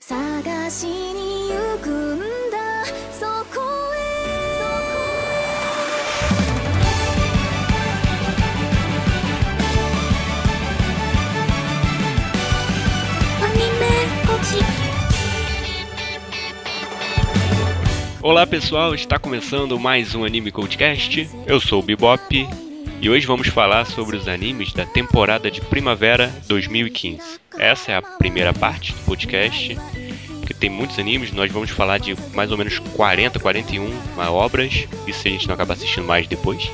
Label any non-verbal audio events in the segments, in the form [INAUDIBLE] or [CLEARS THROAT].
探しに行くんだそこへアニメポチ Olá pessoal, está começando mais um Anime Codecast. Eu sou o Bebop e hoje vamos falar sobre os animes da temporada de primavera 2015. Essa é a primeira parte do podcast, que tem muitos animes. Nós vamos falar de mais ou menos 40, 41 obras. Isso se a gente não acabar assistindo mais depois.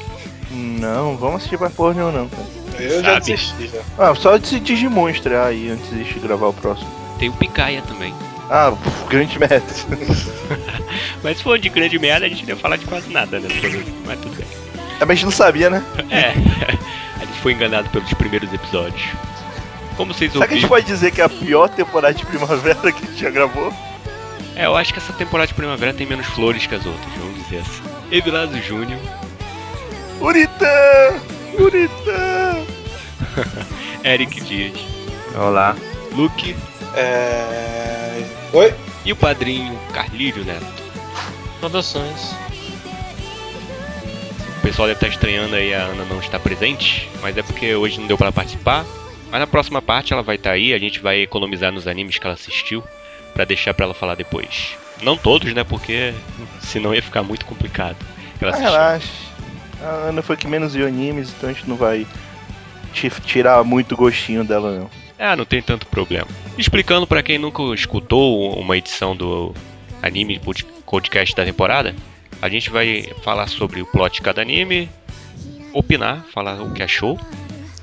Não, vamos assistir pra porra nenhuma não, cara. Eu já Sabe. desisti já. Ah, só de Digimon estrear aí antes de gravar o próximo. Tem o Pikaia também. Ah, pff, grande merda. [LAUGHS] Mas se for de grande merda, a gente não ia falar de quase nada, né? Mas tudo bem. É, mas a gente não sabia, né? É, [LAUGHS] a gente foi enganado pelos primeiros episódios. Como vocês Será que a gente ouviram, pode dizer que é a pior temporada de primavera que a gente já gravou? é, eu acho que essa temporada de primavera tem menos flores que as outras, vamos dizer assim. Evilásio Júnior, Uritã! Uritã! [LAUGHS] Eric Dias, Olá. Luke É... Oi? e o padrinho Carlírio Neto. Saudações. O pessoal deve estar estranhando aí a Ana não estar presente, mas é porque hoje não deu para participar. Mas na próxima parte ela vai estar aí, a gente vai economizar nos animes que ela assistiu para deixar para ela falar depois. Não todos, né? Porque senão ia ficar muito complicado. Ela Ah, relaxa. A Ana foi que menos viu animes, então a gente não vai ti- tirar muito gostinho dela, não. Ah, não tem tanto problema. Explicando pra quem nunca escutou uma edição do anime pod- podcast da temporada, a gente vai falar sobre o plot de cada anime, opinar, falar o que achou,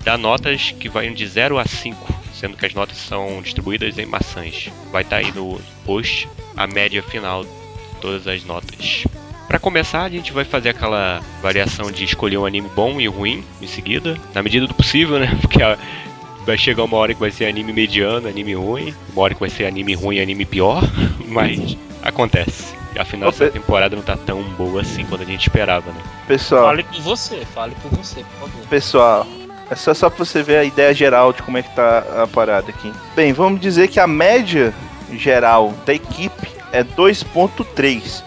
dar notas que vão de 0 a 5, sendo que as notas são distribuídas em maçãs. Vai estar aí no post a média final de todas as notas. Pra começar, a gente vai fazer aquela variação de escolher um anime bom e ruim em seguida, na medida do possível, né? [LAUGHS] Porque a, vai chegar uma hora que vai ser anime mediano, anime ruim, uma hora que vai ser anime ruim anime pior, [LAUGHS] mas acontece. Afinal, essa temporada não tá tão boa assim quanto a gente esperava, né? Pessoal, Fale por você, fale por você, por favor. pessoal, é só, só pra você ver a ideia geral de como é que tá a parada aqui. Bem, vamos dizer que a média geral da equipe é 2.3.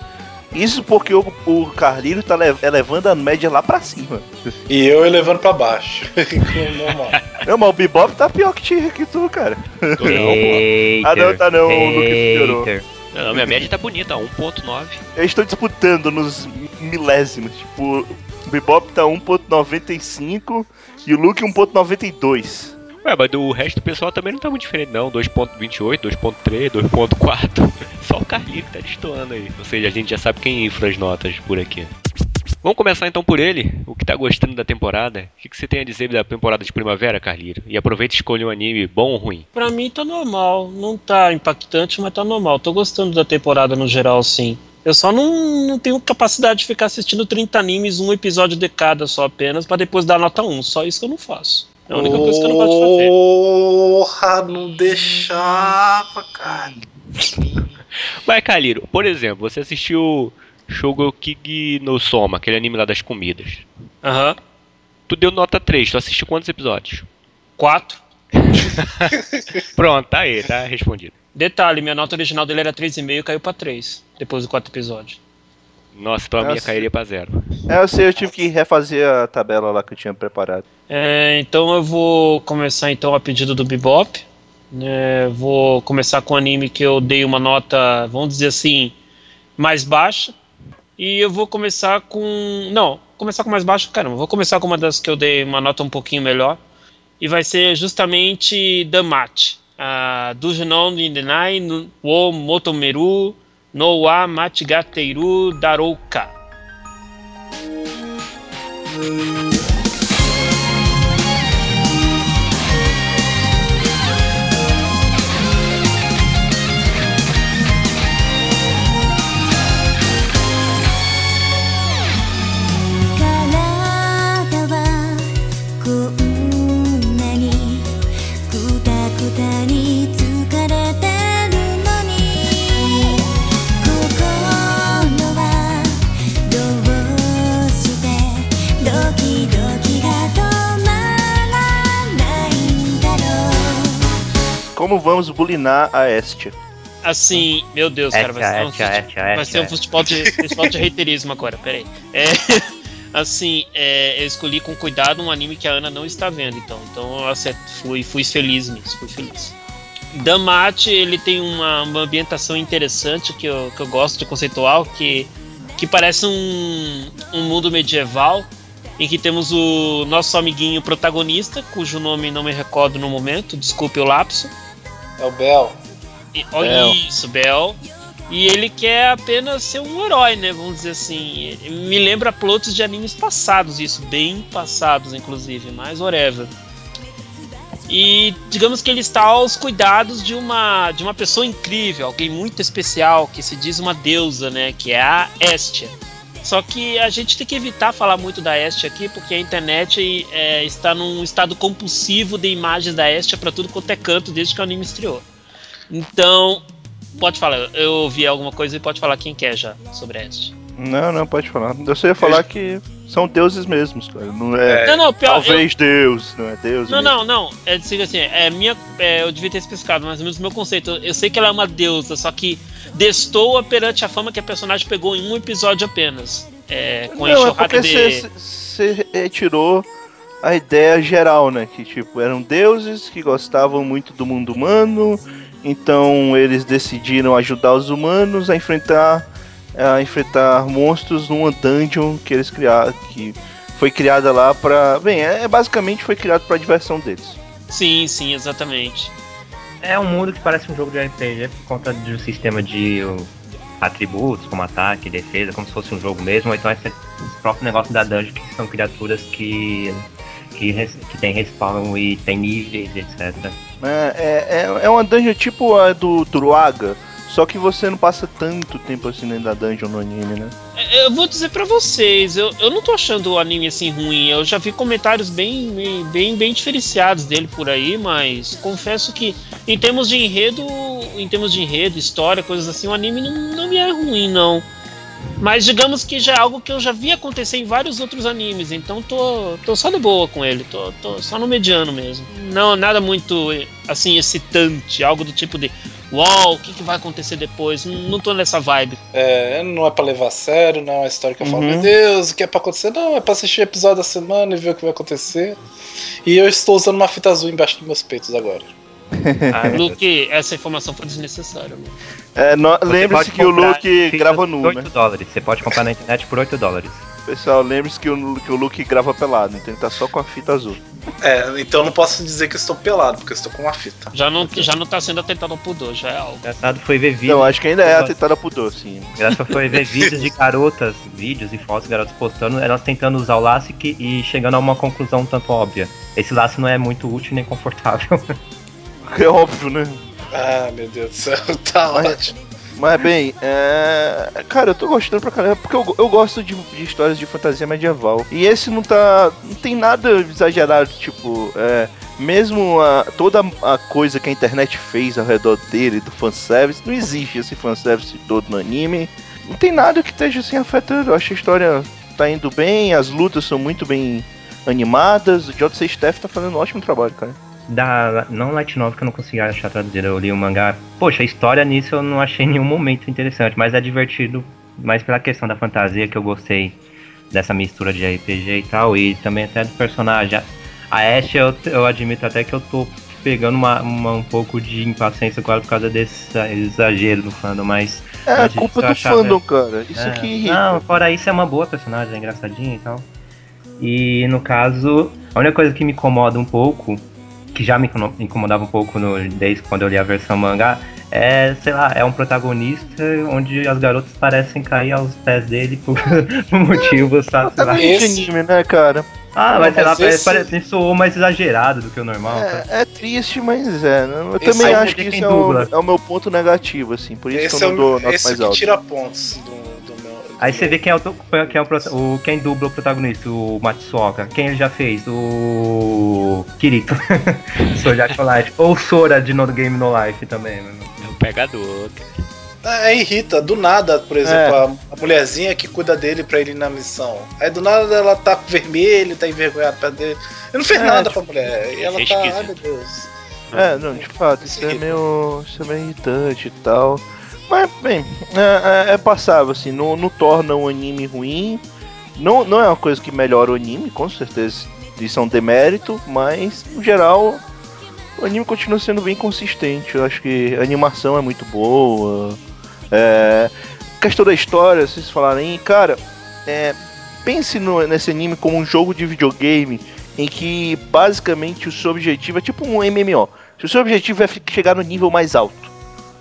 Isso porque o, o Carlinho tá le- elevando a média lá pra cima. E eu elevando pra baixo. [LAUGHS] Normal. Não, mas o Bebop tá pior que, tu, cara. Não, Ah, não, tá não, o Lucas piorou. Não, minha média tá bonita, 1.9. Eu estou disputando nos milésimos. Tipo, o Bebop tá 1.95 e o Luke 1.92. Ué, mas do resto do pessoal também não tá muito diferente não, 2.28, 2.3, 2.4. Só o Carlinho que tá destoando aí. Ou seja, a gente já sabe quem infla as notas por aqui. Vamos começar então por ele, o que tá gostando da temporada. O que, que você tem a dizer da temporada de primavera, Carliro? E aproveita e escolha um anime bom ou ruim. Pra mim tá normal, não tá impactante, mas tá normal. Tô gostando da temporada no geral, sim. Eu só não, não tenho capacidade de ficar assistindo 30 animes, um episódio de cada só apenas, pra depois dar nota 1. Só isso que eu não faço. É a única coisa que eu não gosto de fazer. Porra, não deixava, cara. Vai, Carliro, por exemplo, você assistiu Shogokigi no Soma, aquele anime lá das comidas. Aham. Tu deu nota 3, tu assistiu quantos episódios? 4. [LAUGHS] Pronto, tá aí, tá respondido. Detalhe, minha nota original dele era 3,5 caiu pra 3, depois do quarto episódio. Nossa, então a minha Nossa. cairia pra zero. É, eu sei, eu tive que refazer a tabela lá que eu tinha preparado. É, então eu vou começar então a pedido do Bebop. É, vou começar com um anime que eu dei uma nota, vamos dizer assim, mais baixa. E eu vou começar com. Não, começar com mais baixa, caramba. Vou começar com uma das que eu dei uma nota um pouquinho melhor. E vai ser justamente The Match. A Dujunon Nindenai wo Motomeru no wa Machigateiru Darouka.「Como vamos bulinar a Estia? Assim, meu Deus, cara, vai ser um, Etia, fute- etia, vai ser um futebol de, futebol de reiterismo agora, peraí. É, [LAUGHS] assim, é, eu escolhi com cuidado um anime que a Ana não está vendo, então. Então eu fui, fui feliz nisso, fui feliz. Damate, ele tem uma, uma ambientação interessante que eu, que eu gosto de conceitual, que, que parece um, um mundo medieval, em que temos o nosso amiguinho protagonista, cujo nome não me recordo no momento, desculpe o lapso. É o Bel. Olha Bel. isso, Bel. E ele quer apenas ser um herói, né? Vamos dizer assim. Me lembra plots de animes passados, isso, bem passados, inclusive, mas whatever. E digamos que ele está aos cuidados de uma, de uma pessoa incrível, alguém muito especial, que se diz uma deusa, né? Que é a Estia. Só que a gente tem que evitar falar muito da Estia aqui, porque a internet é, está num estado compulsivo de imagens da Estia para tudo quanto é canto desde que o anime estreou. Então, pode falar, eu ouvi alguma coisa e pode falar quem quer já sobre a Estia. Não, não, pode falar. Eu só ia falar que são deuses mesmos, cara. Não é. Não, não, pior. eu- Talvez Deus, não é Deus. Não, mesmo. não, não. É digo assim, é minha. é, eu devia ter especificado mais ou menos o meu conceito. Eu, eu sei que ela é uma deusa, só que destoa perante a fama que a personagem pegou em um episódio apenas. É, com a Não, é enxurrada porque de. você retirou a ideia geral, né? Que tipo, eram deuses que gostavam muito do mundo humano, então eles decidiram ajudar os humanos a enfrentar a enfrentar monstros numa dungeon que eles criaram, que foi criada lá pra. Bem, é basicamente foi criado pra diversão deles. Sim, sim, exatamente. É um mundo que parece um jogo de RPG por conta de um sistema de uh, atributos, como ataque, defesa, como se fosse um jogo mesmo, ou então esse próprio negócio da dungeon, que são criaturas que, que, res- que tem respawn e tem níveis, etc. É, é, é- é uma dungeon tipo a do Druaga, só que você não passa tanto tempo assim dentro da dungeon no anime, né? É, Eu vou dizer pra vocês, eu, eu não tô achando o anime assim ruim. Eu já vi comentários bem, bem, bem diferenciados dele por aí, mas confesso que em termos de enredo, em termos de enredo, história, coisas assim, o anime não, não me é ruim, não. Mas digamos que já é algo que eu já vi acontecer em vários outros animes, então tô, tô só de boa com ele, tô, tô só no mediano mesmo. Não, nada muito assim excitante, algo do tipo de uau, o que, que vai acontecer depois? Não, não tô nessa vibe. É, não é pra levar a sério, não é uma história que eu falo, Uhum. meu Deus, o que é pra acontecer? Não, é pra assistir o episódio da semana e ver o que vai acontecer. E eu estou usando uma fita azul embaixo dos meus peitos agora. [LAUGHS] Ah. Luke, essa informação foi desnecessária. É, lembre-se que o Luke grava nu, 8 né? dólares. Você pode comprar na internet por 8 dólares. Pessoal, lembre-se que o, que o Luke grava pelado, então ele tá só com a fita azul. É, então eu não posso dizer que eu estou pelado, porque eu estou com uma fita. Já não, já não tá sendo atentado ao pudor, já é algo. Engraçado foi ver vídeos. Não, acho que ainda é atentada pudor, sim. Engraçado foi ver [LAUGHS] vídeos de garotas, vídeos e fotos de garotas postando, elas tentando usar o laço e e chegando a uma conclusão um tanto óbvia. Esse laço não é muito útil nem confortável. [LAUGHS] [LAUGHS] É óbvio, né? Ah, meu Deus do céu, [LAUGHS] tá Mas- ótimo. Mas bem, é... cara, eu tô gostando pra caramba, porque eu, eu gosto de, de histórias de fantasia medieval. E esse não tá. não tem nada exagerado, tipo, é. Mesmo a, toda a coisa que a internet fez ao redor dele, do fanservice, não existe esse fanservice todo no anime. Não tem nada que esteja assim afetando. Eu acho que a história tá indo bem, as lutas são muito bem animadas. O J.C. Staff tá fazendo um ótimo trabalho, cara. Da não light novel que eu não consegui achar traduzido, eu li o mangá. Poxa, a história nisso eu não achei em nenhum momento interessante, mas é divertido, mais pela questão da fantasia que eu gostei dessa mistura de RPG e tal, e também até do personagem. A Ashe eu, eu admito até que eu tô pegando uma, uma- um pouco de impaciência com ela por causa desse exagero no fandom, mas. É a culpa do achava- fandom, cara. Isso É, que irrita. Não, fora isso é uma boa personagem, é engraçadinha e tal. E no caso, a única coisa que me incomoda um pouco, que já me incomo- incomodava um pouco no, desde quando eu li a versão mangá, é, sei lá, é um protagonista onde as garotas parecem cair aos pés dele por, [LAUGHS] por motivos, sabe? Sei lá. Esse- anime, né, cara? Ah, mas sei lá, esse- parece, soou mais exagerado do que o normal. É, é triste, mas é. né? Eu Esse também acho é que isso é o, é o meu ponto negativo, assim. Por isso Esse que é eu não dou o, nota esse mais que alta. tira pontos do Aí você vê quem é, o, quem, é o, prota- o- quem dubla o protagonista, o Matsuoka. Quem ele já fez? O Kirito. [LAUGHS] Art Online. [LAUGHS] Ou Sora de No Game No Life também. mano. É o pegador. cara. É, irrita, do nada, por exemplo, a, a mulherzinha que cuida dele pra ele ir na missão. Aí do nada ela tá vermelha, tá envergonhada perto dele. Ele não fez É, nada pra mulher. E ela é tá, ai meu Deus. É, não, de fato, isso é meio. Isso é meio irritante e tal. Mas, bem, é, é- é passável, assim, não, não torna um anime ruim. Não, não é uma coisa que melhora o anime, com certeza. Isso é um demérito, mas, no geral, o anime continua sendo bem consistente. Eu acho que a animação é muito boa. É, questão da história, vocês falarem, cara, é, pense no- nesse anime como um jogo de videogame em que basicamente o seu objetivo é tipo um MMO. Se o seu objetivo é chegar no nível mais alto.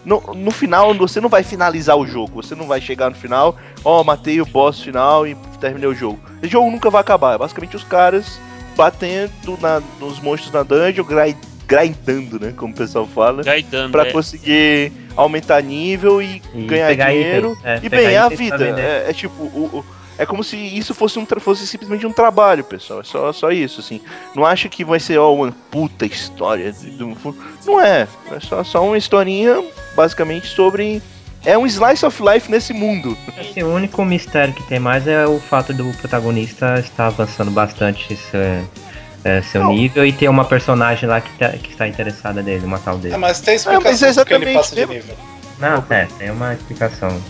No, no final, você não vai finalizar o jogo. Você não vai chegar no final, ó, matei o boss final e terminei o jogo. Esse jogo nunca vai acabar. É basicamente os caras batendo na- nos monstros na dungeon, gri- grindando, né? Como o pessoal fala. Gaitando, Pra é. conseguir aumentar nível e, E ganhar dinheiro. itens, é, e bem, é a vida. vender. É, é tipo, o, o- é como se isso fosse, um, fosse simplesmente um trabalho, pessoal. É só, só isso, assim. Não acha que vai ser ó, uma puta história. fu- Não é. É só, só uma historinha, basicamente, sobre. É um slice of life nesse mundo. Assim, o único mistério que tem mais é o fato do protagonista estar avançando bastante seu, é, seu Não. nível e ter uma personagem lá que, tá- que está interessada nele, uma tal dele. É, mas tem É, explicação mas é do que ele passa de nível. Não, é, tem uma explicação.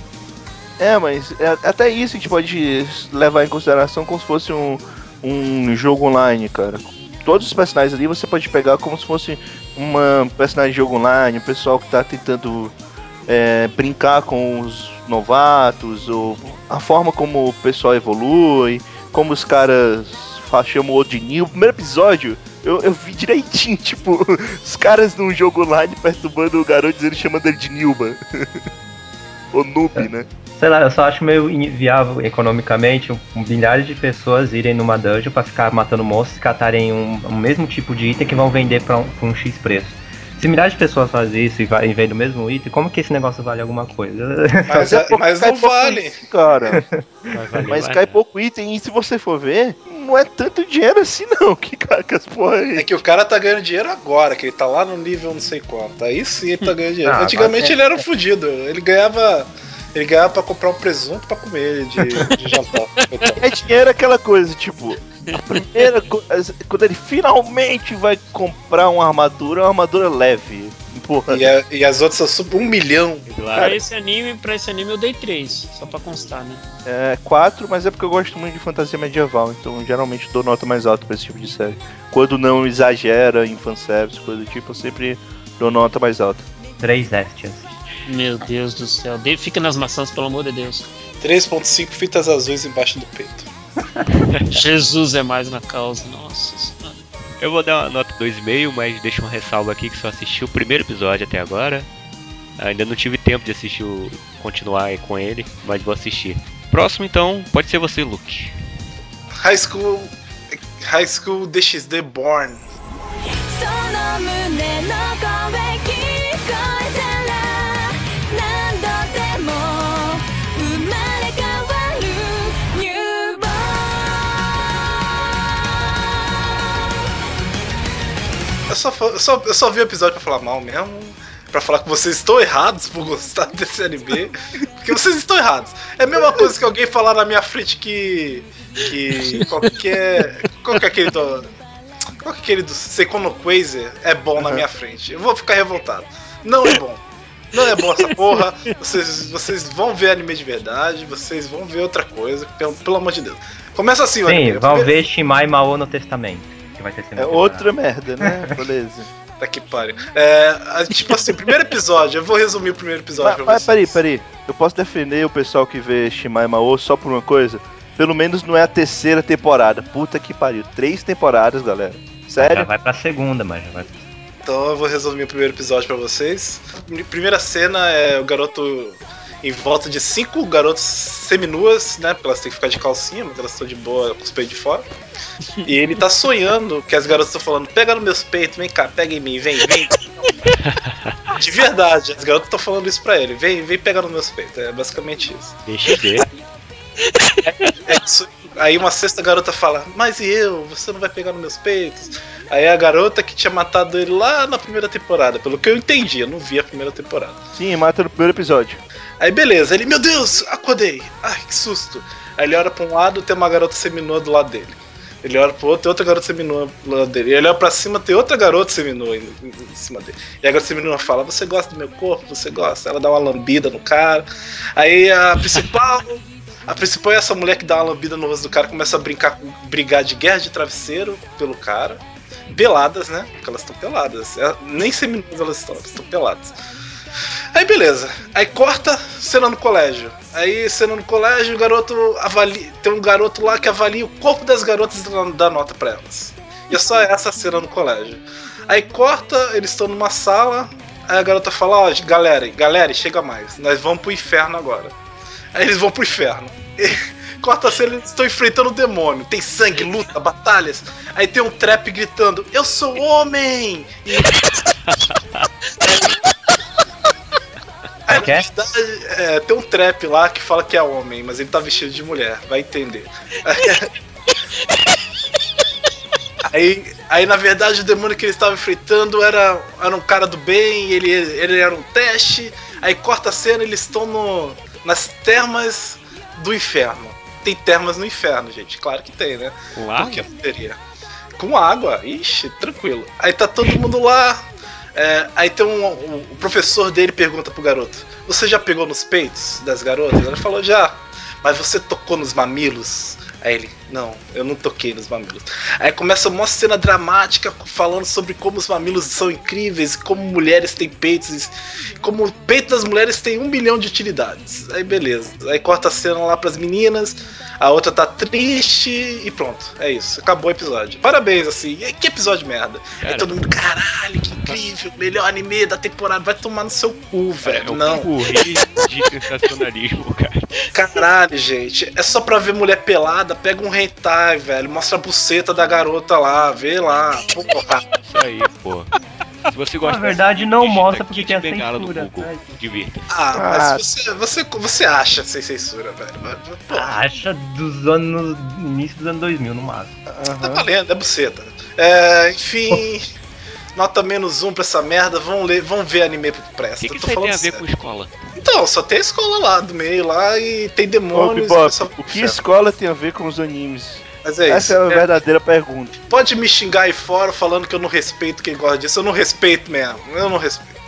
É, mas é- até isso a gente pode levar em consideração como se fosse um, um jogo online, cara. Todos os personagens ali você pode pegar como se fosse uma personagem de jogo online, o pessoal que tá tentando é, brincar com os novatos, ou a forma como o pessoal evolui, como os caras chamam o outro de Nil. Primeiro episódio, eu, eu vi direitinho, [LAUGHS] tipo, os caras num jogo online perturbando o garoto dizendo chamando ele de Nilba. [LAUGHS] o noob, né? Sei lá, eu só acho meio inviável economicamente um, milhares de pessoas irem numa dungeon pra ficar matando monstros e catarem um, um mesmo tipo de item que vão vender pra um, um X preço. Se milhares de pessoas fazem isso e, vai, e vendem o mesmo item, como que esse negócio vale alguma coisa? [LAUGHS] Mas, é é- mas não vale. item, cara. Vai valer, Mas vai. cai pouco item e se você for ver, não é tanto dinheiro assim não. [LAUGHS] Que cara que as porra É aí. que o cara tá ganhando dinheiro agora, que ele tá lá no nível não sei quanto. Aí sim ele tá ganhando dinheiro. Ah, Antigamente mas é- ele era um fudido. Ele ganhava. Ele ganhava pra comprar um presunto pra comer de, de jantar. [LAUGHS] É dinheiro aquela coisa, tipo, a primeira co- as- quando ele finalmente vai comprar uma armadura, é uma armadura leve. Porra. E, a- e as outras são super um milhão. Pra esse anime, pra esse anime eu dei 3, só pra constar, né? É quatro, mas é porque eu gosto muito de fantasia medieval, então geralmente dou nota mais alta pra esse tipo de série. Quando não exagera em fanservice, coisa do tipo, eu sempre dou nota mais alta. Três Estias. Meu Deus do céu. De- Fica nas maçãs, pelo amor de Deus. 3.5 fitas azuis embaixo do peito. [LAUGHS] Jesus é mais na causa, nossa senhora. Eu vou dar uma nota 2,5, mas deixa uma ressalva aqui que só assisti o primeiro episódio até agora. Ainda não tive tempo de assistir o. continuar aí com ele, mas vou assistir. Próximo então, pode ser você, Luke. High School. High School DxD Born. その胸の声聞こえ Só, só, eu só vi o episódio pra falar mal mesmo. Pra falar que vocês estão errados por gostar [LAUGHS] desse anime. Porque vocês estão errados. É a mesma coisa que alguém falar na minha frente que. Que. [LAUGHS] Qualquer. Qual que é aquele do. Qual que é aquele do Seikono Quasar é bom na minha frente? Eu vou ficar revoltado. Não é bom. Não é bom essa porra. Vocês, vocês vão ver anime de verdade. Vocês vão ver outra coisa. Pelo, pelo amor de Deus. Começa assim, Sim, anime. vão ver Shimai Mao no Testamento. Que vai ter segunda É outra merda, né? [LAUGHS] Beleza. Tá que pariu. É, tipo assim, primeiro episódio, eu vou resumir o primeiro episódio Mas, pra mas vocês. peraí, peraí. Eu posso defender o pessoal que vê Shimai Mao só por uma coisa? Pelo menos não é a terceira temporada. Puta que pariu. Três temporadas, galera. Já Sério? vai pra segunda, mas já vai. Então eu vou resumir o primeiro episódio pra vocês. Primeira cena é o garoto em volta de cinco garotos seminuas, né? Porque elas têm que ficar de calcinha, mas elas estão de boa com os peitos de fora. E ele tá sonhando que as garotas estão falando: pega nos meus peitos, vem cá, pega em mim, vem, vem. De verdade, as garotas estão falando isso pra ele: vem, vem pegar nos meus peitos. É basicamente isso. Deixa eu ver. É isso. Aí uma sexta garota fala, mas e eu? Você não vai pegar nos meus peitos? Aí a garota que tinha matado ele lá na primeira temporada, pelo que eu entendi, eu não vi a primeira temporada. Sim, mata no primeiro episódio. Aí beleza, ele, meu Deus, acordei. Ai, que susto. Aí ele olha pra um lado tem uma garota seminua do lado dele. Ele olha pro outro, tem outra garota seminua do lado dele. Ele olha pra cima, tem outra garota seminua em, em, em cima dele. E a garota seminua fala: Você gosta do meu corpo? Você gosta? Ela dá uma lambida no cara. Aí a principal. A principal é essa mulher que dá uma lambida no rosto do cara, começa a brincar, brigar de guerra de travesseiro pelo cara. Peladas, né? Porque elas estão peladas. É, nem seminuas elas estão, elas estão peladas. Aí beleza. Aí corta cena no colégio. Aí cena no colégio, o garoto avalia. Tem um garoto lá que avalia o corpo das garotas e dá- nota pra elas. E é só essa cena no colégio. Aí corta, eles estão numa sala. Aí a garota fala, ó, galera, galera, chega mais. Nós vamos pro inferno agora. Aí eles vão pro inferno. E [LAUGHS] corta a cena, eles estão enfrentando o demônio. Tem sangue, luta, batalhas. Aí tem um trap gritando, eu sou homem! E [LAUGHS] Aí, que é? verdade, é, tem um trap lá que fala que é homem, mas ele tá vestido de mulher, vai entender. [LAUGHS] Aí, aí na verdade, o demônio que ele estava enfrentando era, era um cara do bem, ele, ele era um teste. Aí corta a cena, eles estão no, nas termas do inferno. Tem termas no inferno, gente, claro que tem, né? Lá? Por que não teria? Com água, ixi, tranquilo. Aí tá todo mundo lá. É, aí tem um. O, o professor dele pergunta pro garoto: Você já pegou nos peitos das garotas? Ele falou: Já. Mas você tocou nos mamilos? Aí ele: Não, eu não toquei nos mamilos. Aí começa uma cena dramática falando sobre como os mamilos são incríveis, como mulheres têm peitos, como o peito das mulheres tem um milhão de utilidades. Aí beleza. Aí corta a cena lá pras meninas, a outra tá triste e pronto. É isso. Acabou o episódio. Parabéns, assim. E Que episódio merda. Aí Cara. todo mundo, caralho, que incrível, melhor anime da temporada. Vai tomar no seu cu, É velho. um Não. purri de sensacionalismo, [LAUGHS] cara. Caralho, gente. É só pra ver mulher pelada, pega um hentai, velho. Mostra a buceta da garota lá, vê lá. Porra. Isso aí, pô. Se você gosta Na verdade, não digita mostra porque tem a censura. Google. Divirta. Ah, Ah. mas você, você, você acha sem censura, velho. Pô, Acha dos anos. início dos anos 2000 no máximo. tá valendo, é buceta. É, enfim. [LAUGHS] Nota menos um pra essa merda. Vão, ler, vão ver anime pro O presta. que, que isso tem a ver sério. com escola? Então, só tem a escola lá do meio lá e tem Ô, demônios. e Bebop, pessoal- o que escola tem a ver com os animes? Mas é Essa isso. é a É, verdadeira pergunta. pode me xingar aí fora falando que eu não respeito quem gosta disso. Eu não respeito mesmo. Eu não respeito.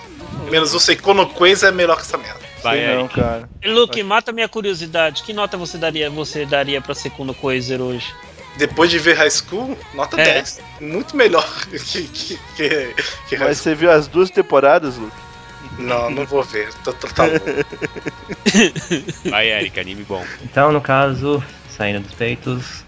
Menos o Seikono é melhor que essa merda. Vai, Sei não, cara. Luke, mata minha curiosidade. Que nota você daria, você daria pra Secundo Coiser hoje? Depois de ver High School, nota É. 10. Muito melhor [LAUGHS] que, que, que, que High Mas School. você viu as duas temporadas, Luke? Não, não vou ver. Tá, tá, tá bom. [LAUGHS] Vai, Eric, anime bom. Então, no caso, saindo dos peitos.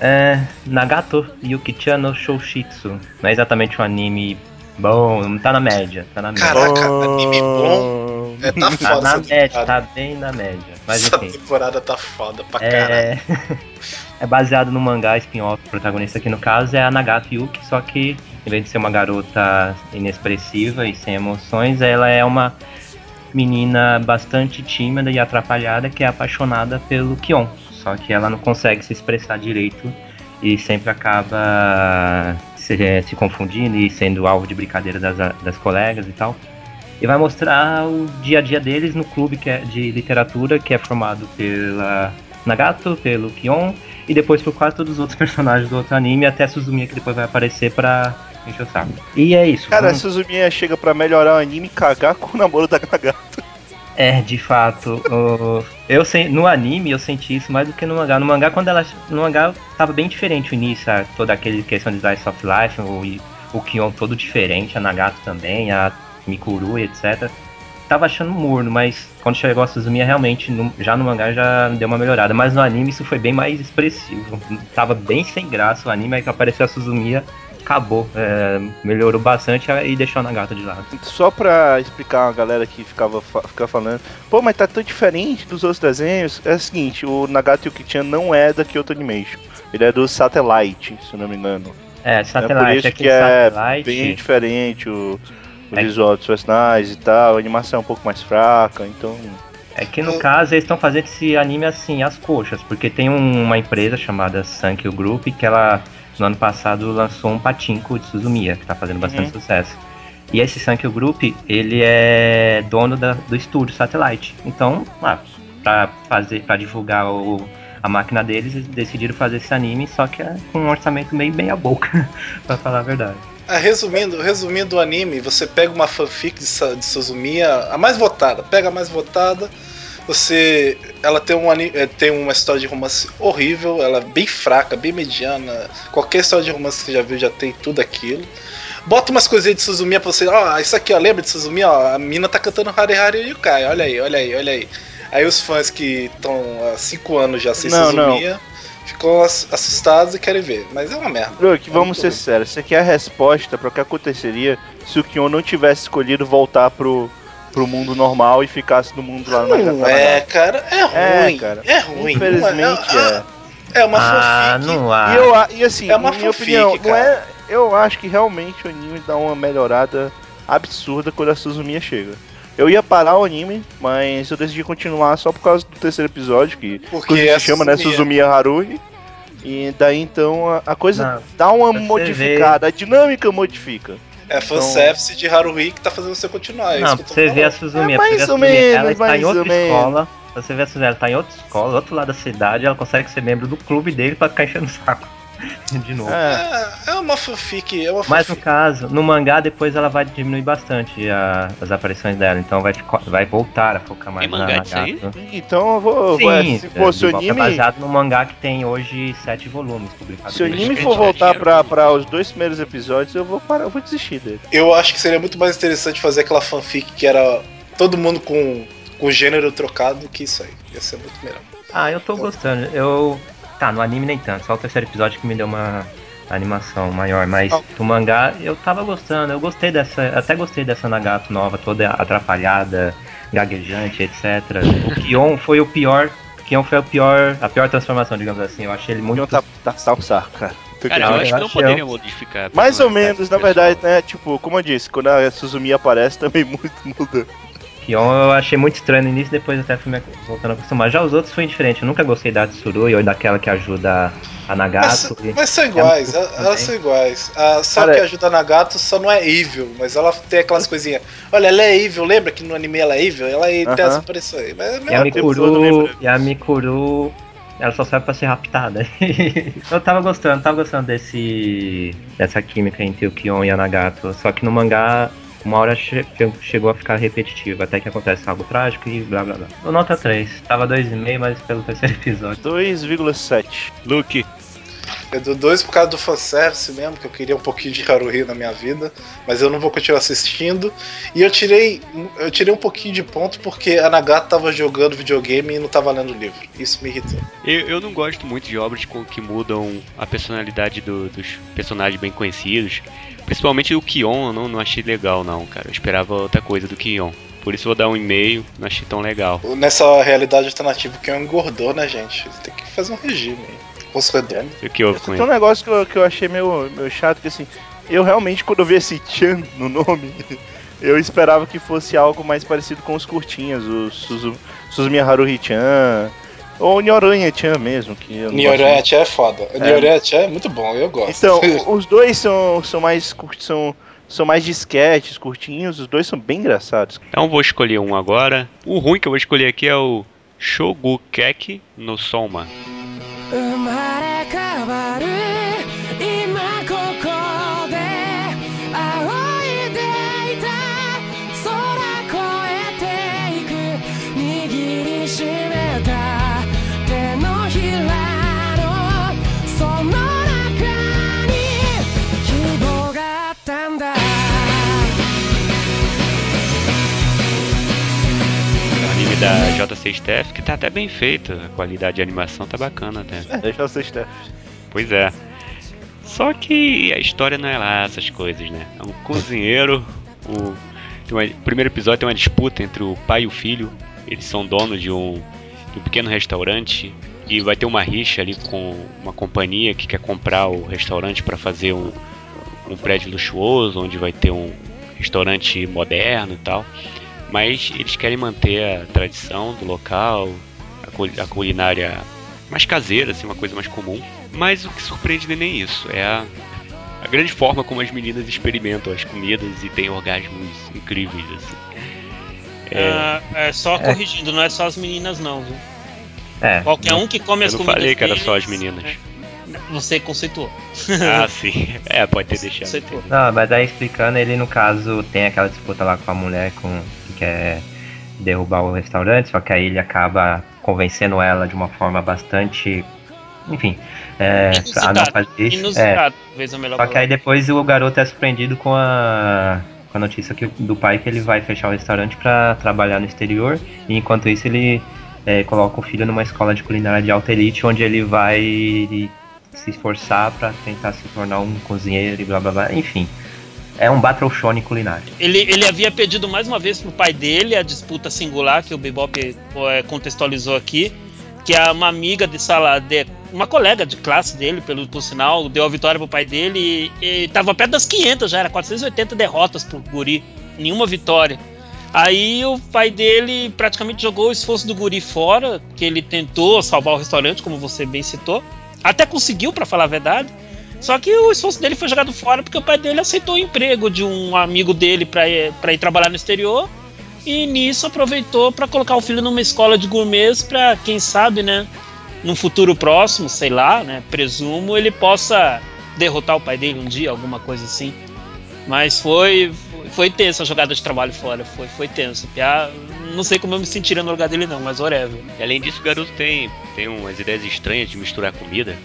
É. Nagato Yuki-chan no Shoushitsu. Não é exatamente um anime bom, tá na média. Tá na média. Caraca, anime bom. É, tá Tá foda na essa média, temporada. tá bem na média. Mas Essa enfim. temporada tá foda pra caralho. [LAUGHS] É, baseado no mangá spin-off. O protagonista aqui no caso é a Nagato Yuki, só que em vez de ser uma garota inexpressiva e sem emoções, ela é uma menina bastante tímida e atrapalhada que é apaixonada pelo Kion. Só que ela não consegue se expressar direito e sempre acaba se, se confundindo e sendo alvo de brincadeira das, das colegas e tal. E vai mostrar o dia a dia deles no clube que é de literatura, que é formado pela Nagato, pelo Kion, e depois por quase todos os outros [LAUGHS] personagens do outro anime, até Suzumiya que depois vai aparecer pra encher o saco. E é isso. Cara, a vamos- Suzumiya chega pra melhorar o anime e cagar com o namoro da Nagato. É, de fato. o- eu sei, no anime eu senti isso mais do que no mangá. No mangá, quando ela. No mangá tava bem diferente o início, a- toda aquele questão de Slice of Life, o, o Kion todo diferente, a Nagato também, a Mikuru e etc. Tava achando morno, mas quando chegou a Suzumiya, realmente, no- já no mangá já deu uma melhorada. Mas no anime isso foi bem mais expressivo. Tava bem sem graça o anime, aí que apareceu a Suzumiya, acabou. É, melhorou bastante e deixou a Nagato de lado. Só pra explicar a galera que ficava, ficava falando, pô, mas tá tão diferente dos outros desenhos. É o seguinte, o Nagato Yuki-chan não é da Kyoto Animation. Ele é do Satellite, se não me engano. É, É por Satellite, isso aquele que é Satellite. bem diferente o, o É. visual dos personagens e tal. A animação é um pouco mais fraca, então... É que no caso eles estão fazendo esse anime assim, às coxas, porque tem um- uma empresa chamada Sankyo Group que ela no ano passado lançou um patinco de Suzumiya, que tá fazendo bastante sucesso. E esse Sankyo Group, ele é dono da- do estúdio Satellite. Então, ah, pra fazer, para divulgar o, a máquina deles e decidiram fazer esse anime, só que é com um orçamento meio bem a boca, [LAUGHS] pra falar a verdade. Ah, resumindo, resumindo o anime, você pega uma fanfic de, de Suzumiya, a mais votada, pega a mais votada, você. Ela tem, um, eh, tem uma história de romance horrível, ela é bem fraca, bem mediana. Qualquer história de romance que você já viu já tem tudo aquilo. Bota umas coisinhas de Suzumiya pra você. Ó, isso aqui, ó, lembra de Suzumiya? Ó, a mina tá cantando Hare Hare Yukai. Olha aí, olha aí, olha aí. Aí os fãs que estão há 5 anos já sem Não, não. Ficam ass- assustados e querem ver. Mas é uma merda. Luke, É vamos ser ruim. sérios. Isso aqui é a resposta para o que aconteceria se o Kion não tivesse escolhido voltar pro, pro mundo normal e ficasse no mundo lá na Não é, cara, é É, ruim. cara. É ruim. Infelizmente Não é. É uma Ah, fanfic. não há. E, eu, e assim, É uma na minha fanfic, opinião, não cara. é, eu acho que realmente o anime dá uma melhorada absurda quando a Suzumiya chega. Eu ia parar o anime, mas eu decidi continuar só por causa do terceiro episódio, que Porque é se chama né, Suzumiya. Suzumiya Haruhi. E daí então a, a coisa Não, dá uma modificada, a dinâmica modifica. É fanservice de Haruhi que tá fazendo você continuar. É Não, isso você ver a falando. Suzumi, É mais ou Suzumi, ela menos, está em mais outra ou menos. escola. Você ver a Suzumi, ela tá em outra escola, do outro lado da cidade, ela consegue ser membro do clube dele pra ficar enchendo o saco. [LAUGHS] De novo. É, É, é uma fanfic, é uma Mas no fanfic. caso, no mangá depois ela vai diminuir bastante a- as aparições dela, então vai, vai voltar a focar mais Tem na mangá disso aí? Então eu vou. Sim, vou- se fosse o é anime. baseado no mangá que tem hoje sete volumes publicados. Se o anime for voltar pra, pra os dois primeiros episódios, eu vou parar, eu vou desistir dele. Eu acho que seria muito mais interessante fazer aquela fanfic que era todo mundo com com o gênero trocado que isso aí. Ia ser muito melhor. Ah, eu tô gostando. Eu. Tá, no anime nem tanto, só o terceiro episódio que me deu uma animação maior, mas Ah. no mangá eu tava gostando, eu gostei dessa. Até gostei dessa Nagato nova, toda atrapalhada, gaguejante, etc. O Kion foi o pior. O Kion foi o pior. A pior transformação, digamos assim. Eu achei ele muito. Leon tá, tá, saco, cara. Cara, eu acho que não poderia eu. modificar. a Mais ou personalidade menos, na verdade, né? Tipo, como eu disse, quando a Suzumi aparece também [LAUGHS] muito muda. Kion eu achei muito estranho no início, depois até fui me voltando a acostumar. Já os outros foi diferente. Eu nunca gostei da Tsurui ou daquela que ajuda a Mas, Nagato. e- mas são iguais, É elas, são iguais. A, só Cara, que ajuda a Nagato só não é evil, mas ela tem aquelas coisinhas. Olha, ela é evil, lembra que no anime ela é evil? Ela é- tem Aham. essa aparição aí. Mas é E a todo Mikuru, e a Mikuru, ela só serve pra ser raptada. [LAUGHS] eu tava gostando, tava gostando desse dessa química entre o Kion e a Nagato. Só que no mangá, uma hora che- chegou a ficar repetitivo, até que acontece algo trágico e blá blá blá. Eu nota 3, tava 2,5, mas pelo terceiro episódio. 2,7. Luke, Eu dou dois por causa do fanservice mesmo, que eu queria um pouquinho de Haruhi na minha vida, mas eu não vou continuar assistindo. E eu tirei eu tirei um pouquinho de ponto porque a Nagato tava jogando videogame e não tava lendo o livro. Isso me irritou. eu, eu não gosto muito de obras que mudam a personalidade do- dos personagens bem conhecidos. Principalmente o Kion, eu não, não achei legal, não, cara. Eu esperava outra coisa do Kion. Por isso eu vou dar um e-mail, não achei tão legal. Nessa realidade alternativa que eu engordou, né, gente? Tem que fazer um regime redondo. O que houve com Tem um negócio que eu, que eu achei meio, meio chato, que assim, eu realmente, quando eu vi esse Chan no nome, [LAUGHS] eu esperava que fosse algo mais parecido com os curtinhas, o Suzu, Suzumi Haruhi-chan, ou Nyoranha-chan mesmo, que eu não gosto Nyoranha é foda. Nyoranha é muito bom, eu gosto. Então, [LAUGHS] os dois são, são mais cur- são, são mais disquetes, curtinhos, os dois são bem engraçados. Então vou escolher um agora. O ruim que eu vou escolher aqui é o Shogukeki no Soma. 生まれ変わる今ここ É um anime da JCSTF que tá até bem feito. A qualidade de animação tá bacana até. É, vocês ter. Pois é. Só que a história não é lá essas coisas, né? É um cozinheiro. O, uma- o primeiro episódio tem uma disputa entre o pai e o filho. Eles são donos de um, de um pequeno restaurante. E vai ter uma rixa ali com uma companhia que quer comprar o restaurante para fazer um, um prédio luxuoso, onde vai ter um restaurante moderno e tal. Mas eles querem manter a tradição do local, a, cul- a culinária mais caseira, assim, uma coisa mais comum. Mas o que surpreende não é nem isso, é a, a grande forma como as meninas experimentam as comidas e têm orgasmos incríveis, assim. É, Ah, é só corrigindo, não é só as meninas não, viu? É. Qualquer um que come Eu as não comidas falei que era deles, só as meninas. Você conceituou. Ah, sim. É, pode ter deixado. Conceituou. Não, mas aí explicando, ele no caso tem aquela disputa lá com a mulher com, que quer derrubar o restaurante, só que aí ele acaba convencendo ela de uma forma bastante. Enfim, é, a não fazer isso. É, Inusitado, talvez a melhor só que aí depois o garoto é surpreendido com a, com a notícia que, do pai que ele vai fechar o restaurante pra trabalhar no exterior, e enquanto isso ele é, coloca o filho numa escola de culinária de alta elite, onde ele vai se esforçar pra tentar se tornar um cozinheiro e blá blá blá, enfim. É um battle culinário. Ele, ele havia pedido mais uma vez pro pai dele a disputa singular que o Bebop é, contextualizou aqui, que é uma amiga de sala, de, uma colega de classe dele, pelo por sinal, deu a vitória pro pai dele e, e tava perto das 500 já, era 480 derrotas pro Guri, nenhuma vitória. Aí o pai dele praticamente jogou o esforço do Guri fora, que ele tentou salvar o restaurante, como você bem citou. Até conseguiu, pra falar a verdade. Só que o esforço dele foi jogado fora porque o pai dele aceitou o emprego de um amigo dele pra ir, pra ir trabalhar no exterior. E nisso aproveitou pra colocar o filho numa escola de gourmets pra, quem sabe, né? Num futuro próximo, sei lá, né? Presumo, ele possa derrotar o pai dele um dia, alguma coisa assim. Mas foi foi tenso a jogada de trabalho fora, foi, foi tenso. Não sei como eu me sentiria no lugar dele não, mas whatever. E além disso, o garoto tem, tem umas ideias estranhas de misturar comida.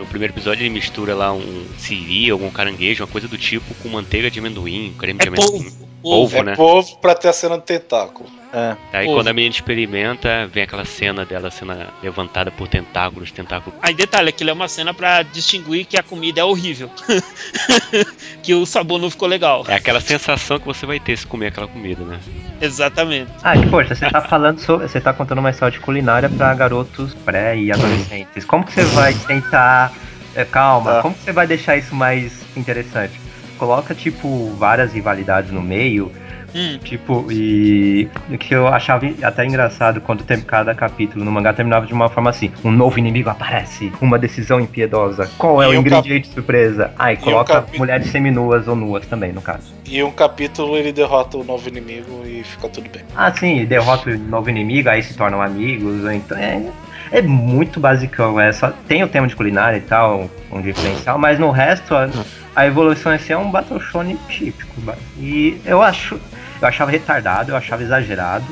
No primeiro episódio ele mistura lá um siri, algum caranguejo, uma coisa do tipo, com manteiga de amendoim, creme de É amendoim. polvo. Polvo, É né? povo pra ter a cena do tentáculo. É. Aí Polvo. quando a menina experimenta, vem aquela cena dela sendo levantada por tentáculos, tentáculos. Aí detalhe, aquilo é uma cena pra distinguir que a comida é horrível. [LAUGHS] que o sabor não ficou legal. É aquela sensação que você vai ter se comer aquela comida, né? Exatamente. Ah, que poxa, você tá falando sobre. Você tá contando uma história de culinária pra garotos pré e adolescentes. Como que você vai tentar. é, calma, Tá. como que você vai deixar isso mais interessante? Coloca, tipo, várias rivalidades no meio. Hum. Tipo, e o que eu achava até engraçado quando tem, cada capítulo no mangá terminava de uma forma assim: um novo inimigo aparece, uma decisão impiedosa. Qual é E o um ingrediente surpresa? Ah, e um coloca capi- mulheres seminuas ou nuas também, no caso. E um capítulo ele derrota o novo inimigo e fica tudo bem. Ah, sim, derrota o novo inimigo, aí se tornam amigos, ou então é, é muito basicão, é só tem o tema de culinária e tal, um diferencial, mas no resto a, a evolução assim é um battle shonen típico. E eu acho, eu achava retardado, eu achava exagerado.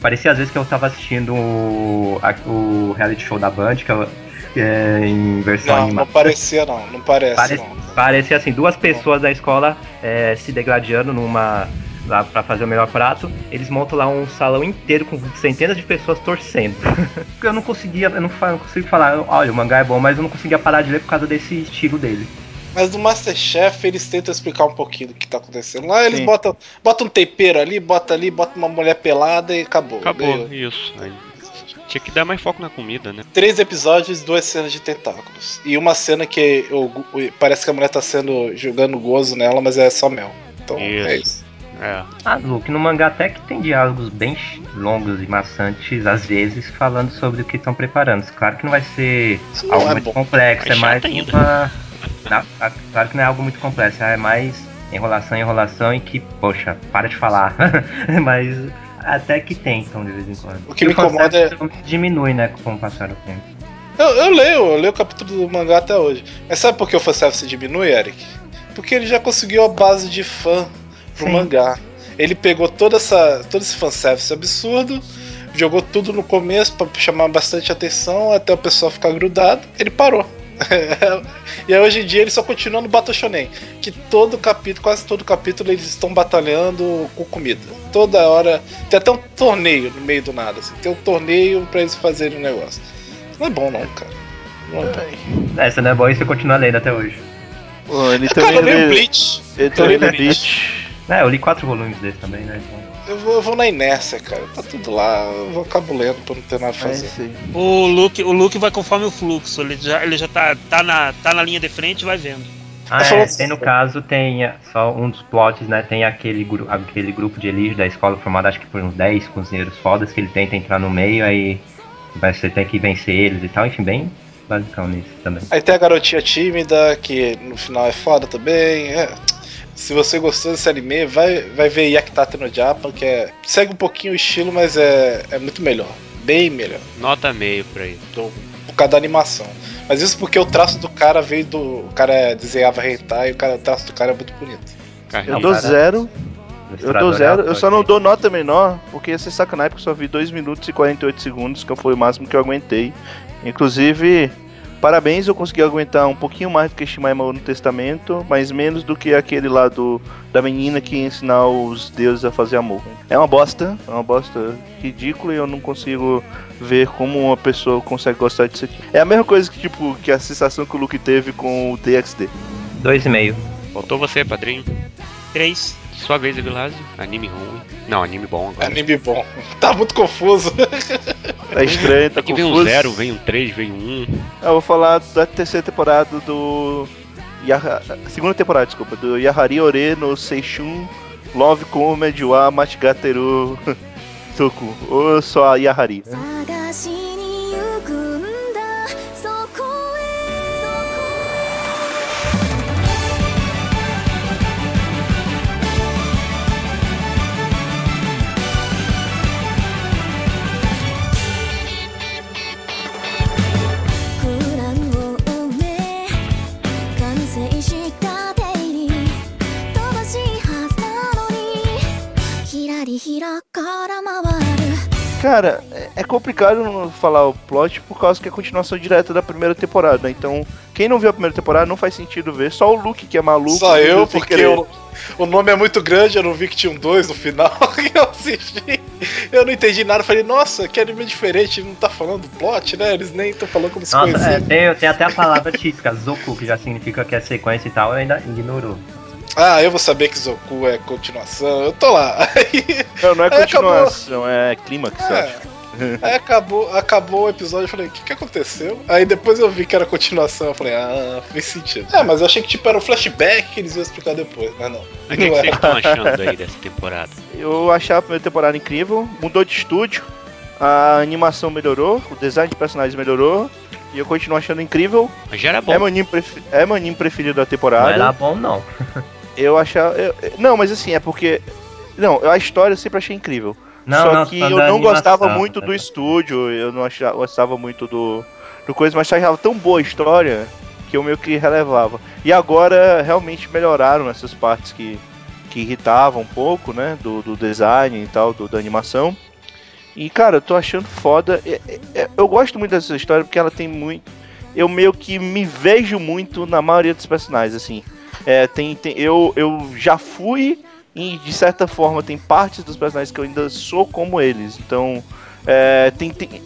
Parecia às vezes que eu tava assistindo o, a- o reality show da Band, que eu, é, em versão Não, animada. não parecia não, não parece Parece, não. parecia assim, duas pessoas da escola é, se degladiando numa. Lá pra fazer o melhor prato. Eles montam lá um salão inteiro com centenas de pessoas torcendo. [LAUGHS] eu não conseguia, eu não, não consigo falar, olha, o mangá é bom, mas eu não conseguia parar de ler por causa desse estilo dele. Mas no Masterchef eles tentam explicar um pouquinho do que tá acontecendo. Lá eles Sim. botam, botam um tempero ali, bota ali, bota uma mulher pelada e acabou. Acabou, Ganhou. isso. Aí, tinha que dar mais foco na comida, né? Três episódios, duas cenas de tentáculos. E uma cena que o- o- parece que a mulher tá sendo jogando gozo nela, mas é só mel. Então Isso. é isso. É. Ah, Luke, no mangá até que tem diálogos bem longos e maçantes, às vezes, falando sobre o que estão preparando. Claro que não vai ser Isso algo é muito bom. complexo, É é mais ainda. uma. Não, claro que não é algo muito complexo, é mais enrolação, enrolação e que, poxa, para de falar. [LAUGHS] Mas até que tentam de vez em quando. O que E me incomoda é- diminui, né, com o passar do tempo. Eu, eu leio, eu leio o capítulo do mangá até hoje. Mas sabe por que o fanservice diminui, Eric? Porque ele já conseguiu a base de fã pro Sim. mangá. Ele pegou toda essa, todo esse fanservice absurdo, jogou tudo no começo pra chamar bastante atenção, até o pessoal ficar grudado, ele parou. [LAUGHS] e aí hoje em dia ele só continua no Battle Shonen, que todo capítulo, quase todo capítulo eles estão batalhando com comida. Toda hora tem até um torneio no meio do nada, assim. Tem um torneio pra eles fazerem um negócio. Não é bom não, cara. Não é bom. Essa não é boa e você continua lendo até hoje. Pô, ele Cara, também eu leio lê, Bleach. ele também lê Bleach. É, eu li quatro volumes desse também, né? Então... Eu vou, eu vou na inércia, cara. Tá tudo lá, eu vou acabo lendo pra não ter nada a É fazer. aí. O Luke, o Luke vai conforme o fluxo, ele já, ele já tá, tá, na, tá na linha de frente e vai vendo. Ah, é, tem no caso, tem é, só um dos plots, né? Tem aquele, gru aquele grupo de elite da escola formado acho que por uns 10 cozinheiros fodas que ele tenta entrar no meio, aí vai você tem que vencer eles e tal, enfim, bem basicão nisso também. Aí tem a garotinha tímida, que no final é foda também. É. Se você gostou desse anime, vai, vai ver Yakitate no Japan, que é. Segue um pouquinho o estilo, mas é, é muito melhor. Bem melhor. Nota meio pra ele. do, por causa da animação. Mas isso porque o traço do cara veio do. O cara desenhava hentai e o, cara, o traço do cara é muito bonito. Cara, Eu dou cara, zero. Eu dou zero. Eu só não dou nota menor, porque ia ser sacanagem, porque eu só vi 2 minutos e 48 segundos, que foi o máximo que eu aguentei. Inclusive, parabéns, eu consegui aguentar um pouquinho mais do que Shimaima no Testamento, mas menos do que aquele lá do, da menina que ia ensinar os deuses a fazer amor. É uma bosta, é uma bosta ridícula e eu não consigo ver como uma pessoa consegue gostar disso aqui. É a mesma coisa que, tipo, que a sensação que o Luke teve com o DXD. Dois e meio. Faltou você, padrinho. 3. Sua vez, Evilásio. Anime ruim. Não, anime bom agora. Anime bom. [LAUGHS] Tá muito confuso. [LAUGHS] Tá estranho, tá Aqui vem um confuso. 0, vem um 3, vem um 1. Eu vou falar da terceira temporada do. Yaha... Segunda temporada, desculpa, do Yahari Ore no Seishun Love Comedy wa Machigateru [LAUGHS] Toku. Ou só a Yahari. Cara, é- é complicado não falar o plot por causa que é a continuação direta da primeira temporada. né? Então, quem não viu a primeira temporada não faz sentido ver. Só o Luke que é maluco. Só eu, porque querer. o, nome é muito grande, eu não vi que tinha um 2 no final [LAUGHS] eu assisti. Eu não entendi nada, falei, nossa, que anime diferente, não tá falando do plot, né? Eles nem estão falando como se Nossa, é, tem, tem até a palavra típica, Zoku, que já significa que é sequência e tal, eu ainda ignorou. Ah, eu vou saber que Zoku é continuação, eu tô lá. Aí, [LAUGHS] Não, não é acabou. continuação, é clímax, eu acho. é, [LAUGHS] aí acabou, acabou o episódio, eu falei, o que, que aconteceu? Aí depois eu vi que era continuação, eu falei, ah, fez sentido. É, mas eu achei que tipo era um flashback que eles iam explicar depois, mas não. O que, que Não vocês é. estão achando aí dessa temporada? [LAUGHS] Eu achava a primeira temporada incrível, mudou de estúdio, a animação melhorou, o design de personagens melhorou, e eu continuo achando incrível. Mas já era bom. É meu, anime é preferido da Não temporada. era bom, não. Eu achava. eu- não, mas assim, é porque. Não, a história eu sempre achei incrível. Não, Só não, que eu não gostava animação, muito tá? do estúdio, eu não achava, gostava muito do, do coisa, mas achava tão boa a história que eu meio que relevava. E agora realmente melhoraram essas partes que, que irritavam um pouco, né? Do, do design e tal, do, da animação. E cara, eu tô achando foda. É- é- é- Eu gosto muito dessa história porque ela tem muito. Eu meio que me vejo muito na maioria dos personagens, assim. É, tem, tem, eu, eu já fui e de certa forma tem partes dos personagens que eu ainda sou como eles. Então, é, tem, tem-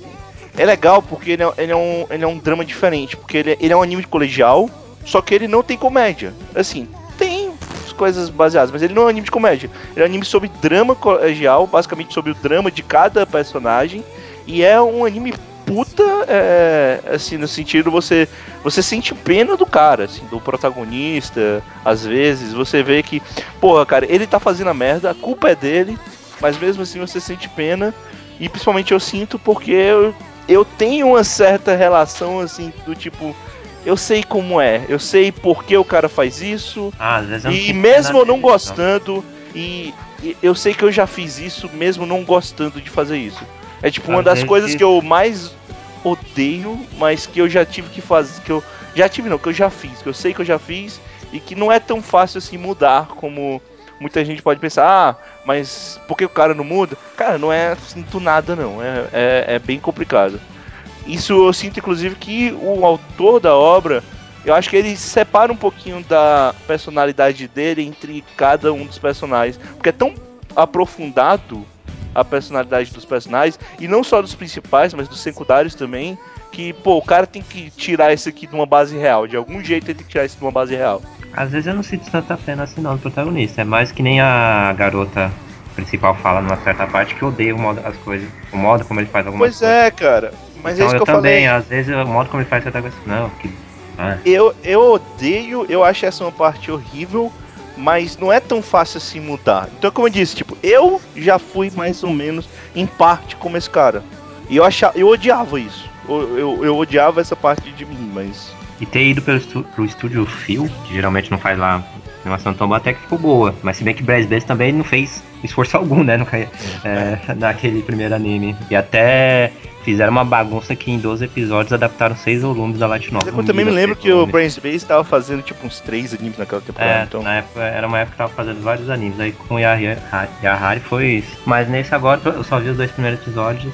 é legal porque ele é, ele é um, ele é um drama diferente. Porque ele, é- ele é um anime colegial, só que ele não tem comédia. Assim, tem coisas baseadas, mas ele não é um anime de comédia. Ele é um anime sobre drama colegial, basicamente sobre o drama de cada personagem. E é um anime puta, é, assim, no sentido você você sente pena do cara, assim, do protagonista, às vezes, você vê que, porra, cara, ele tá fazendo a merda, a culpa é dele, mas mesmo assim você sente pena, e principalmente eu sinto porque eu, eu tenho uma certa relação, assim, do tipo, eu sei como é, eu sei por que o cara faz isso, Ah, e mesmo eu não disso, gostando, e, e eu sei que eu já fiz isso, mesmo não gostando de fazer isso. É tipo uma Às das vezes- coisas que eu mais odeio, mas que eu já tive que fazer, que eu já tive não, que eu já fiz, que eu sei que eu já fiz e que não é tão fácil assim mudar como muita gente pode pensar, ah, mas por que o cara não muda? Cara, não é sinto nada não, é, é, é bem complicado. Isso eu sinto inclusive que o autor da obra, eu acho que ele separa um pouquinho da personalidade dele entre cada um dos personagens, porque é tão aprofundado a personalidade dos personagens, e não só dos principais, mas dos secundários também, que, pô, o cara tem que tirar isso aqui de uma base real, de algum jeito ele tem que tirar isso de uma base real. Às vezes eu não sinto tanta pena assim não do protagonista. É mais que nem a garota principal fala numa certa parte que odeia o modo as coisas. O modo como ele faz algumas Pois coisas. é, cara, mas então é isso eu que eu também, falei. às vezes o modo como ele faz certa coisa. Não, que. Ah, Eu, eu odeio, eu acho essa uma parte horrível, mas não é tão fácil assim mudar. Então, como eu disse, tipo, eu já fui mais ou menos em parte como esse cara. E eu achava, eu odiava isso. Eu, eu, eu odiava essa parte de mim, mas. E ter ido pelo estu pro estúdio Phil, que geralmente não faz lá animação tão boa, até que ficou boa. Mas se bem que Brass Bass também não fez esforço [LAUGHS] algum, né? No, ca- é, naquele primeiro anime. E até fizeram uma bagunça que em 12 episódios adaptaram seis volumes da Light Novel. Eu também me lembro que o Brain Space tava fazendo tipo uns três animes naquela temporada. É, então... na época, era uma época que tava fazendo vários animes. Aí com o Yahari, foi isso. Mas nesse agora eu só vi os dois primeiros episódios.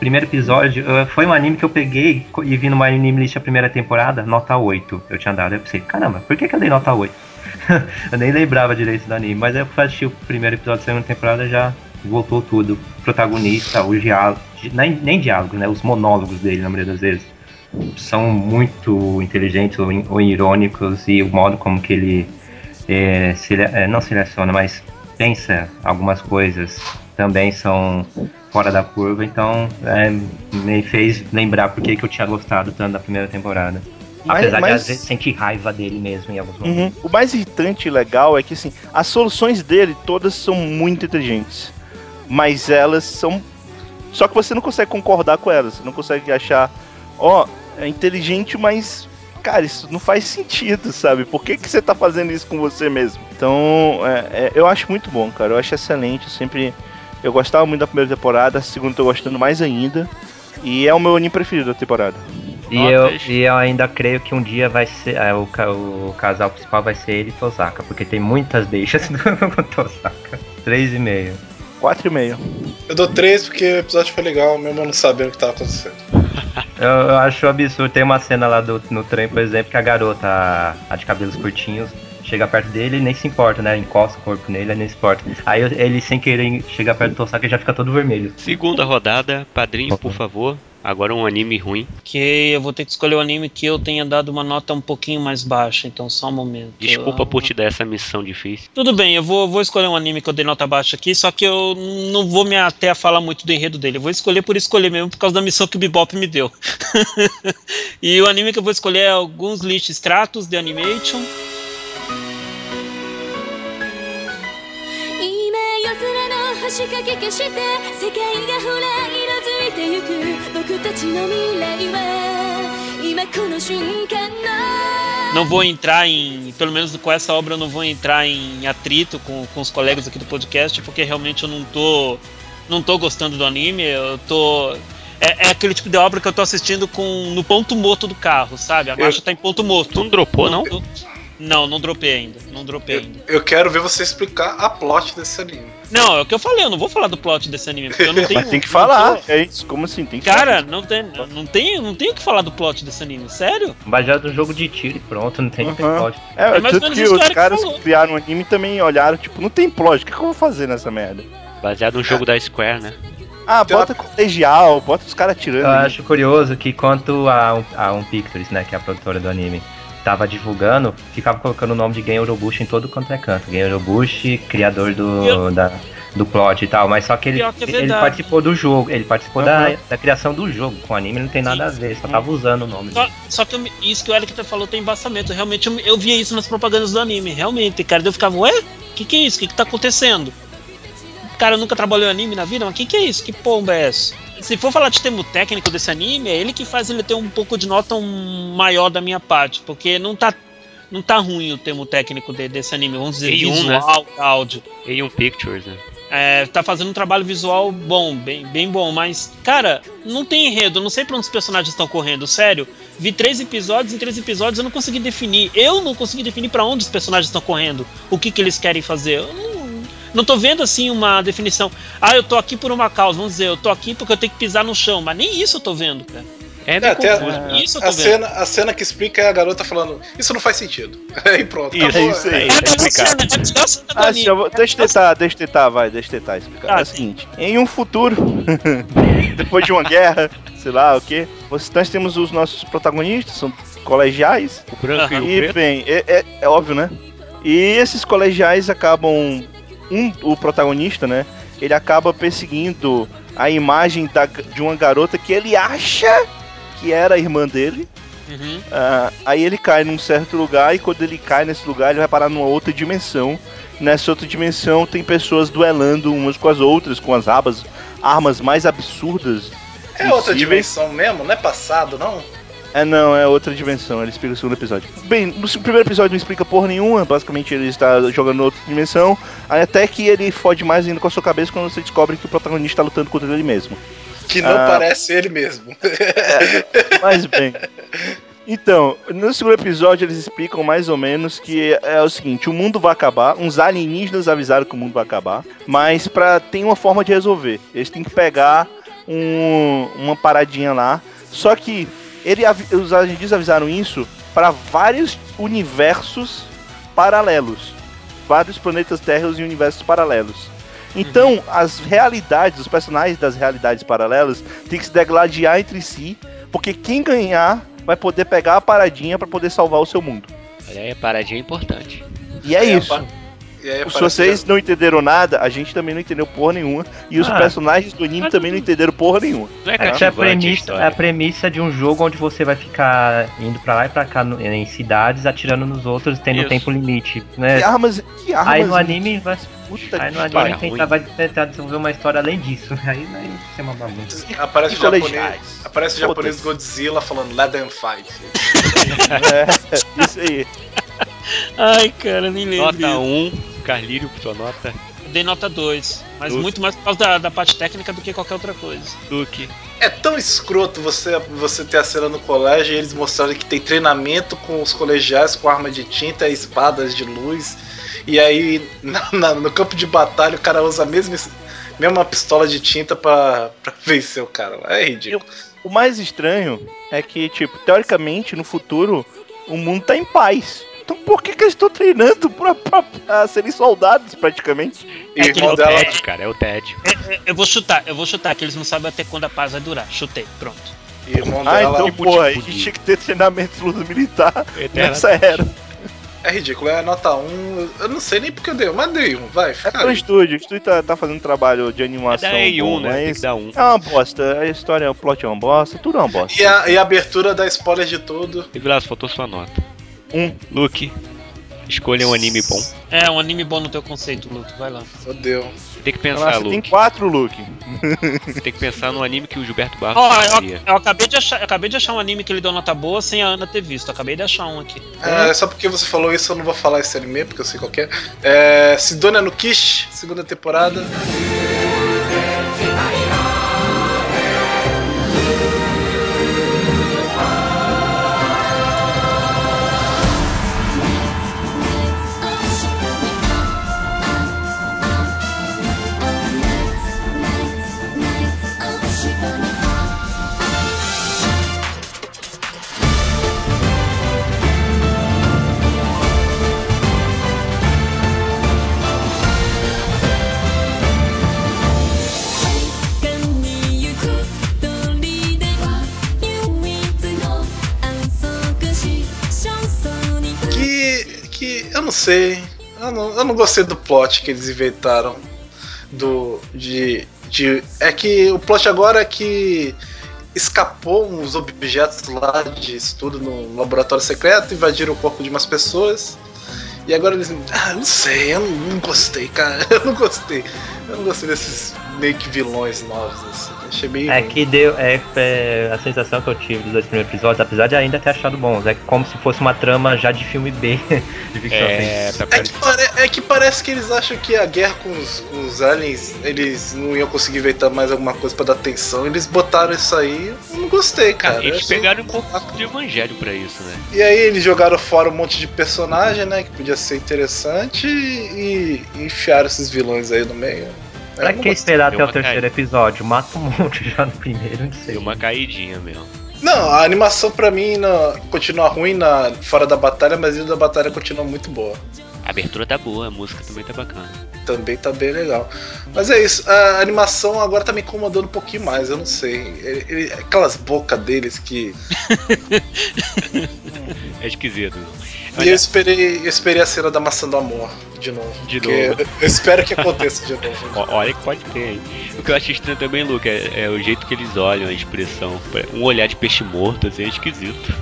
Primeiro episódio foi um anime que eu peguei e vi numa anime list a primeira temporada, nota 8. Eu tinha dado. Eu pensei, caramba, por que, que eu dei nota 8? [LAUGHS] eu nem lembrava direito do anime, mas eu fui assistir o primeiro episódio da segunda temporada já voltou tudo. O protagonista, o diálogo, nem, nem diálogo, né? Os monólogos dele, na maioria das vezes, são muito inteligentes ou, ou irônicos e o modo como que ele é, sele, é, não seleciona, mas pensa algumas coisas também são fora da curva, então é, me fez lembrar porque que eu tinha gostado tanto da primeira temporada. Mas- Apesar mas- de às vezes sentir raiva dele mesmo em alguns momentos. Uhum. O mais irritante e legal é que assim, as soluções dele todas são muito inteligentes. Mas elas são. Só que você não consegue concordar com elas. Você não consegue achar, ó, é inteligente, mas. Cara, isso não faz sentido, sabe? Por que, que você tá fazendo isso com você mesmo? Então, é- é, eu acho muito bom, cara. Eu acho excelente. Eu sempre. Eu gostava muito da primeira temporada, a segunda eu tô gostando mais ainda. E é o meu anime preferido da temporada. E eu, e eu ainda creio que um dia vai ser. é, o, o casal principal vai ser ele e Tosaka, porque tem muitas deixas [LAUGHS] do Tosaka. 3,5. 4,5. Eu dou três porque o episódio foi legal, mesmo eu não sabendo o que tava acontecendo. [LAUGHS] Eu, eu acho absurdo. Tem uma cena lá do, no trem, por exemplo, que a garota, a, a de cabelos curtinhos, chega perto dele e nem se importa, né? Encosta o corpo nele e nem se importa. Aí ele, sem querer, chega perto do Tosaka e já fica todo vermelho. Segunda rodada, padrinho, por favor. Agora um anime ruim. Que eu vou ter que escolher o anime que eu tenha dado uma nota um pouquinho mais baixa, então só um momento. Desculpa por te dar essa missão difícil. Tudo bem, eu vou, vou escolher um anime que eu dei nota baixa aqui, só que eu não vou me até a falar muito do enredo dele. Eu vou escolher por escolher mesmo, por causa da missão que o Bebop me deu. [LAUGHS] e o anime que eu vou escolher é alguns list Stratos The Animation. て世界がほら色づいてゆく僕たちの未来は今この瞬間の Não vou entrar em, pelo menos com essa obra, eu não vou entrar em atrito com, com os colegas aqui do podcast, porque realmente eu não tô, não tô gostando do anime. Eu tô. É, é aquele tipo de obra que eu tô assistindo com no ponto morto do carro, sabe? A marcha tá em ponto morto. Tu não dropou, não? Eu- Não, não dropei ainda. Não dropei ainda. Eu quero ver você explicar a plot desse anime. Não, é o que eu falei, eu não vou falar do plot desse anime, porque eu não [LAUGHS] tenho. Mas tem que falar. tô- É isso, como assim? Tem que Cara, falar. não tem, não tem, não tenho o que falar do plot desse anime, sério? Baseado no jogo de tiro e pronto, não tem Uhum. episódio. É, É tanto que os caras que criaram o anime também olharam, tipo, não tem plot, o que, que eu vou fazer nessa merda? Baseado no jogo da Square, né? Ah, Tem bota colegial, bota os caras tirando. Eu acho curioso que quanto a, a Um Pictures, né, que é a produtora do anime, tava divulgando, ficava colocando o nome de Gen Urobushi em todo quanto é canto. Gen Urobushi, criador do, Eu- da, do plot e tal, mas só que ele, que é ele participou do jogo, ele participou da, Uhum. da criação do jogo. Com o anime não tem nada a ver, só tava usando o nome. Só, só que eu isso que o Eric falou tem embaçamento. Realmente eu, eu via isso nas propagandas do anime. Realmente, cara. Eu ficava, ué? Que que é isso? Que que tá acontecendo? O cara nunca trabalhou em anime na vida, mas que que é isso? Que pomba é essa? Se for falar de termo técnico desse anime, é ele que faz ele ter um pouco de nota um maior da minha parte, porque não tá não tá ruim o termo técnico de- desse anime, vamos dizer, Tem um, né? visual, áudio. E um Pictures, né? É, tá fazendo um trabalho visual bom, bem, bem bom, mas, cara, não tem enredo, eu não sei pra onde os personagens estão correndo, sério. Vi três episódios, em três episódios eu não consegui definir. Eu não consegui definir pra onde os personagens estão correndo, o que, que eles querem fazer. Eu não, não tô vendo assim uma definição. Ah, eu tô aqui por uma causa, vamos dizer, eu tô aqui porque eu tenho que pisar no chão, mas nem isso eu tô vendo, cara. É, É, até a, Isso eu tô a vendo. cena, a cena que explica é a garota falando, isso não faz sentido. Aí [LAUGHS] pronto, Isso, acabou. é isso aí. É melhor explicado. é a melhor cena do Ah, vou- deixa eu tentar, deixa eu tentar, vai, deixa eu tentar explicar. Ah, é o seguinte, em um futuro, [LAUGHS] depois de uma guerra, sei lá o que, nós temos os nossos protagonistas, são colegiais, O branco e o e preto. bem, é, é- é óbvio, né? E esses colegiais acabam, um, o protagonista, né, ele acaba perseguindo a imagem da- de uma garota que ele acha que era a irmã dele, Uhum. ah, aí ele cai num certo lugar e quando ele cai nesse lugar ele vai parar numa outra dimensão. Nessa outra dimensão tem pessoas duelando umas com as outras, com as abas, armas mais absurdas. É outra dimensão mesmo, não é passado, não? É não, é outra dimensão, ele explica no segundo episódio. Bem, no primeiro episódio não explica porra nenhuma, basicamente ele está jogando outra dimensão, aí até que ele fode mais ainda com a sua cabeça quando você descobre que o protagonista está lutando contra ele mesmo. Que não Ah. parece ele mesmo. Mas bem. Então, no segundo episódio eles explicam mais ou menos que é o seguinte, o mundo vai acabar, uns alienígenas avisaram que o mundo vai acabar, mas pra, tem uma forma de resolver. Eles têm que pegar um- uma paradinha lá. Só que ele, os alienígenas avisaram isso para vários universos paralelos. Vários planetas terras e universos paralelos. Então, as realidades, os personagens das realidades paralelas têm que se degladiar entre si, porque quem ganhar vai poder pegar a paradinha pra poder salvar o seu mundo. Olha aí, a paradinha é importante. E é, É, isso. aí Se vocês não entenderam nada, a gente também não entendeu porra nenhuma. E os Ah. personagens do anime também não entenderam porra nenhuma. É Essa é a cativante a premissa, é a história. premissa de um jogo onde você vai ficar indo pra lá e pra cá no- em cidades, atirando nos outros, tendo Isso. tempo limite, né? Que armas. Que armas. Aí no anime vai, Puta aí que no anime tentar, vai tentar desenvolver uma história além disso. [LAUGHS] Aí vai ser uma bagunça. Aparece o japonês, aparece japonês. Godzilla falando Let them fight. [LAUGHS] É, isso aí. Ai, cara, nem lembro. Nota 1, Carlírio, sua nota. Eu Dei nota 2. Mas Duque. muito mais por causa da, da parte técnica do que qualquer outra coisa. Duque. É tão escroto você, você ter a cena no colégio e eles mostrarem que tem treinamento com os colegiais com arma de tinta e espadas de luz. E aí na- na- no campo de batalha o cara usa a mesma, mesma pistola de tinta pra, pra vencer o cara. É ridículo. O mais estranho é que, tipo, teoricamente, no futuro, o mundo tá em paz. Então por que, que eles estão treinando pra, pra, pra serem soldados, praticamente? O É É o dela. Ted, cara, é o Ted. É, Eu vou chutar, eu vou chutar, que eles não sabem até quando a paz vai durar. Chutei, pronto. E o irmão Ah, dela então, porra, a gente tinha que ter treinamento de luta militar nessa era. é ridículo. É nota 1. Eu não sei nem porque eu dei, mas dei um. Vai, É fica pro aí. estúdio, o estúdio tá, tá fazendo trabalho de É animação. da E1, bom, né? Tem mas um. É uma bosta, a história, o plot é uma bosta, tudo é uma bosta. E a, e a abertura da spoiler de tudo. E Vilas, faltou sua nota. Um. Luke, escolha um anime bom. É, um anime bom no teu conceito, Luke. Vai lá. Fodeu. Tem que pensar, tem Luke. quatro, Luke. Tem que pensar num anime que o Gilberto Barros Ó, eu, eu acabei de achar, eu acabei de achar um anime que ele deu nota boa sem a Ana ter visto. Acabei de achar um aqui. É, só porque você falou isso, eu não vou falar esse anime, porque eu sei qual que é. É. Sidonia no Kish, segunda temporada. Sei. Eu não, eu não gostei do plot que eles inventaram. Do. de. de é que o plot agora é que escapou uns objetos lá de estudo no laboratório secreto, invadiram o corpo de umas pessoas. E agora eles. Ah, não sei, eu não, não gostei, cara. [LAUGHS] Eu não gostei. Eu não gostei desses meio que vilões novos, assim. Achei meio. É que deu. É, é, a sensação que eu tive dos dois primeiros episódios, apesar de ainda ter achado bons, é como se fosse uma trama já de filme B [LAUGHS] de ficção É, tá É que, pare- é que parece que eles acham que a guerra com os, com os aliens, eles não iam conseguir inventar mais alguma coisa pra dar atenção. Eles botaram isso aí, eu não gostei, cara. Cara, eles achei- pegaram um pouco de evangelho pra isso, né? E aí eles jogaram fora um monte de personagem, né? Que podia ser interessante e, e enfiaram esses vilões aí no meio. Pra que esperar até o terceiro caída. episódio? Mata um [LAUGHS] monte já no primeiro, não sei. Deu uma caidinha mesmo. Não, a animação pra mim na- continua ruim na, fora da batalha, mas dentro da batalha continua muito boa. A abertura tá boa, a música também tá bacana. Também tá bem legal. Mas é isso, a animação agora tá me incomodando um pouquinho mais, eu não sei. Ele- ele- aquelas bocas deles que. [LAUGHS] É esquisito. E eu esperei, eu esperei a cena da maçã do amor de novo. De novo. [LAUGHS] Eu, espero que aconteça de novo. [LAUGHS] Olha que pode ter, hein? O que eu acho estranho também, Luke, é, é o jeito que eles olham, a expressão. Um olhar de peixe morto, assim, é esquisito.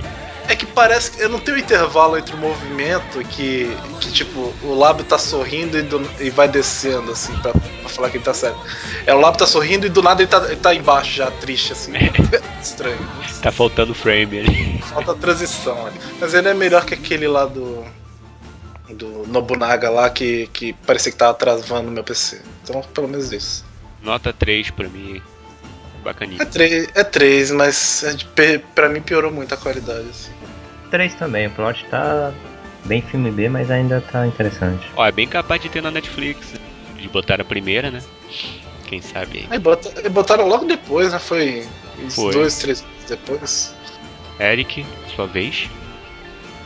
É que parece que eu não tenho intervalo entre o movimento que, que tipo, o lábio tá sorrindo e, do- e vai descendo, assim, pra, pra falar que ele tá sério. É, o lábio tá sorrindo e do nada ele tá, ele tá embaixo já, triste, assim. [LAUGHS] Estranho. Tá faltando frame ali. Falta a transição ali. Mas ele é melhor que aquele lá do. Do Nobunaga lá que, que parecia que tava travando meu PC. Então, pelo menos isso. Nota 3 pra mim. Bacaninha. É 3, é três mas é pra mim piorou muito a qualidade. assim. Três também, o plot tá bem filme B, mas ainda tá interessante. Ó, é bem capaz de ter na Netflix. De botar a primeira, né? Quem sabe aí. Aí bota- aí botaram logo depois, né? Foi uns Foi. dois, três meses depois. Eric, sua vez.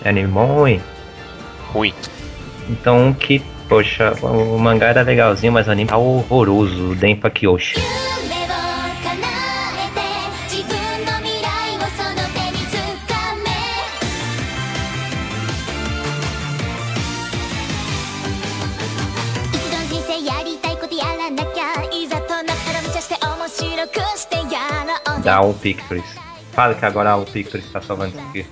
Anime ruim. Ruim. Então que, poxa, o mangá era legalzinho, mas o anime tá horroroso, Denpa Kyoshi. Da All Pictures. Fala que agora a All Pictures tá salvando isso aqui.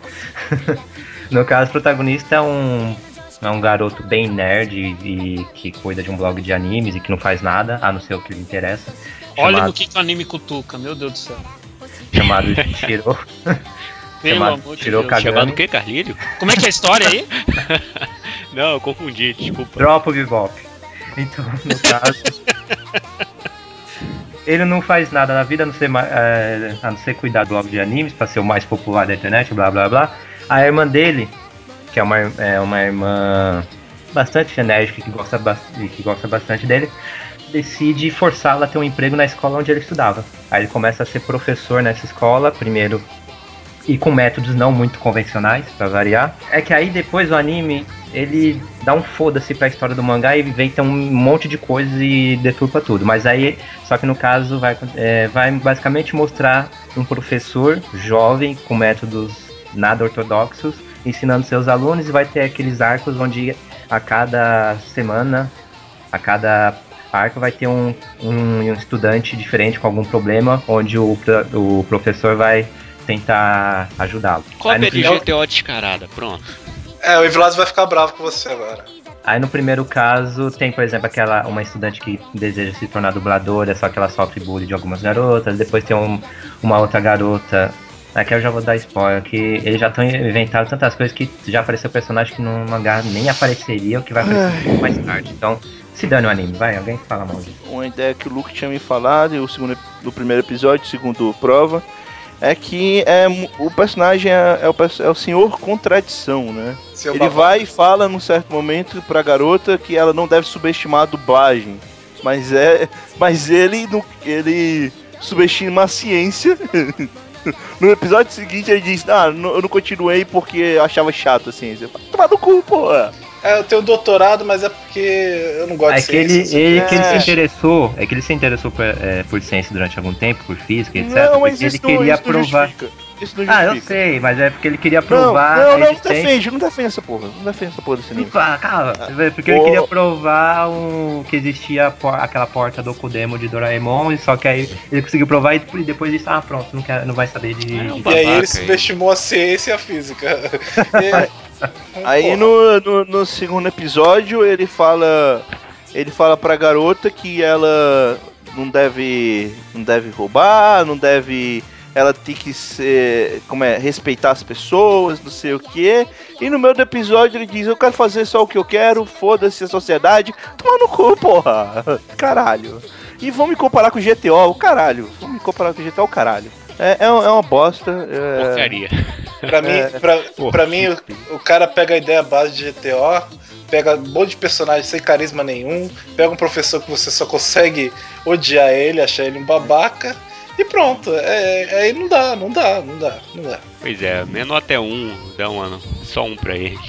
[LAUGHS] no caso, o protagonista é um, é um garoto bem nerd e, e que cuida de um blog de animes e que não faz nada, a não ser o que lhe interessa. Olha chamado, no que, que o anime cutuca, meu Deus do céu. chamado [LAUGHS] Shiro. Pelo Chamado amor de Shiro Deus. Kagami. Chamado o quê, Carlírio? Como é que é a história aí? [LAUGHS] Não, eu confundi, desculpa. Dropa o Bebop. Então, no caso. Ele não faz nada na vida a não ser, é, a não ser cuidar do blog de animes pra ser o mais popular da internet, blá blá blá. A irmã dele, que é uma, é uma irmã bastante enérgica que gosta, que gosta bastante dele, decide forçá-la a ter um emprego na escola onde ele estudava. Aí ele começa a ser professor nessa escola, primeiro e com métodos não muito convencionais, pra variar. É que aí depois o anime, ele dá um foda-se pra história do mangá e inventa um monte de coisas e deturpa tudo. Mas aí, só que no caso, vai, é, vai basicamente mostrar um professor jovem com métodos nada ortodoxos ensinando seus alunos e vai ter aqueles arcos onde a cada semana, a cada arco vai ter um, um estudante diferente com algum problema, onde o, o professor vai tentar ajudá-lo. Cópia de primeiro- GTO descarada, pronto. É, o Evilásio vai ficar bravo com você agora. Aí no primeiro caso tem, por exemplo, aquela uma estudante que deseja se tornar dubladora, só que ela sofre bullying de algumas garotas. Depois tem um- uma outra garota. Aqui eu já vou dar spoiler, que eles já estão inventando tantas coisas que já apareceu personagem que no mangá nem apareceria, ou que vai aparecer um pouco mais tarde. Então, se dane o anime, vai, alguém fala mal disso. Uma ideia que o Luke tinha me falado, e o segundo do primeiro episódio, segundo prova, é que é, o personagem é, é o, é o senhor contradição, né? Seu Ele vai e fala num certo momento pra garota que ela não deve subestimar a dublagem. Mas é. Mas ele ele subestima a ciência. [LAUGHS] No episódio seguinte ele diz, ah, não- eu não continuei porque eu achava chato a ciência. Toma no cu, porra! É, eu tenho doutorado, mas é porque eu não gosto É de que ele, ciências. ele, que ele se É. interessou, é que ele se interessou por, é, por ciência durante algum tempo, por física, etc. não, porque ele isso não, queria isso não provar. não Ah, eu sei, mas é porque ele queria Não, provar. não, a não, não existência- defende, não defende essa porra. Não defende essa porra desse anime. fala, calma. Ah, Porque ele Ô. queria provar um, que existia por- aquela porta do Okudemo de Doraemon, e só que aí ele conseguiu provar e depois disse, ah, pronto, não, quer, não vai saber de. Ah, não, de- E aí babaca ele aí. subestimou a ciência e a física. [LAUGHS] E- [LAUGHS] Aí no, no, no segundo episódio ele fala. Ele fala pra garota que ela não deve. não deve roubar, não deve. Ela tem que ser. como é? respeitar as pessoas, não sei o que. E no meio do episódio ele diz, eu quero fazer só o que eu quero, foda-se a sociedade. Toma no cu, porra! [LAUGHS] Caralho. E vão me comparar com o GTO, o caralho. Vão me comparar com o GTO, o caralho. É, é, um- é uma bosta. é- Porcaria. Pra mim, É. pra, Porra. pra mim o, o cara pega a ideia base de GTO, pega um monte de personagem sem carisma nenhum, pega um professor que você só consegue odiar ele, achar ele um babaca, e pronto. É, aí não dá, não dá, não dá, não dá. Pois é, menor até um, dá um ano. Só um pra eles.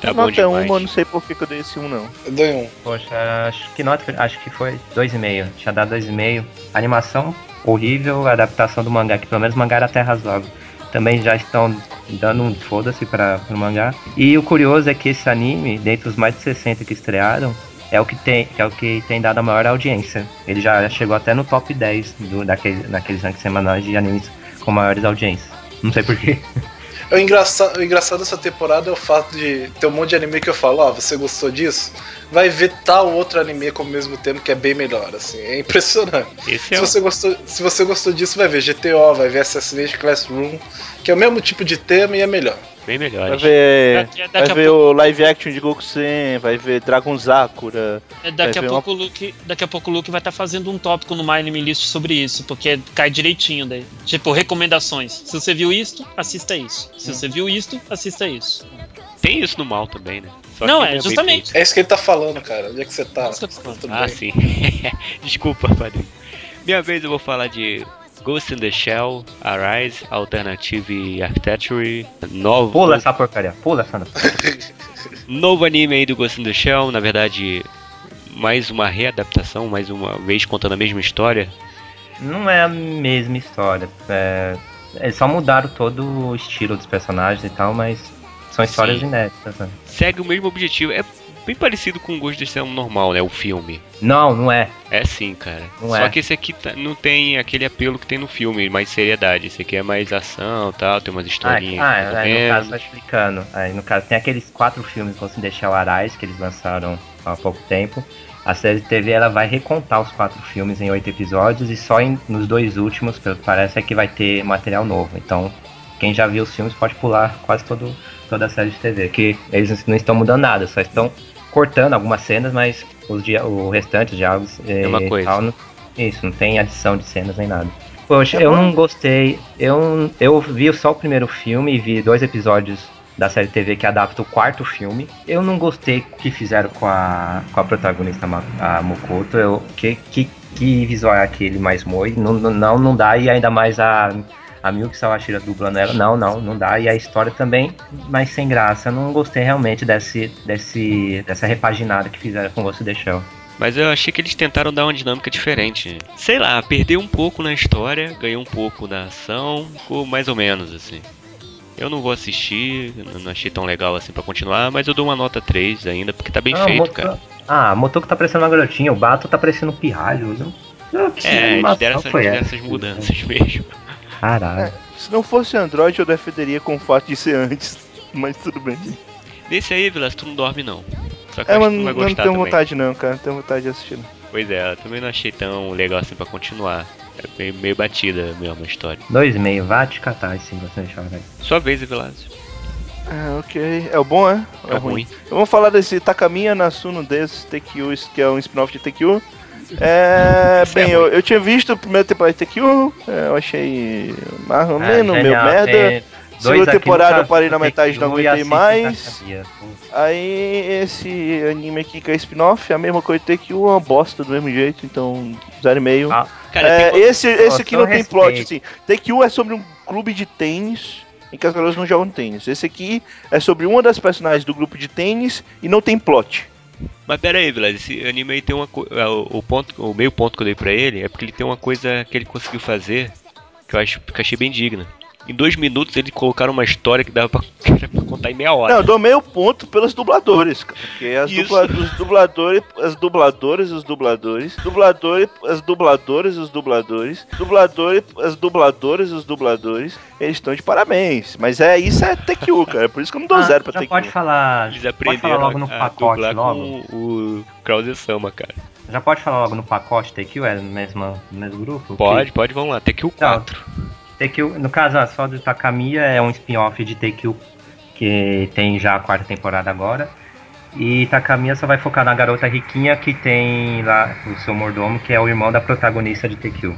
Tá bom Nota demais. uma, eu não sei por que eu dei esse um, não. Eu dou um. Poxa, acho que nota, acho que foi 2,5. Tinha dado 2,5. Animação horrível, a adaptação do mangá, que pelo menos o mangá era até razoável. Também já estão dando um foda-se para o mangá. E o curioso é que esse anime, dentre os mais de 60 que estrearam, é o que tem, é o que tem dado a maior audiência. Ele já chegou até no top 10 do, daquele, rankings semanais de animes com maiores audiências. Não sei porquê. O engraçado, o engraçado dessa temporada é o fato de ter um monte de anime que eu falo, ó, você gostou disso? Vai ver tal outro anime com o mesmo tema que é bem melhor, assim, é impressionante. Esse Se é você, gostou, se você gostou disso, vai ver GTO, vai ver Assassination Classroom, que é o mesmo tipo de tema e é melhor. Bem Vai melhores. ver, Daqui- daqui vai ver pouco- o live action de Goku-Sen, vai ver Dragon Sakura. É, Daqui Vai a, ver pouco o Luke, daqui a pouco o Luke vai estar fazendo um tópico no My Anime List sobre isso, porque cai direitinho daí. Tipo, recomendações. Se você viu isto, assista isso. Se você viu isto, assista isso. Tem isso no mal também, né? Só Não, é justamente. É isso que ele tá falando, cara. Onde é que você tá? Que Ah, bem. sim. [LAUGHS] Desculpa, padrinho. Minha vez eu vou falar de Ghost in the Shell, Arise, Alternative Architecture, novo, Pula essa porcaria, pula essa. [LAUGHS] novo anime aí do Ghost in the Shell, na verdade, mais uma readaptação, mais uma vez contando a mesma história. Não é a mesma história. É, eles só mudaram todo o estilo dos personagens e tal, mas são histórias Sim. inéditas. né? Segue o mesmo objetivo, é bem parecido com o Ghost in the Shell normal, né, o filme. Não, não é. É sim, cara. Não Só é. que esse aqui tá- não tem aquele apelo que tem no filme, mais seriedade. Esse aqui é mais ação tal, tem umas Ah, historinhas. ah, aí no caso tá explicando. Aí no caso tem aqueles quatro filmes Ghost in the Shell Arais que eles lançaram há pouco tempo. A série de TV ela vai recontar os quatro filmes em oito episódios e só em- nos dois últimos, pelo que parece, é que vai ter material novo. Então, quem já viu os filmes pode pular quase todo, toda a série de TV, que eles não estão mudando nada, só estão cortando algumas cenas, mas os dia, o restante, os diálogos É uma e coisa. tal, não- isso, não tem adição de cenas nem nada. Poxa, eu não gostei. Eu, eu vi só o primeiro filme e vi dois episódios da série TV que adapta o quarto filme. Eu não gostei que fizeram com a, com a protagonista a Mokoto. Eu, que, que, que visual é aquele mais moi? Não, não- não, não dá. E ainda mais a, a Milk Sawashira dublando ela. Não, não, não dá. E a história também, mas sem graça. Eu não gostei realmente desse, desse, dessa repaginada que fizeram com você deixou. Mas eu achei que eles tentaram dar uma dinâmica diferente. Sei lá, perdeu um pouco na história, ganhou um pouco na ação, ficou mais ou menos assim. Eu não vou assistir, não achei tão legal assim pra continuar, mas eu dou uma nota 3 ainda, porque tá bem Ah, feito, Moto- cara. Ah, a Motoko tá parecendo uma garotinha, o Bato tá parecendo um pirralho. Eu- Que É, eles animação deram, essas, foi deram essa? essas mudanças mesmo. Caralho. Se não fosse Android, eu defenderia com o fato de ser antes. [LAUGHS] Mas tudo bem. Nesse aí, Vilas, tu não dorme não. Só que É, mas vai não, não tenho também. vontade não, cara. Não tenho vontade de assistir. não. Pois é, eu também não achei tão legal assim pra continuar. É meio, meio batida mesmo a história. Dois e meio, vá te catar esse você deixar velho. Sua vez, Vilas. Ah, ok. É o bom, é? É ruim. Então vamos falar desse Takamiya Nasuno desse TQ, que é um spin-off de TQ. É, [LAUGHS] Isso é bem, eu, eu tinha visto a primeira temporada de TQ, é, eu achei mais ou menos, meio merda. Segunda temporada eu parei na metade, não e aguentei mais. Aí esse anime aqui que é spin-off, a mesma coisa que TQ, uma bosta do mesmo jeito, então 0,5. Ah, Cara, É, esse, esse aqui não tem plot, assim. TQ é sobre um clube de tênis em que as garotas não jogam tênis. Esse aqui é sobre uma das personagens do grupo de tênis e não tem plot. Mas pera aí, Vilas, esse anime aí tem uma coisa. O, o ponto, o meio ponto que eu dei pra ele é porque ele tem uma coisa que ele conseguiu fazer que eu acho que eu achei bem digna. Em dois minutos eles colocaram uma história que dava pra, [LAUGHS] que era pra contar em meia hora. Não, eu dou meio ponto pelos dubladores, cara. Porque as dubla, os dubladores, as dubladoras, os dubladores, dubladores, as dubladoras, os dubladores, dubladores, as dubladoras, os dubladores, eles estão de parabéns. Mas é isso é TQ, cara. Por isso que eu não dou ah, zero pra já TQ. pode falar. Eles Pode falar aprenderam logo no a, a pacote dublar logo. com o Krause Sama, cara. Já pode falar logo no pacote TQ, é no mesmo, no mesmo grupo? Pode, pode, vamos lá. Que o 4. TQ, no caso, a só do Takamiya é um spin-off de TQ que tem já a quarta temporada agora. E Takamiya só vai focar na garota riquinha que tem lá o seu mordomo, que é o irmão da protagonista de TQ.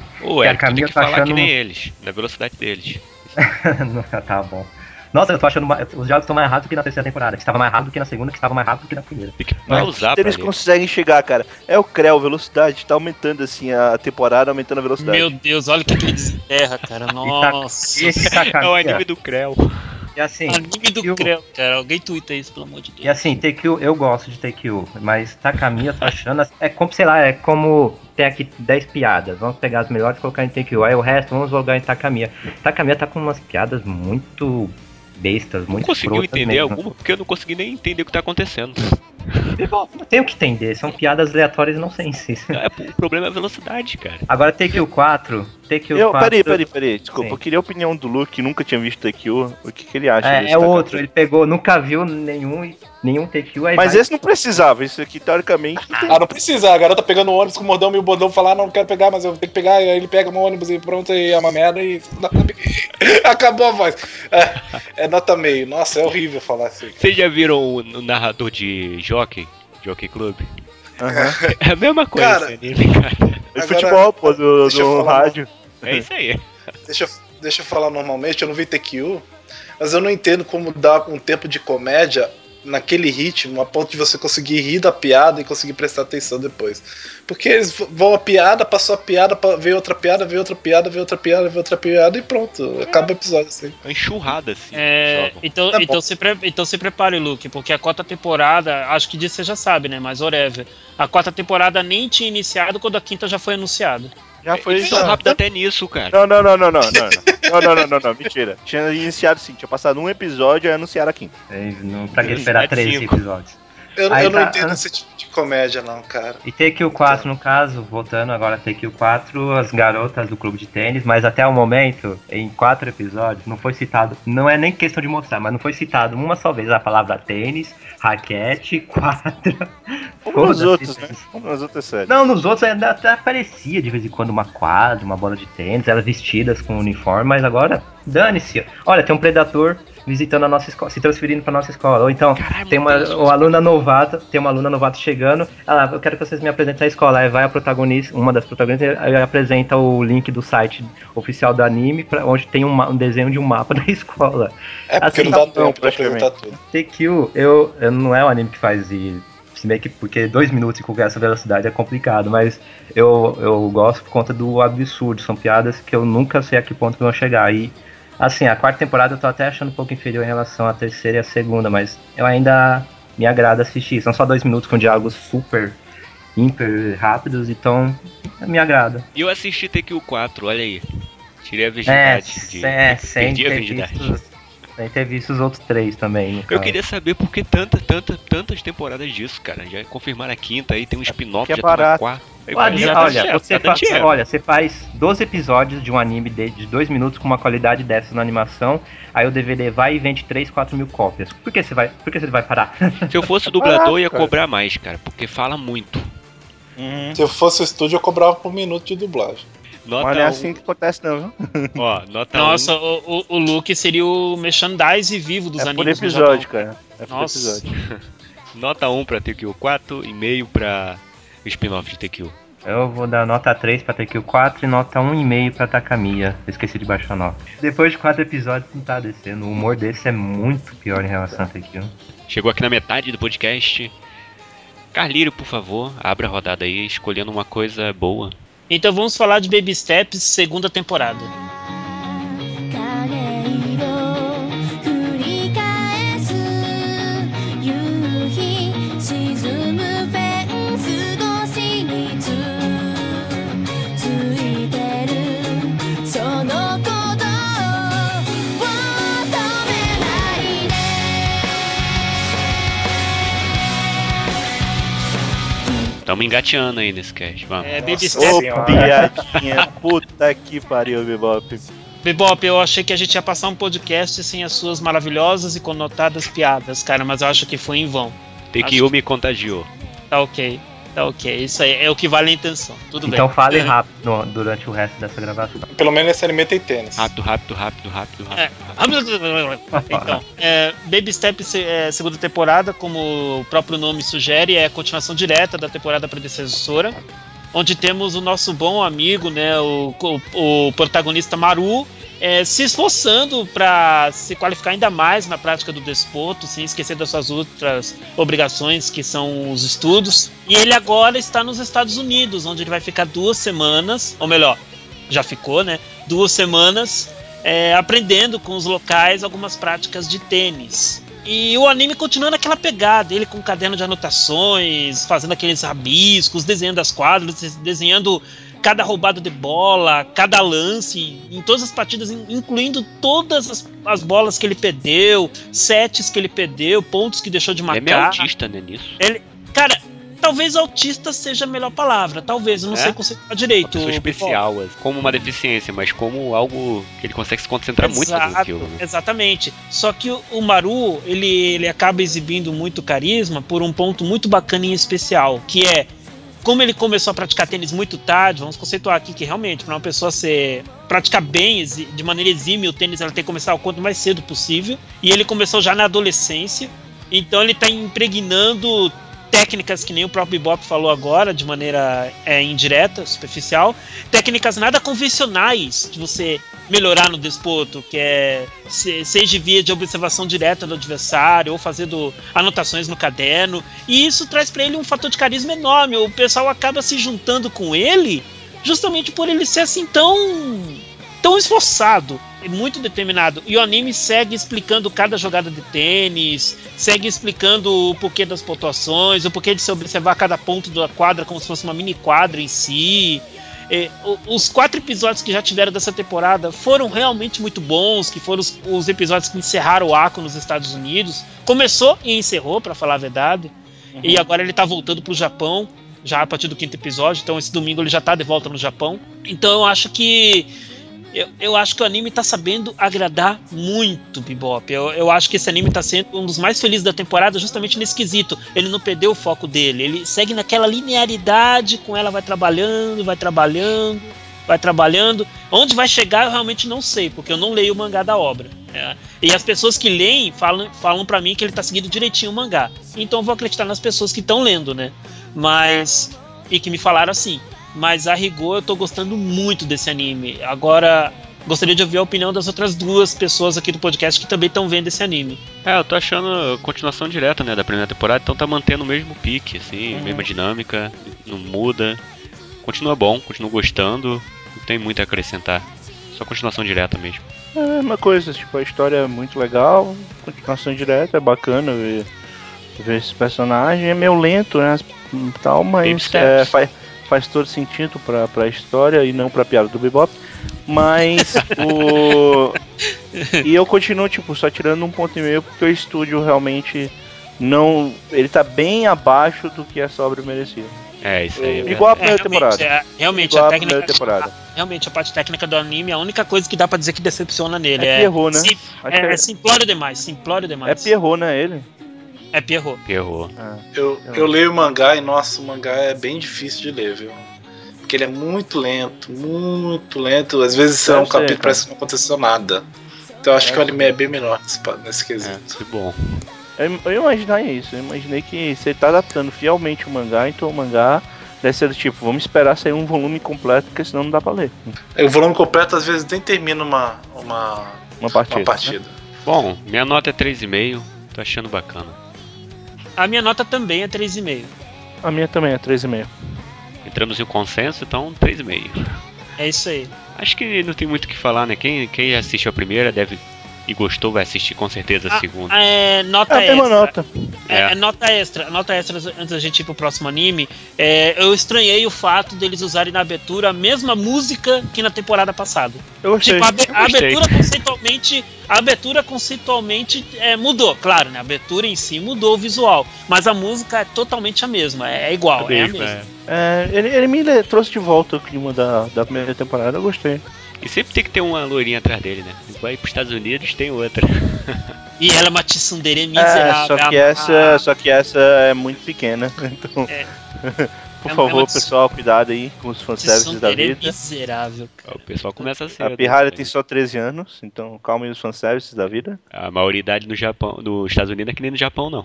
A Camila que tá falar que achando- nem eles, na velocidade deles. [LAUGHS] tá bom. Nossa, eu tô achando. Os jogos estão mais rápidos que na terceira temporada, que estava mais rápido que na segunda, que estava mais rápido que na primeira. Tem que pausar Eles ler. conseguem chegar, cara. É o Creu, velocidade, tá aumentando assim a temporada, aumentando a velocidade. Meu Deus, olha o que que ele desenterra, cara. [LAUGHS] Nossa. E esse É o anime do Creu. E assim, Anime do Creu, cara. Alguém twitta isso, pelo amor de E Deus. assim, TQ, eu gosto de TQ, mas Takamiya tô achando. É como, sei lá, é como tem aqui 10 piadas. Vamos pegar as melhores e colocar em TQ. Aí o resto vamos jogar em Takamiya. Takamiya tá com umas piadas muito bestas, Não muito conseguiu entender mesmo. alguma? Porque eu não consegui nem entender o que tá acontecendo. Não tem o que entender, são piadas aleatórias e não sensíveis. É, o problema é a velocidade, cara. Agora TQ 4, TQ Eu, 4. peraí, peraí, peraí, desculpa, Sim. eu queria a opinião do Luke, que nunca tinha visto TQ, o que, que ele acha É, é outro, ele pegou, nunca viu nenhum, nenhum TQ aí Mas vai- esse não precisava, isso aqui teoricamente não tem. Ah, não precisa. A garota pegando o ônibus com o bordão e o bordão falar, ah, não, não quero pegar, mas eu tenho que pegar. E aí ele pega o ônibus e pronto, e é uma merda e. [LAUGHS] Acabou a voz. É, É nota meio. Nossa, é horrível falar assim. Vocês já viram o, narrador de Jockey? Jockey Club? Aham. É a mesma coisa Cara, anime, cara. É Agora, futebol, pô, do, do rádio. É isso aí. Deixa eu, deixa eu falar normalmente, eu não vi TQ, mas eu não entendo como dar um tempo de comédia naquele ritmo a ponto de você conseguir rir da piada e conseguir prestar atenção depois. Porque eles vão a piada, passou a piada, veio outra piada, veio outra piada, veio outra piada, veio outra piada e pronto. Acaba o episódio assim. Uma enxurrada, assim. É, então, Tá então, se pre- então se prepare, Luke, porque a quarta temporada, acho que disso você já sabe, né? Mas whatever. A quarta temporada nem tinha iniciado quando a quinta já foi anunciada. Já é, foi Eles são rápidos até nisso, cara. Não, não, não, não, não, não. Não, não, não, não, mentira. Tinha iniciado sim, tinha passado um episódio e anunciaram a quinta. Não, pra que esperar três episódios? Eu, eu não tá- entendo esse tipo de comédia, não, cara. E TQ 4, no caso, voltando agora a TQ 4, as garotas do clube de tênis, mas até o momento, em quatro episódios, não foi citado, não é nem questão de mostrar, mas não foi citado uma só vez a palavra tênis, raquete, [LAUGHS] quadra. Como nos outros, né? Como nas outras séries. Não, nos outros ainda até aparecia de vez em quando uma quadra, uma bola de tênis, elas vestidas com uniforme, mas agora, dane-se. Olha, tem um predador visitando a nossa escola, se transferindo pra nossa escola. Ou então, Caralho, tem uma, uma aluna novata, tem uma aluna novata chegando, ela, eu quero que vocês me apresentem a escola. Aí vai a protagonista, uma das protagonistas, aí apresenta o link do site oficial do anime, pra, onde tem um, um desenho de um mapa [LAUGHS] da escola. É porque Assim, não dá não, tempo pra perguntar tudo. TQ, eu, eu não é um anime que faz e se bem que porque dois minutos com essa velocidade é complicado, mas eu, eu gosto por conta do absurdo, são piadas que eu nunca sei a que ponto que vão chegar. E assim, a quarta temporada eu tô até achando um pouco inferior em relação à terceira e à segunda, mas eu ainda me agrada assistir. São só dois minutos com diálogos super, hiper rápidos, então me agrada. E eu assisti TQ4, olha aí. Tirei a É, virgindade. de... é sem [LAUGHS] ter visto, sem ter visto os outros três também. Eu caso. queria saber por que tanta, tanta, tantas temporadas disso, cara. Já confirmaram a quinta aí, tem um spin-off, é já tá quarta. Olha, tá olha, certo, você tá dando fa- dinheiro. olha, você faz 12 episódios de um anime de, de dois minutos com uma qualidade dessas na animação, aí o DVD vai e vende 3, 4 mil cópias. Por que você vai, por que você vai parar? [LAUGHS] Se eu fosse o dublador, barato, ia cobrar mais, cara, porque fala muito. Uhum. Se eu fosse o estúdio, eu cobrava por minuto de dublagem. Nota Mas não é um- assim que acontece, não, viu? [LAUGHS] Ó, nota Nossa, um. o, o, o Luke seria o merchandise vivo dos É por animes. no episódio, Japão. cara. É por Nossa. episódio. [LAUGHS] Nota 1 pra TQ4 e meio pra o spin-off de TQ. Eu vou dar nota 3 pra TQ 4 e nota 1,5 pra Takamiya. Esqueci de baixar a nota. Depois de 4 episódios não tá descendo. O humor desse é muito pior em relação a TQ. Chegou aqui na metade do podcast. Carlírio, por favor, abra a rodada aí, escolhendo uma coisa boa. Então vamos falar de Baby Steps, segunda temporada. Tamo engateando aí nesse cast, vamos. É, Baby Nossa Steps. Ô, piadinha. [LAUGHS] Puta que pariu, Bebop. Bebop, eu achei que a gente ia passar um podcast sem as suas maravilhosas e conotadas piadas, cara, mas eu acho que foi em vão. TQ me contagiou. Tá ok, tá ok. Isso aí é o que vale a intenção. Tudo Então bem. fale É, rápido no- durante o resto dessa gravação. Pelo menos esse anime tem tênis. Rápido, rápido, rápido, rápido, É. rápido. Então, é, Baby Step é, segunda temporada, como o próprio nome sugere, é a continuação direta da temporada predecessora, onde temos o nosso bom amigo, né, o, o- o protagonista Maru, é, se esforçando para se qualificar ainda mais na prática do desporto, sem esquecer das suas outras obrigações, que são os estudos. E ele agora está nos Estados Unidos, onde ele vai ficar duas semanas, ou melhor, já ficou, né? Duas semanas é, aprendendo com os locais algumas práticas de tênis. E o anime continua naquela pegada, ele com um caderno de anotações, fazendo aqueles rabiscos, desenhando as quadras, desenhando cada roubada de bola, cada lance, em todas as partidas, in- incluindo todas as, as bolas que ele perdeu, sets que ele perdeu, pontos que deixou de Ele é marcar. autista, né, nisso? Cara, talvez autista seja a melhor palavra, talvez, eu não É? sei conceituar Uma direito. pessoa especial, assim, como uma deficiência, mas como algo que ele consegue se concentrar muito no Exato, filme. né? Exatamente. Só que o, Maru, ele, ele acaba exibindo muito carisma por um ponto muito bacana e especial, que é como ele começou a praticar tênis muito tarde, vamos conceituar aqui que realmente, para uma pessoa ser praticar bem, de maneira exímia o tênis, ela tem que começar o quanto mais cedo possível. E ele começou já na adolescência. Então ele está impregnando técnicas que nem o próprio Bebop falou agora, de maneira é, indireta, superficial, técnicas nada convencionais de você melhorar no desporto, que é se- seja via de observação direta do adversário ou fazendo anotações no caderno. E isso traz para ele um fator de carisma enorme. O pessoal acaba se juntando com ele justamente por ele ser assim tão tão esforçado e muito determinado. E o anime segue explicando cada jogada de tênis, segue explicando o porquê das pontuações, o porquê de se observar cada ponto da quadra como se fosse uma mini quadra em si. É, os quatro episódios que já tiveram dessa temporada foram realmente muito bons, que foram os, os episódios que encerraram o arco nos Estados Unidos. Começou e encerrou, pra falar a verdade. E agora ele tá voltando pro Japão, já a partir do quinto episódio, então esse domingo ele já tá de volta no Japão. Então eu acho que eu, eu acho que o anime tá sabendo agradar muito Bebop. Eu, eu acho que esse anime tá sendo um dos mais felizes da temporada justamente nesse quesito. Ele não perdeu o foco dele. Ele segue naquela linearidade, com ela vai trabalhando, vai trabalhando, vai trabalhando. Onde vai chegar eu realmente não sei, porque eu não leio o mangá da obra. É, E as pessoas que leem falam, falam para mim que ele tá seguindo direitinho o mangá. Então eu vou acreditar nas pessoas que estão lendo, né? Mas. E que me falaram assim. Mas a rigor eu tô gostando muito desse anime. Agora, gostaria de ouvir a opinião das outras duas pessoas aqui do podcast que também estão vendo esse anime. É, eu tô achando continuação direta, né, da primeira temporada, então tá mantendo o mesmo pique, assim, mesma dinâmica, não muda. Continua bom, continuo gostando, não tem muito a acrescentar. Só continuação direta mesmo. É a mesma coisa, tipo, a história é muito legal, continuação direta, é bacana ver, ver esse personagem. É meio lento, né? Tal, Baby mas steps. é, faz, faz todo sentido pra, pra história e não pra piada do Bebop. Mas [LAUGHS] o. E eu continuo, tipo, só tirando um ponto e meio porque o estúdio realmente não. Ele tá bem abaixo do que essa obra merecia. É, isso aí. É Igual a primeira realmente, temporada. é, realmente Igual a a técnica. primeira temporada. Realmente, a parte técnica do anime é a única coisa que dá pra dizer que decepciona nele. É É, Pierrot, né? sim- é, é- é simplório demais, simplório É demais. Pierrot, né? Ele? É Pierrot. Errou. Eu, eu leio o mangá e, nossa, o mangá é bem difícil de ler, viu? Porque ele é muito lento, muito lento. Às vezes é Eu um capítulo parece que não aconteceu nada. Então eu acho que o anime é bem melhor nesse, É, quesito. que bom. Eu, eu imaginei isso, eu imaginei que você tá adaptando fielmente o mangá, então o mangá deve ser do tipo, vamos esperar sair um volume completo, porque senão não dá pra ler. O volume completo às vezes nem termina uma, uma, Uma partida. uma né? partida. Bom, minha nota é 3,5, tô achando bacana. A minha nota também é 3,5. A minha também é 3,5. Entramos em um consenso, então 3,5. É isso aí. Acho que não tem muito o que falar, né? Quem, quem assistiu a primeira deve e gostou vai assistir com certeza a Ah, segunda. É, nota É a mesma extra. nota. É, É. é nota extra. Nota extra antes da gente ir pro próximo anime. É, eu estranhei o fato deles usarem na abertura a mesma música que na temporada passada. Eu gostei. Tipo, a, Eu a abertura conceitualmente. A abertura conceitualmente é, mudou, claro, né? A abertura em si mudou o visual. Mas a música é totalmente a mesma, é, é igual, é, a mesmo, mesma. é. É, ele, ele me trouxe de volta o clima da, da primeira temporada, eu gostei. E sempre tem que ter uma loirinha atrás dele, né? Vai pros Estados Unidos, tem outra. [LAUGHS] E ela é uma tsundere É, miserável. só que essa, só que essa é muito pequena. [LAUGHS] Então, É. [LAUGHS] por É favor, uma pessoal, cuidado aí com os fanservices da tsundere vida. miserável. O pessoal começa assim. A pirralha tem só 13 anos, então calma aí os fanservices da vida. A maioridade no Japão, nos Estados Unidos é que nem no Japão, não.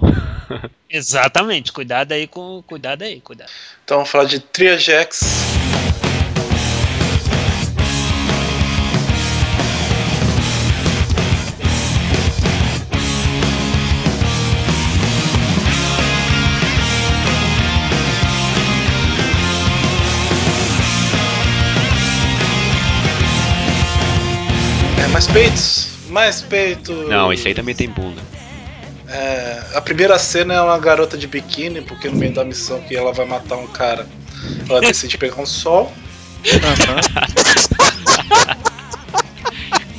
Exatamente, cuidado aí com. Cuidado aí, cuidado. Então vamos falar de Triagex. Mais peitos, mais peito. Não, esse aí também tem bunda. É, a primeira cena é uma garota de biquíni, porque no meio da missão que ela vai matar um cara, ela decide pegar um sol.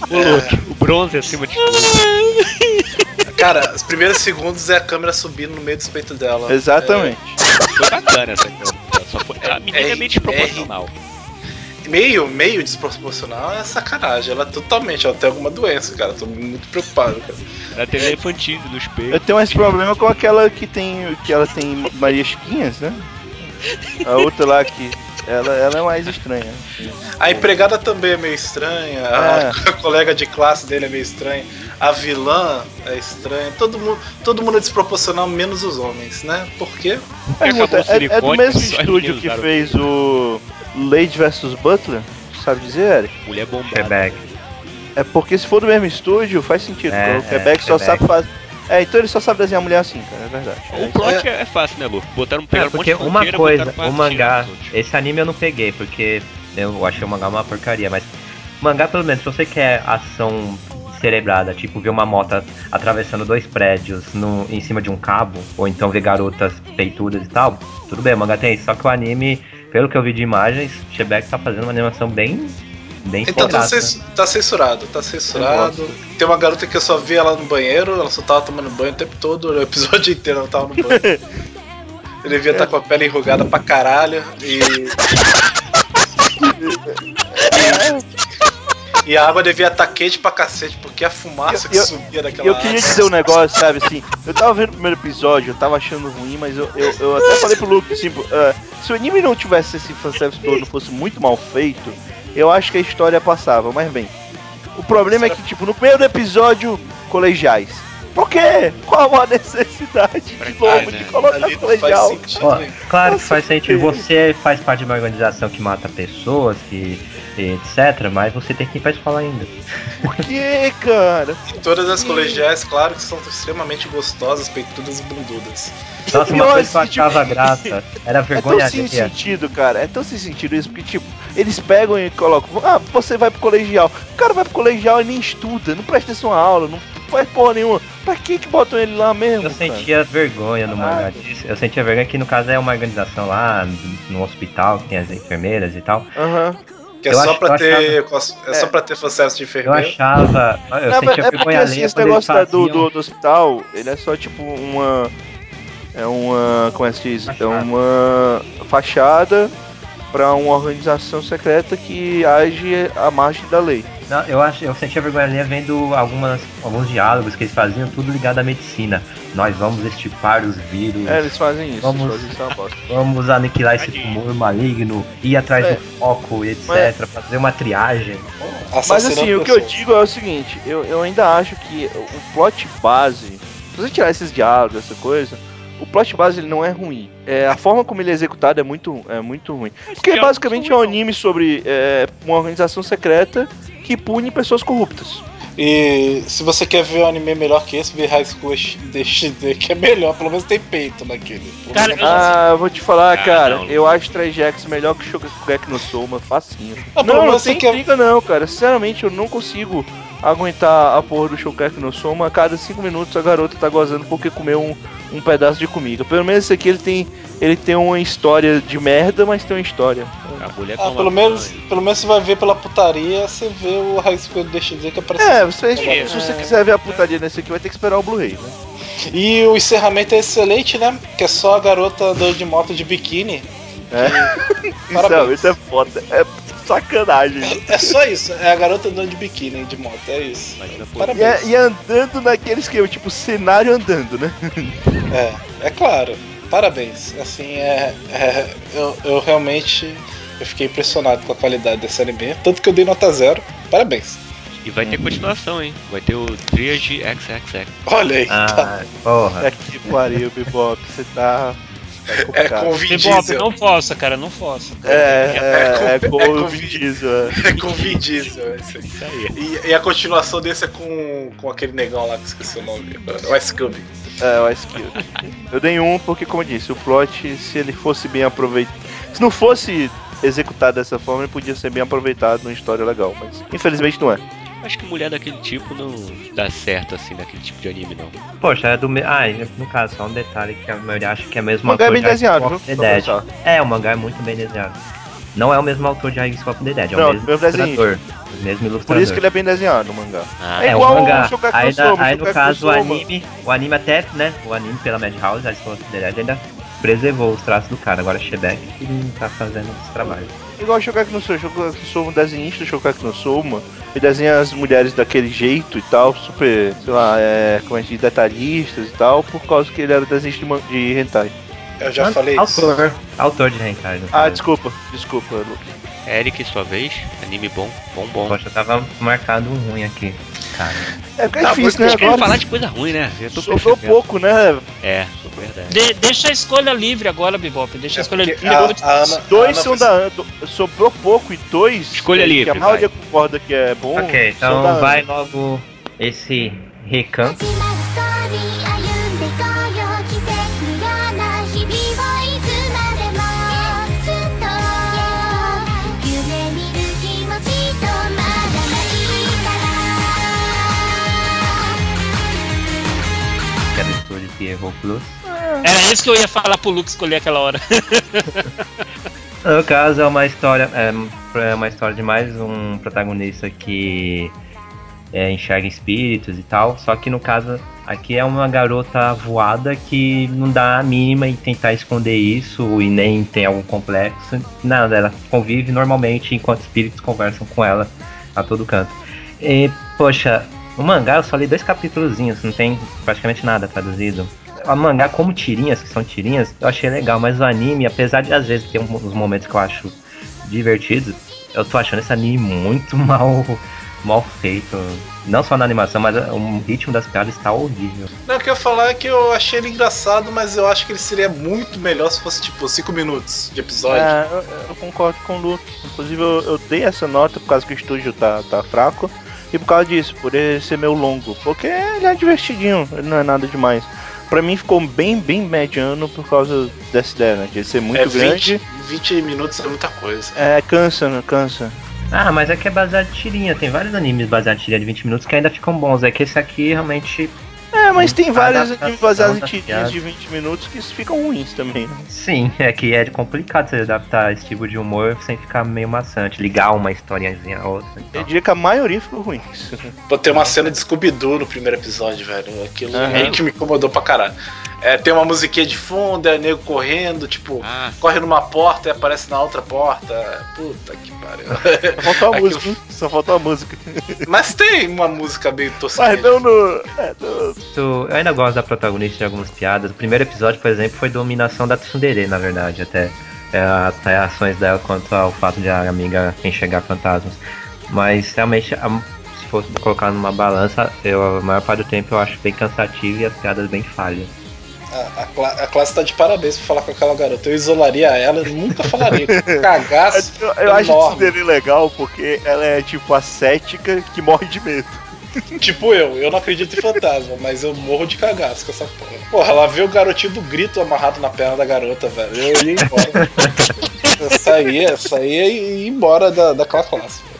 O look, o bronze acima de tudo. Cara, os primeiros segundos é a câmera subindo no meio dos peitos dela. Exatamente. Foi bacana essa. Só foi, a menina é meio R- desproporcional. É, meio, meio desproporcional é sacanagem. Ela é totalmente, ela tem alguma doença, cara. Tô muito preocupado, cara. Ela tem elefantismo nos Eu peitos. tenho esse problema com aquela que tem. que ela tem Maria Chiquinhas, né? A outra lá que. Ela, ela é mais estranha. A empregada também é meio estranha, É. a, [LAUGHS] colega de classe dele é meio estranha, a vilã é estranha, todo mundo, todo mundo é desproporcional, menos os homens, né? Por quê? O é, é do mesmo estúdio que fez o Lady vs Butler? Sabe dizer, Eric? Mulher bombada. Quebec. É porque se for do mesmo estúdio, faz sentido. É, o Quebec é, só Quebec. sabe fazer. É, então ele só sabe desenhar mulher assim, cara, é verdade. É O isso. plot é, é fácil, né, Lu? Botaram, É, pegaram um monte porque de uma coisa, o mangá, esse anime eu não peguei, porque eu achei o mangá uma porcaria, mas o mangá, pelo menos, se você quer ação cerebrada, tipo ver uma moto atravessando dois prédios no, em cima de um cabo, ou então ver garotas peitudas e tal, tudo bem, o mangá tem isso, só que o anime, pelo que eu vi de imagens, Shebeck tá fazendo uma animação bem, bem Então tá, tá censurado, tá censurado. Tem uma garota que eu só vi ela no banheiro, ela só tava tomando banho o tempo todo, o episódio [LAUGHS] inteiro ela tava no banho. [LAUGHS] Eu devia estar com a pele enrugada pra caralho e. [LAUGHS] E a água devia estar quente pra cacete, porque a fumaça que Eu- eu- subia daquela eu queria água- dizer um negócio, sabe, assim, eu tava vendo o primeiro episódio, eu tava achando ruim, mas eu, eu, eu até falei pro Luke, assim, ah, se o anime não tivesse esse fanservice todo, fosse muito mal feito, eu acho que a história passava, mas bem. O problema é que, tipo, no primeiro episódio, colegiais. Por quê? Qual a necessidade de novo de né? colocar colegial? claro que faz sentido. que- Você faz parte de uma organização que mata pessoas, que, e etc. Mas você tem que ir pra escola ainda. Por quê, cara? E todas as colegiais, claro que são extremamente gostosas, peitudas e bundudas. Nossa, uma coisa que tipo- achava graça era a É vergonha tão sem sentido, cara. É tão sem sentido isso, porque, tipo, eles pegam e colocam. Ah, você vai pro colegial. O cara vai pro colegial e nem estuda, não presta atenção à aula, não faz porra nenhuma. Pra que que botam ele lá mesmo? Eu cara? sentia vergonha no mangá disso. Eu sentia vergonha que no caso é uma organização lá no hospital, que tem as enfermeiras e tal. Aham. Que é Eu só acho- pra eu ter. É, só É. pra ter fanservice de Eu enfermeiro. achava. Eu Não, sentia é porque vergonha assim, esse negócio da- do, do, do hospital, ele é só tipo uma. É uma. Como é que se diz? É Fachada. uma fachada pra uma organização secreta que age à margem da lei. Não, eu, acho, eu sentia vergonha alheia vendo algumas, alguns diálogos que eles faziam, tudo ligado à medicina. Nós vamos extirpar os vírus, É, eles fazem isso. Vamos- Eles fazem isso é vamos aniquilar esse tumor maligno, ir atrás É. do foco, etc. Mas- Fazer uma triagem. Mas Assassinando assim, o que eu digo é o seguinte, eu, eu ainda acho que o plot base, se você tirar esses diálogos, essa coisa, o plot base ele não é ruim. É, a forma como ele é executado é muito, é muito ruim. Porque diálogos basicamente é um anime sobre é, uma organização secreta que pune pessoas corruptas. E se você quer ver um anime melhor que esse, vê High School DxD, que é melhor, pelo menos tem peito naquele. Cara, menos- Ah, eu vou te falar, Ah, cara, não. eu acho Trajex melhor que Shokugeki no Soma, facinho. Ah, não, não tem quer- intriga não, cara. Sinceramente, eu não consigo aguentar a porra do Shokugeki no Soma. A cada 5 minutos a garota tá gozando porque comeu um, um pedaço de comida. Pelo menos esse aqui ele tem, ele tem uma história de merda, mas tem uma história. A mulher Ah, pelo menos, pelo menos você vai ver pela putaria, você vê o High School DxD que aparece. É, você, É. se você quiser ver a putaria nesse aqui, vai ter que esperar o Blu-ray, né? E o encerramento é excelente, né? Que é só a garota andando de moto de biquíni. É. [LAUGHS] Isso, é, Parabéns. isso é foda. É sacanagem. É só isso, é a garota andando de biquíni de moto, é isso. E, é- Parabéns. e andando naquele esquema, tipo, cenário andando, né? [LAUGHS] É, é claro. Parabéns. Assim, é, é- eu, eu realmente eu fiquei impressionado com a qualidade desse anime, tanto que eu dei nota zero. Parabéns. E vai ter continuação, hein? Vai ter o Triage XXX. Olha aí, tá. Ah, porra. É que pariu, Bebop, você tá. É complicado. com o Vin Diesel. não força, cara, não força. É, é, é, com- com é o com Vin Diesel, é. É com o Vin Diesel. Isso aí. E, e a continuação desse é com, com aquele negão lá que esqueci o nome. O Ice Cube. É, o Ice Cube. Eu dei um porque, como eu disse, o plot, se ele fosse bem aproveitado. Se não fosse executado dessa forma, ele podia ser bem aproveitado numa história legal, mas infelizmente não é. Acho que mulher daquele tipo não dá certo assim naquele tipo de anime, não. Poxa, é do. me- Ah, no caso, só um detalhe que a maioria acha que é o mesmo O mangá é autor bem desenhado, viu? Dead. É, o mangá é muito bem desenhado. Não é o mesmo autor de School of the Dead, é Não, o mesmo ilustrador. O mesmo Por ilustrador. isso que ele é bem desenhado, o mangá. Ah, É É, o igual o mangá. Shokugeki Aí, aí no caso, o anime, o anime até, né? O anime pela Madhouse, a School of the Dead, ainda preservou os traços do cara. Agora Shebeck que não tá fazendo esse trabalho. Igual o Shokugeki no Soma, Shokugeki no Soma, um desenhista do Shokugeki no Soma, ele desenha as mulheres daquele jeito e tal, super, sei lá, é, como é que diz, detalhistas e tal, por causa que ele era desenhista de, de hentai. Eu já Ah, falei isso. autor, Autor de Hentai. Ah, caso. desculpa, desculpa, Luke. Eric, sua vez. Anime bom, bom, bom. Poxa, tava marcado um ruim aqui. Cara. É porque é Tá, difícil, né? Agora falar de coisa ruim, né? Eu tô sobrou pouco, né? É, verdade. De- deixa a escolha livre agora, Bebop. Deixa a É escolha livre. a- a. Ana- Dois a são da Ana. Sobrou pouco e dois. Escolha que livre, a maioria vai. concorda que é bom. ok, então Ana. vai logo esse recanto. Errou Plus. Era isso que eu ia falar pro Luke escolher aquela hora. [LAUGHS] No caso, é uma história. É, é uma história de mais um protagonista que é, enxerga espíritos e tal. Só que no caso, aqui é uma garota voada que não dá a mínima em tentar esconder isso e nem tem algum complexo. Nada, ela convive normalmente enquanto espíritos conversam com ela a todo canto. E, poxa, o mangá eu só li dois capítulozinhos, não tem praticamente nada traduzido. O mangá como tirinhas, que são tirinhas, eu achei legal, mas o anime, apesar de às vezes ter uns momentos que eu acho divertidos, eu tô achando esse anime muito [LAUGHS] mal, mal feito. Não só na animação, mas o ritmo das piadas está horrível. Não, o que eu ia falar é que eu achei ele engraçado, mas eu acho que ele seria muito melhor se fosse tipo 5 minutos de episódio. É, eu, eu concordo com o Luke. Inclusive, eu, eu dei essa nota por causa que o estúdio tá, tá fraco. E por causa disso, por ele ser meio longo. Porque ele é divertidinho, ele não é nada demais. Pra mim ficou bem, bem mediano por causa dessa ideia, né? De ser muito é grande. 20, 20 minutos é muita coisa. É, cansa, né? Cansa. Ah, mas é que é baseado em tirinha. Tem vários animes baseados em tirinha de 20 minutos que ainda ficam bons. É que esse aqui realmente. É, mas tem animes baseados em tirinhas de 20 minutos que ficam ruins também. né? Sim, é que é complicado você adaptar esse tipo de humor sem ficar meio maçante. Ligar uma historiazinha a outra. Eu Então. diria que a maioria ficou ruins. Pô, tem uma cena de Scooby-Doo no primeiro episódio, velho. Aquilo meio que me incomodou pra caralho. É, tem uma musiquinha de fundo, é nego correndo, tipo, Ah, corre numa porta e aparece na outra portra. Puta que pariu. Só faltou a [LAUGHS] Aquilo- música, hein? Só faltou a música. Mas tem uma música meio tosquinha. Mas não no. É, no- Eu ainda gosto da protagonista de algumas piadas. O primeiro episódio, por exemplo, foi dominação da Tsundere, na verdade, até. É, até ações dela quanto ao fato de a amiga enxergar fantasmas. Mas realmente, a- se fosse colocar numa balança, eu, a maior parte do tempo eu acho bem cansativo e as piadas bem falhas. A, a a classe tá de parabéns por falar com aquela garota. Eu isolaria ela, eu nunca falaria. Cagaço. [LAUGHS] Eu, eu acho isso dele legal porque ela é tipo a cética que morre de medo. [LAUGHS] Tipo eu, eu não acredito em fantasma, mas eu morro de cagaço com essa porra. Porra, ela vê o garotinho do grito amarrado na perna da garota, velho. Eu ia embora. [LAUGHS] eu saía, saía e ia embora da, daquela classe. velho.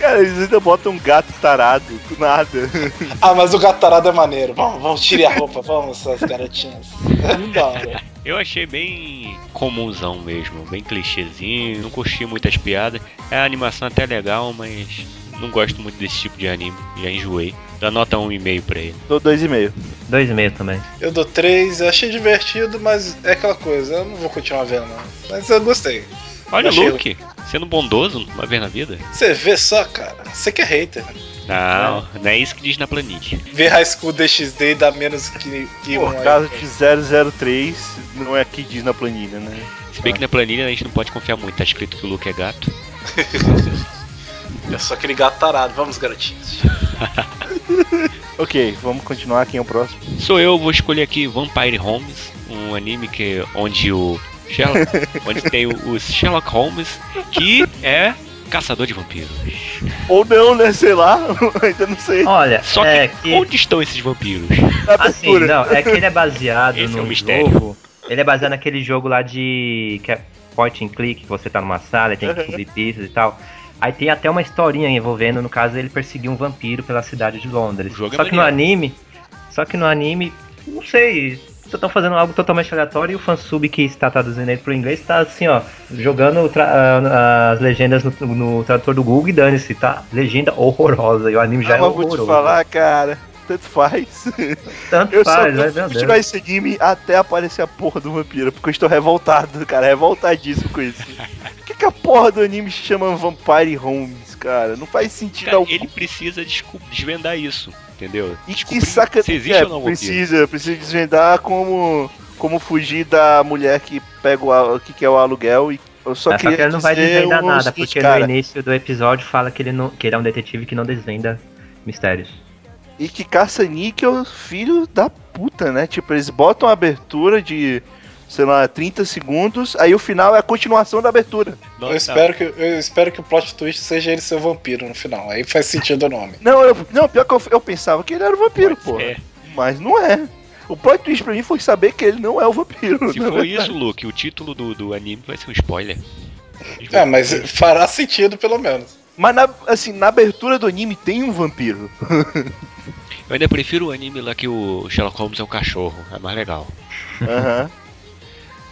Cara, eles ainda botam um gato tarado, do nada. [LAUGHS] Ah, mas o gato tarado é maneiro. Vamos, vamos, tire a roupa, vamos, essas garotinhas. É eu achei bem comunzão mesmo, bem clichêzinho, não curti muitas piadas. É a animação até legal, mas não gosto muito desse tipo de anime, já enjoei. Dá nota 1,5 pra ele. Dou dois e meio. Dois e meio também. Eu dou três, eu achei divertido, mas é aquela coisa, eu não vou continuar vendo, não. Mas eu gostei. Olha o Luke, sendo bondoso uma vez na vida. Você vê só, cara, você que é hater. Não, não é isso que diz na planilha. Ver High School DxD dá menos que, que um Por aí. causa de 003, não é que diz na planilha, né? Se bem que na planilha a gente não pode confiar muito, tá escrito que o Luke é gato. [LAUGHS] É só aquele gato tarado. Vamos, garotinhos. [LAUGHS] Ok, vamos continuar. Quem é o próximo? Sou eu, vou escolher aqui Vampire Holmes, um anime que onde o Sherlock, onde tem o, o Sherlock Holmes, que é caçador de vampiros. Ou não, né? Sei lá. [LAUGHS] Ainda não sei. Olha, Só que, é que. onde estão esses vampiros? Na Assim, não, é que ele é baseado Esse é no o mistério. jogo. Ele é baseado naquele jogo lá de. que é point and click, que você tá numa sala e tem que Uhum. subir pistas e tal. Aí tem até uma historinha envolvendo, no caso, ele perseguir um vampiro pela cidade de Londres. O jogo é só que no anime. Só que no anime, não sei. Só estão fazendo algo totalmente aleatório e o fansub que está traduzindo ele pro inglês tá assim, ó, jogando tra- ah, as legendas no, no tradutor do Google e dane-se, tá? Legenda horrorosa. E o anime já Ah, é mas vou horroroso. te falar, cara. Tanto faz. Tanto Eu só faz, vou meu Deus. continuar esse anime até aparecer a porra do vampiro, porque eu estou revoltado, cara, revoltadíssimo com isso. Por que, que a porra do anime se chama Vampire Homes, cara? Não faz sentido Cara, algum. ele precisa desvendar isso, entendeu? E que Descobrir saca... se existe é, ou não precisa, precisa desvendar como como fugir da mulher que pega o, que quer o aluguel e eu só que ele não vai dizer desvendar o nada, seguinte, porque cara, no início do episódio fala que ele, não, que ele é um detetive que não desvenda mistérios. E que caça-níquel, filho da puta, né? Tipo, eles botam a abertura de, sei lá, 30 segundos, aí o final é a continuação da abertura. Nossa, Eu espero, que, eu espero que o plot twist seja ele ser o vampiro no final. Aí faz sentido o nome. Não, eu, não pior que eu, eu pensava que ele era o vampiro, pô. É. Mas não é. O plot twist pra mim foi saber que ele não é o vampiro. Se for verdade. isso, Luke, o título do, do anime vai ser um spoiler. É, mas fará sentido pelo menos. Mas, na, assim, na abertura do anime tem um vampiro. Eu ainda prefiro o anime lá que o Sherlock Holmes é um cachorro. É mais legal. Aham.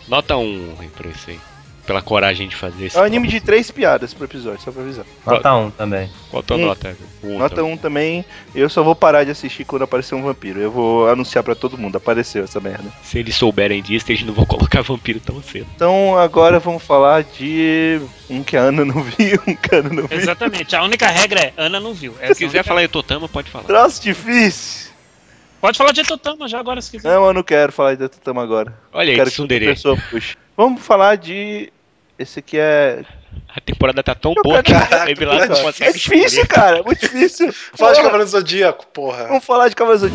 Nota 1 aí pra isso aí. Pela coragem de fazer isso. É um anime de três piadas pro episódio, só pra avisar. Nota 1 também. Qual a tua Um. nota? Um Nota também. 1 também, eu só vou parar de assistir quando aparecer um vampiro. Eu vou anunciar pra todo mundo, apareceu essa merda. Se eles souberem disso, eles não vão colocar vampiro tão cedo. Então agora vamos falar de um que a Ana não viu, [LAUGHS] um que a Ana não viu. Exatamente. A única regra é Ana não viu. Se é a quiser única- falar de Totama, pode falar. Troço difícil. Pode falar de Totama já agora se quiser. Não, eu não quero falar de Totama agora. Olha aí, quero que Tsundere. pessoa puxe. Vamos falar de. Esse aqui é. A temporada tá tão Eu boa que quero- a Evilá não É consegue difícil, escolher. cara, é muito difícil. Fala de Cavaleiro do Zodíaco, porra. Vamos falar de Cavaleiro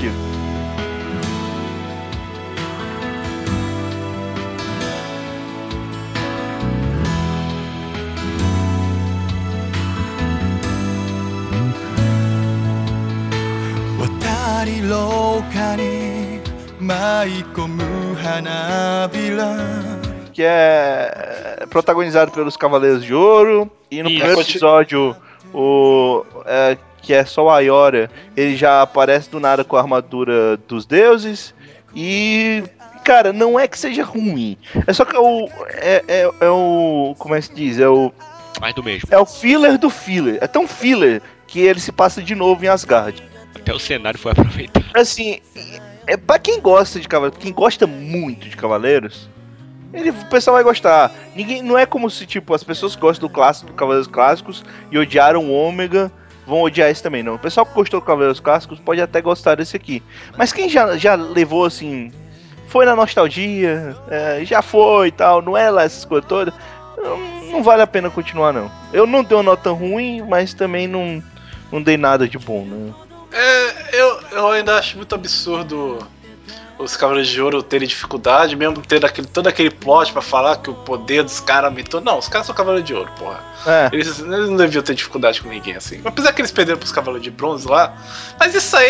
que é protagonizado pelos Cavaleiros de Ouro. E no Isso. primeiro episódio, o é, que é só o Ayora, ele já aparece do nada com a armadura dos deuses. E, cara, não é que seja ruim. É só que é o. É, é, é o. Como é que se diz? É o. Mais do mesmo. É o filler do filler. É tão filler que ele se passa de novo em Asgard. Até o cenário foi [LAUGHS] aproveitado. Assim, é para quem gosta de cavaleiros, quem gosta muito de cavaleiros, ele, o pessoal vai gostar. Ninguém, não é como se tipo as pessoas gostam do clássico, do Cavaleiros Clássicos e odiaram o Ômega vão odiar esse também, não. O pessoal que gostou do Cavaleiros Clássicos pode até gostar desse aqui. Mas quem já, já levou assim, foi na nostalgia, é, já foi e tal, não é lá essas coisas todas, não, não vale a pena continuar não. Eu não dei uma nota ruim, mas também não, não dei nada de bom, né? É, eu, eu ainda acho muito absurdo os Cavaleiros de Ouro terem dificuldade, mesmo tendo aquele, todo aquele plot pra falar que o poder dos caras aumentou. Não, os caras são Cavaleiros de Ouro, porra. É. Eles, eles não deviam ter dificuldade com ninguém assim. Apesar que eles perderam pros Cavaleiros de Bronze lá. Mas isso aí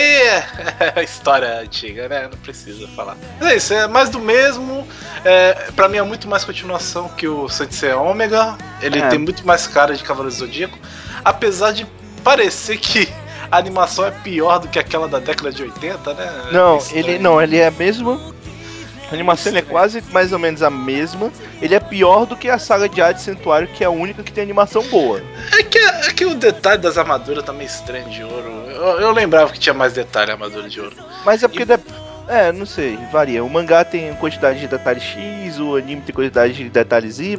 é [LAUGHS] história antiga, né? Não precisa falar. Mas é isso, é mais do mesmo. É, pra mim é muito mais continuação que o Sensei Ômega. Ele É. tem muito mais cara de Cavaleiro Zodíaco. Apesar de parecer que a animação é pior do que aquela da década de 80, né? Não, É ele não, ele é a mesma. A animação é quase mais ou menos a mesma. Ele é pior do que a saga de Hades Santuário, que é a única que tem animação boa. É que, é que o detalhe das armaduras tá meio estranho de ouro. Eu, eu lembrava que tinha mais detalhe a armadura de ouro. Mas é porque. dep- É, não sei, varia. O mangá tem quantidade de detalhes X, o anime tem quantidade de detalhes Y.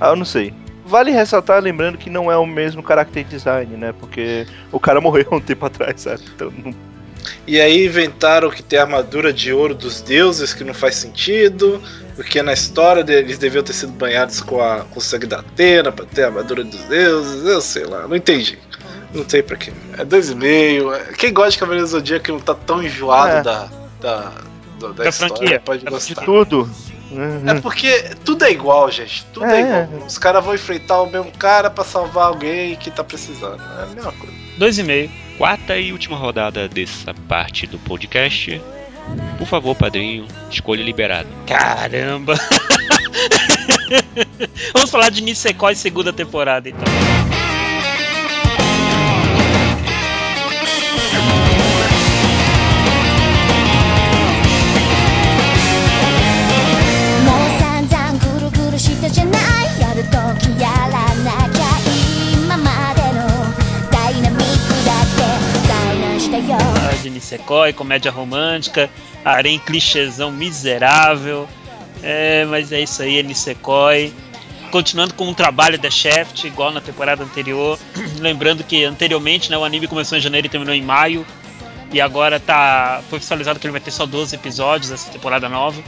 Ah, eu não sei. Vale ressaltar, lembrando que não é o mesmo character design, né? Porque o cara morreu há um tempo atrás, sabe? Então, não- E aí inventaram que tem a armadura de ouro dos deuses, que não faz sentido. Porque na história eles deviam ter sido banhados com, a, com o sangue da Atena pra ter a armadura dos deuses. Eu sei lá, não entendi. Não sei pra quê. É dois e meio. É- Quem gosta de Cavaleiro do Zodíaco que não tá tão enjoado É. da, da, da, da Da história, franquia. pode Da- gostar. de tudo. Uhum. É porque tudo é igual, gente. Tudo é, É. igual. Os caras vão enfrentar o mesmo cara pra salvar alguém que tá precisando. É a mesma coisa. Dois e meio. Quarta e última rodada dessa parte do podcast. Por favor, padrinho, escolha liberado. Caramba! [LAUGHS] Vamos falar de Nisekoi segunda temporada então. De Nisekoi, comédia romântica, harém clichêzão miserável. É, mas é isso aí, é Nisekoi. Continuando com o trabalho da Shaft, igual na temporada anterior. [CLEARS THROAT] Lembrando que anteriormente né, o anime começou em janeiro e terminou em maio. E agora tá, foi oficializado que ele vai ter só 12 episódios essa temporada nova.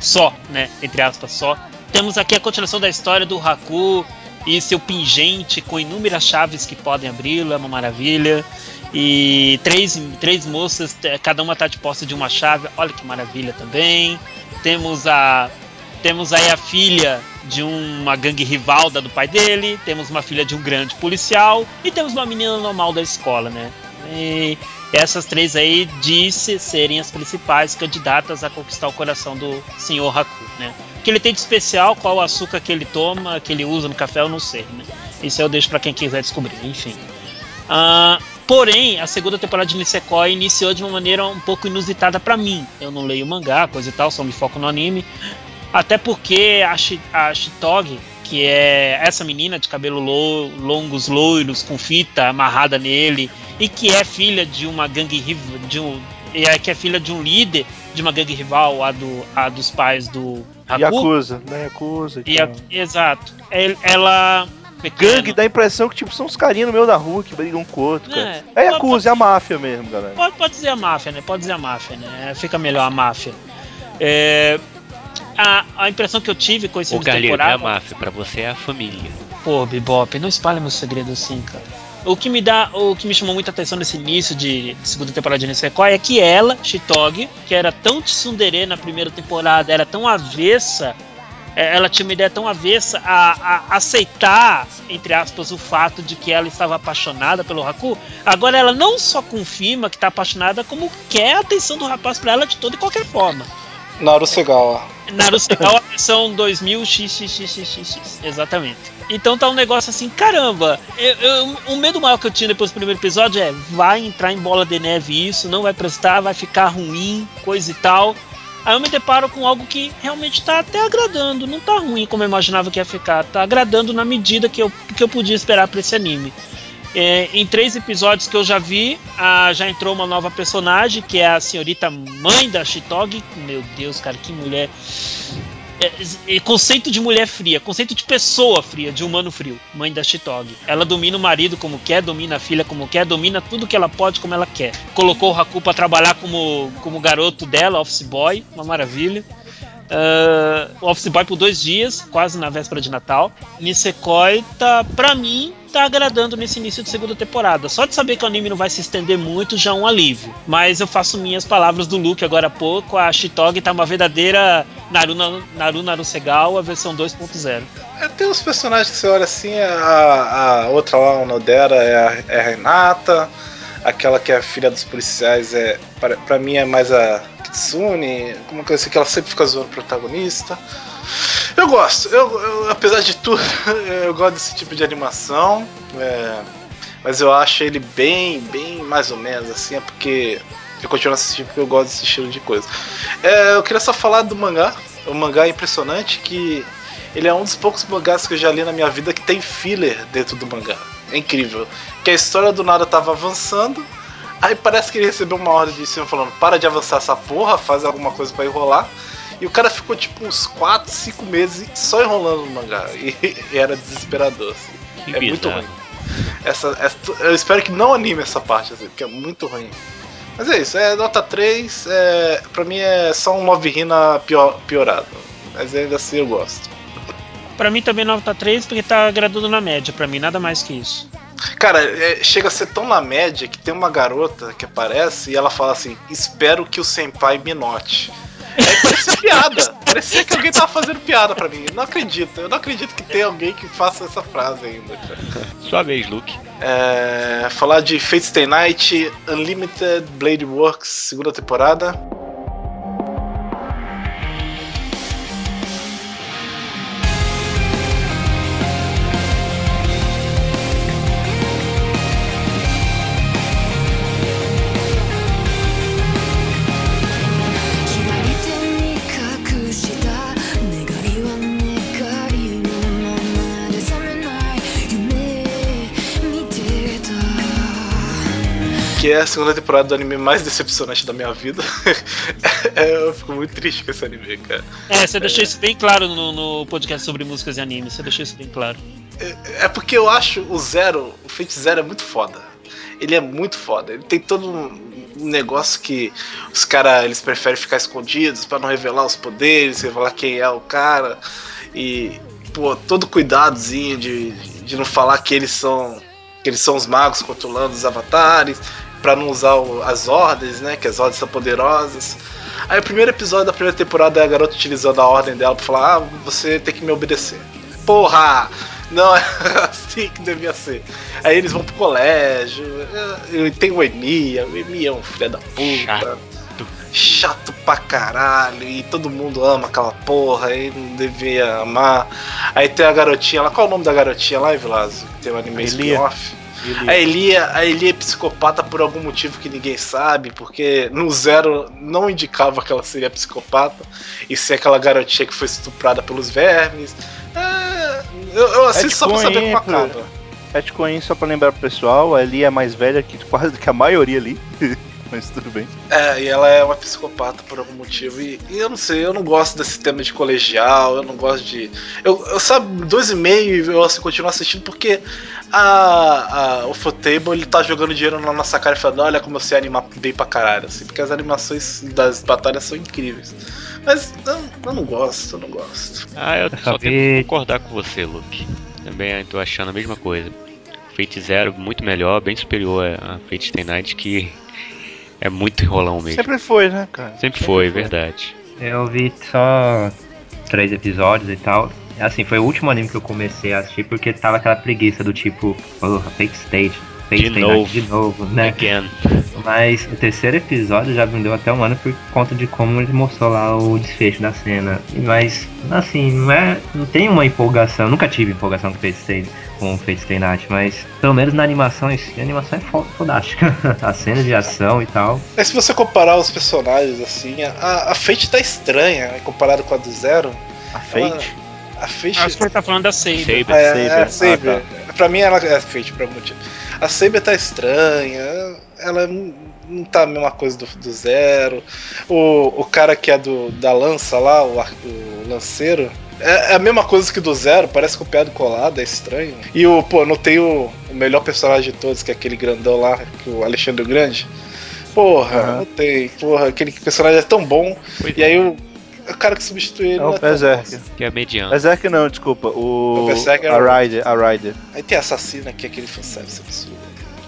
só, né? Entre aspas, só. Temos aqui a continuação da história do Haku e seu pingente com inúmeras chaves que podem abri-lo, é uma maravilha. E três, três moças, cada uma tá de posse de uma chave, olha que maravilha também. Temos a. Temos aí a filha de uma gangue rival da do pai dele, temos uma filha de um grande policial e temos uma menina normal da escola, né? E essas três aí disse serem as principais candidatas a conquistar o coração do senhor Haku, né? O que ele tem de especial, qual o açúcar que ele toma, que ele usa no café, eu não sei, né? Isso eu deixo pra quem quiser descobrir, enfim. Ah, porém, a segunda temporada de Nisekoi iniciou de uma maneira um pouco inusitada pra mim. Eu não leio mangá, coisa e tal, só me foco no anime. Até porque a, Shi- a Shitogi, que é essa menina de cabelo lo- longos, loiros, com fita amarrada nele, e que é filha de uma gangue rival, de um, e é, que é filha de um líder de uma gangue rival, a, do, a dos pais do Haku. Yakuza, né? Yakuza. exato. El- Ela. Gangue dá a impressão que tipo, são os carinhos no meio da rua que brigam um com o outro, cara. É, É Yakuza, é a máfia mesmo, galera. Pode, pode dizer a máfia, né? Pode dizer a máfia, né? Fica melhor a máfia. É, a, a impressão que eu tive com esse O fim de não é a temporada. máfia, pra você é a família. Pô, Bebop, não espalha meu segredo assim, cara. O que me dá, o que me chamou muita atenção nesse início de, de segunda temporada de Nisekoi é que ela, Shitogi, que era tão tsundere na primeira temporada, era tão avessa, ela tinha uma ideia tão avessa a, a aceitar, entre aspas, o fato de que ela estava apaixonada pelo Haku. Agora ela não só confirma que está apaixonada, como quer a atenção do rapaz para ela de toda e qualquer forma. Narusegawa. Narusegawa [LAUGHS] versão 2000 xxxxx, exatamente. Então tá um negócio assim, caramba, eu, eu- o medo maior que eu tinha depois do primeiro episódio é vai entrar em bola de neve isso, não vai prestar, vai ficar ruim, coisa e tal. Aí eu me deparo com algo que realmente tá até agradando, não tá ruim como eu imaginava que ia ficar, tá agradando na medida que eu, que eu podia esperar pra esse anime. É, em três episódios que eu já vi, ah, já entrou uma nova personagem, que é a senhorita mãe da Shitogi. Meu Deus, cara, que mulher. É, é, conceito de mulher fria, conceito de pessoa fria, de humano frio, mãe da Shitogi. Ela domina o marido como quer, domina a filha como quer, domina tudo que ela pode como ela quer. Colocou o Haku pra trabalhar como, como garoto dela, office boy, uma maravilha. Ah, office boy por dois dias, quase na véspera de Natal. Nisekoi tá, pra mim, tá agradando nesse início de segunda temporada. Só de saber que o anime não vai se estender muito já é um alívio. Mas eu faço minhas palavras do Luke agora há pouco. A Shitogi tá uma verdadeira Naru, Naru Narusegawa versão 2.0. É, tem uns personagens que você olha assim, a, a outra lá, a Nodera, é a, é a Renata, aquela que é a filha dos policiais, é pra mim é mais a Kitsune, como que eu sei que ela sempre fica zoando o protagonista. Eu gosto, eu, eu- apesar de tudo, [LAUGHS] eu gosto desse tipo de animação, é, mas eu acho ele bem, bem mais ou menos assim, é porque eu continuo assistindo porque eu gosto desse estilo de coisa. É, eu queria só falar do mangá, o mangá é impressionante que ele é um dos poucos mangás que eu já li na minha vida que tem filler dentro do mangá. É incrível. Que a história do nada tava avançando, aí parece que ele recebeu uma ordem de cima falando: para de avançar essa porra, faz alguma coisa pra enrolar. E o cara ficou tipo uns 4, 5 meses só enrolando no mangá. E, [LAUGHS] e era desesperador, assim. Que é muito bizarro. ruim. Essa, essa- eu espero que não anime essa parte, assim, porque é muito ruim. Mas é isso, é nota 3, é, pra mim é só um Love Hina pior, piorado. Mas ainda assim eu gosto. Pra mim também nota 3 porque tá agradando na média, pra mim nada mais que isso. Cara, é, chega a ser tão na média que tem uma garota que aparece e ela fala assim: Espero que o senpai me note. Aí parecia [LAUGHS] piada. Parecia que alguém tava fazendo piada pra mim. Eu não acredito. Eu não acredito que tem alguém que faça essa frase ainda. cara. Sua vez, Luke. É, falar de Fate Stay Night, Unlimited Blade Works, segunda temporada. Que é a segunda temporada do anime mais decepcionante da minha vida. [LAUGHS] É, eu fico muito triste com esse anime, cara. É, você deixou isso bem claro no, no podcast sobre músicas e animes, você deixou isso bem claro. É porque eu acho o Zero, o Fate Zero é muito foda. ele é muito foda. Ele tem todo um negócio que os caras eles preferem ficar escondidos pra não revelar os poderes, revelar quem é o cara. E, pô, todo cuidadozinho de, de não falar que eles são que eles são os magos controlando os avatares, pra não usar o- as ordens, né? Que as ordens são poderosas. Aí o primeiro episódio da primeira temporada é a garota utilizando a ordem dela pra falar: Ah, você tem que me obedecer. Porra! Não [LAUGHS] é assim que devia ser. Aí eles vão pro colégio, tem o Emi, o Emi é um filho da puta. Chato. Chato pra caralho, e todo mundo ama aquela porra, e não devia amar. Aí tem a garotinha lá, qual é o nome da garotinha lá, Vilazo? Tem um anime spin-off. Ele- A Elia, a Elia é psicopata por algum motivo que ninguém sabe, porque no zero não indicava que ela seria psicopata, e ser aquela garotinha que foi estuprada pelos vermes. É, eu, eu assisto só pra saber como acaba. Retcoin, só pra lembrar pro pessoal, a Ellie é mais velha que [LAUGHS] quase que a maioria ali. [LAUGHS] Mas tudo bem. É, e ela é uma psicopata por algum motivo. E, e eu não sei, eu não gosto desse tema de colegial, eu não gosto de. Eu, eu sabe, dois e meio eu assim, continuo assistindo porque a, a, o Fotable ele tá jogando dinheiro na nossa cara e falando, olha como eu sei animar bem pra caralho, assim, porque as animações das batalhas são incríveis. Mas eu, eu não gosto, eu não gosto. Ah, eu só tenho que concordar com você, Luke. Também tô achando a mesma coisa. Fate Zero muito melhor, bem superior a Fate Stay Night, que é muito enrolão mesmo. Sempre, Sempre foi, né, cara? foi, verdade. Eu vi só três episódios e tal. Assim, foi o último anime que eu comecei a assistir porque tava aquela preguiça do tipo, porra, Fate State, De novo. De novo, né? Again. Mas o terceiro episódio já me deu até um ano por conta de como ele mostrou lá o desfecho da cena. Mas, assim, não é. Não tem uma empolgação. Nunca tive empolgação com Fate Stay, com Fate Stay Night, mas pelo menos na animação a animação é fo- fodástica. [LAUGHS] a cena de ação e tal. Mas se você comparar os personagens assim, a, a Fate tá estranha, né, comparado com a do Zero. A Fate? A Fate. Acho que ele tá falando da Saber. Saber. É, Saber. é, a Saber. Ah, Pra mim ela é Fate por algum motivo. A Saber tá estranha, ela não tá a mesma coisa do, do Zero. O, o cara que é do, da lança lá, o, o lanceiro, é, é a mesma coisa que do Zero, parece copiado colado, é estranho. E o, pô, não tem o, o melhor personagem de todos, que é aquele grandão lá, que o Alexandre Grande. Porra, Aham. não tem. Porra, aquele personagem é tão bom. E aí o, o cara que substitui ele É o é tão Berserk. Que é mediano. Berserk não, desculpa. O. O Berserk é o- a Rider, a Rider. Aí tem a assassina que é aquele fanservice absurdo.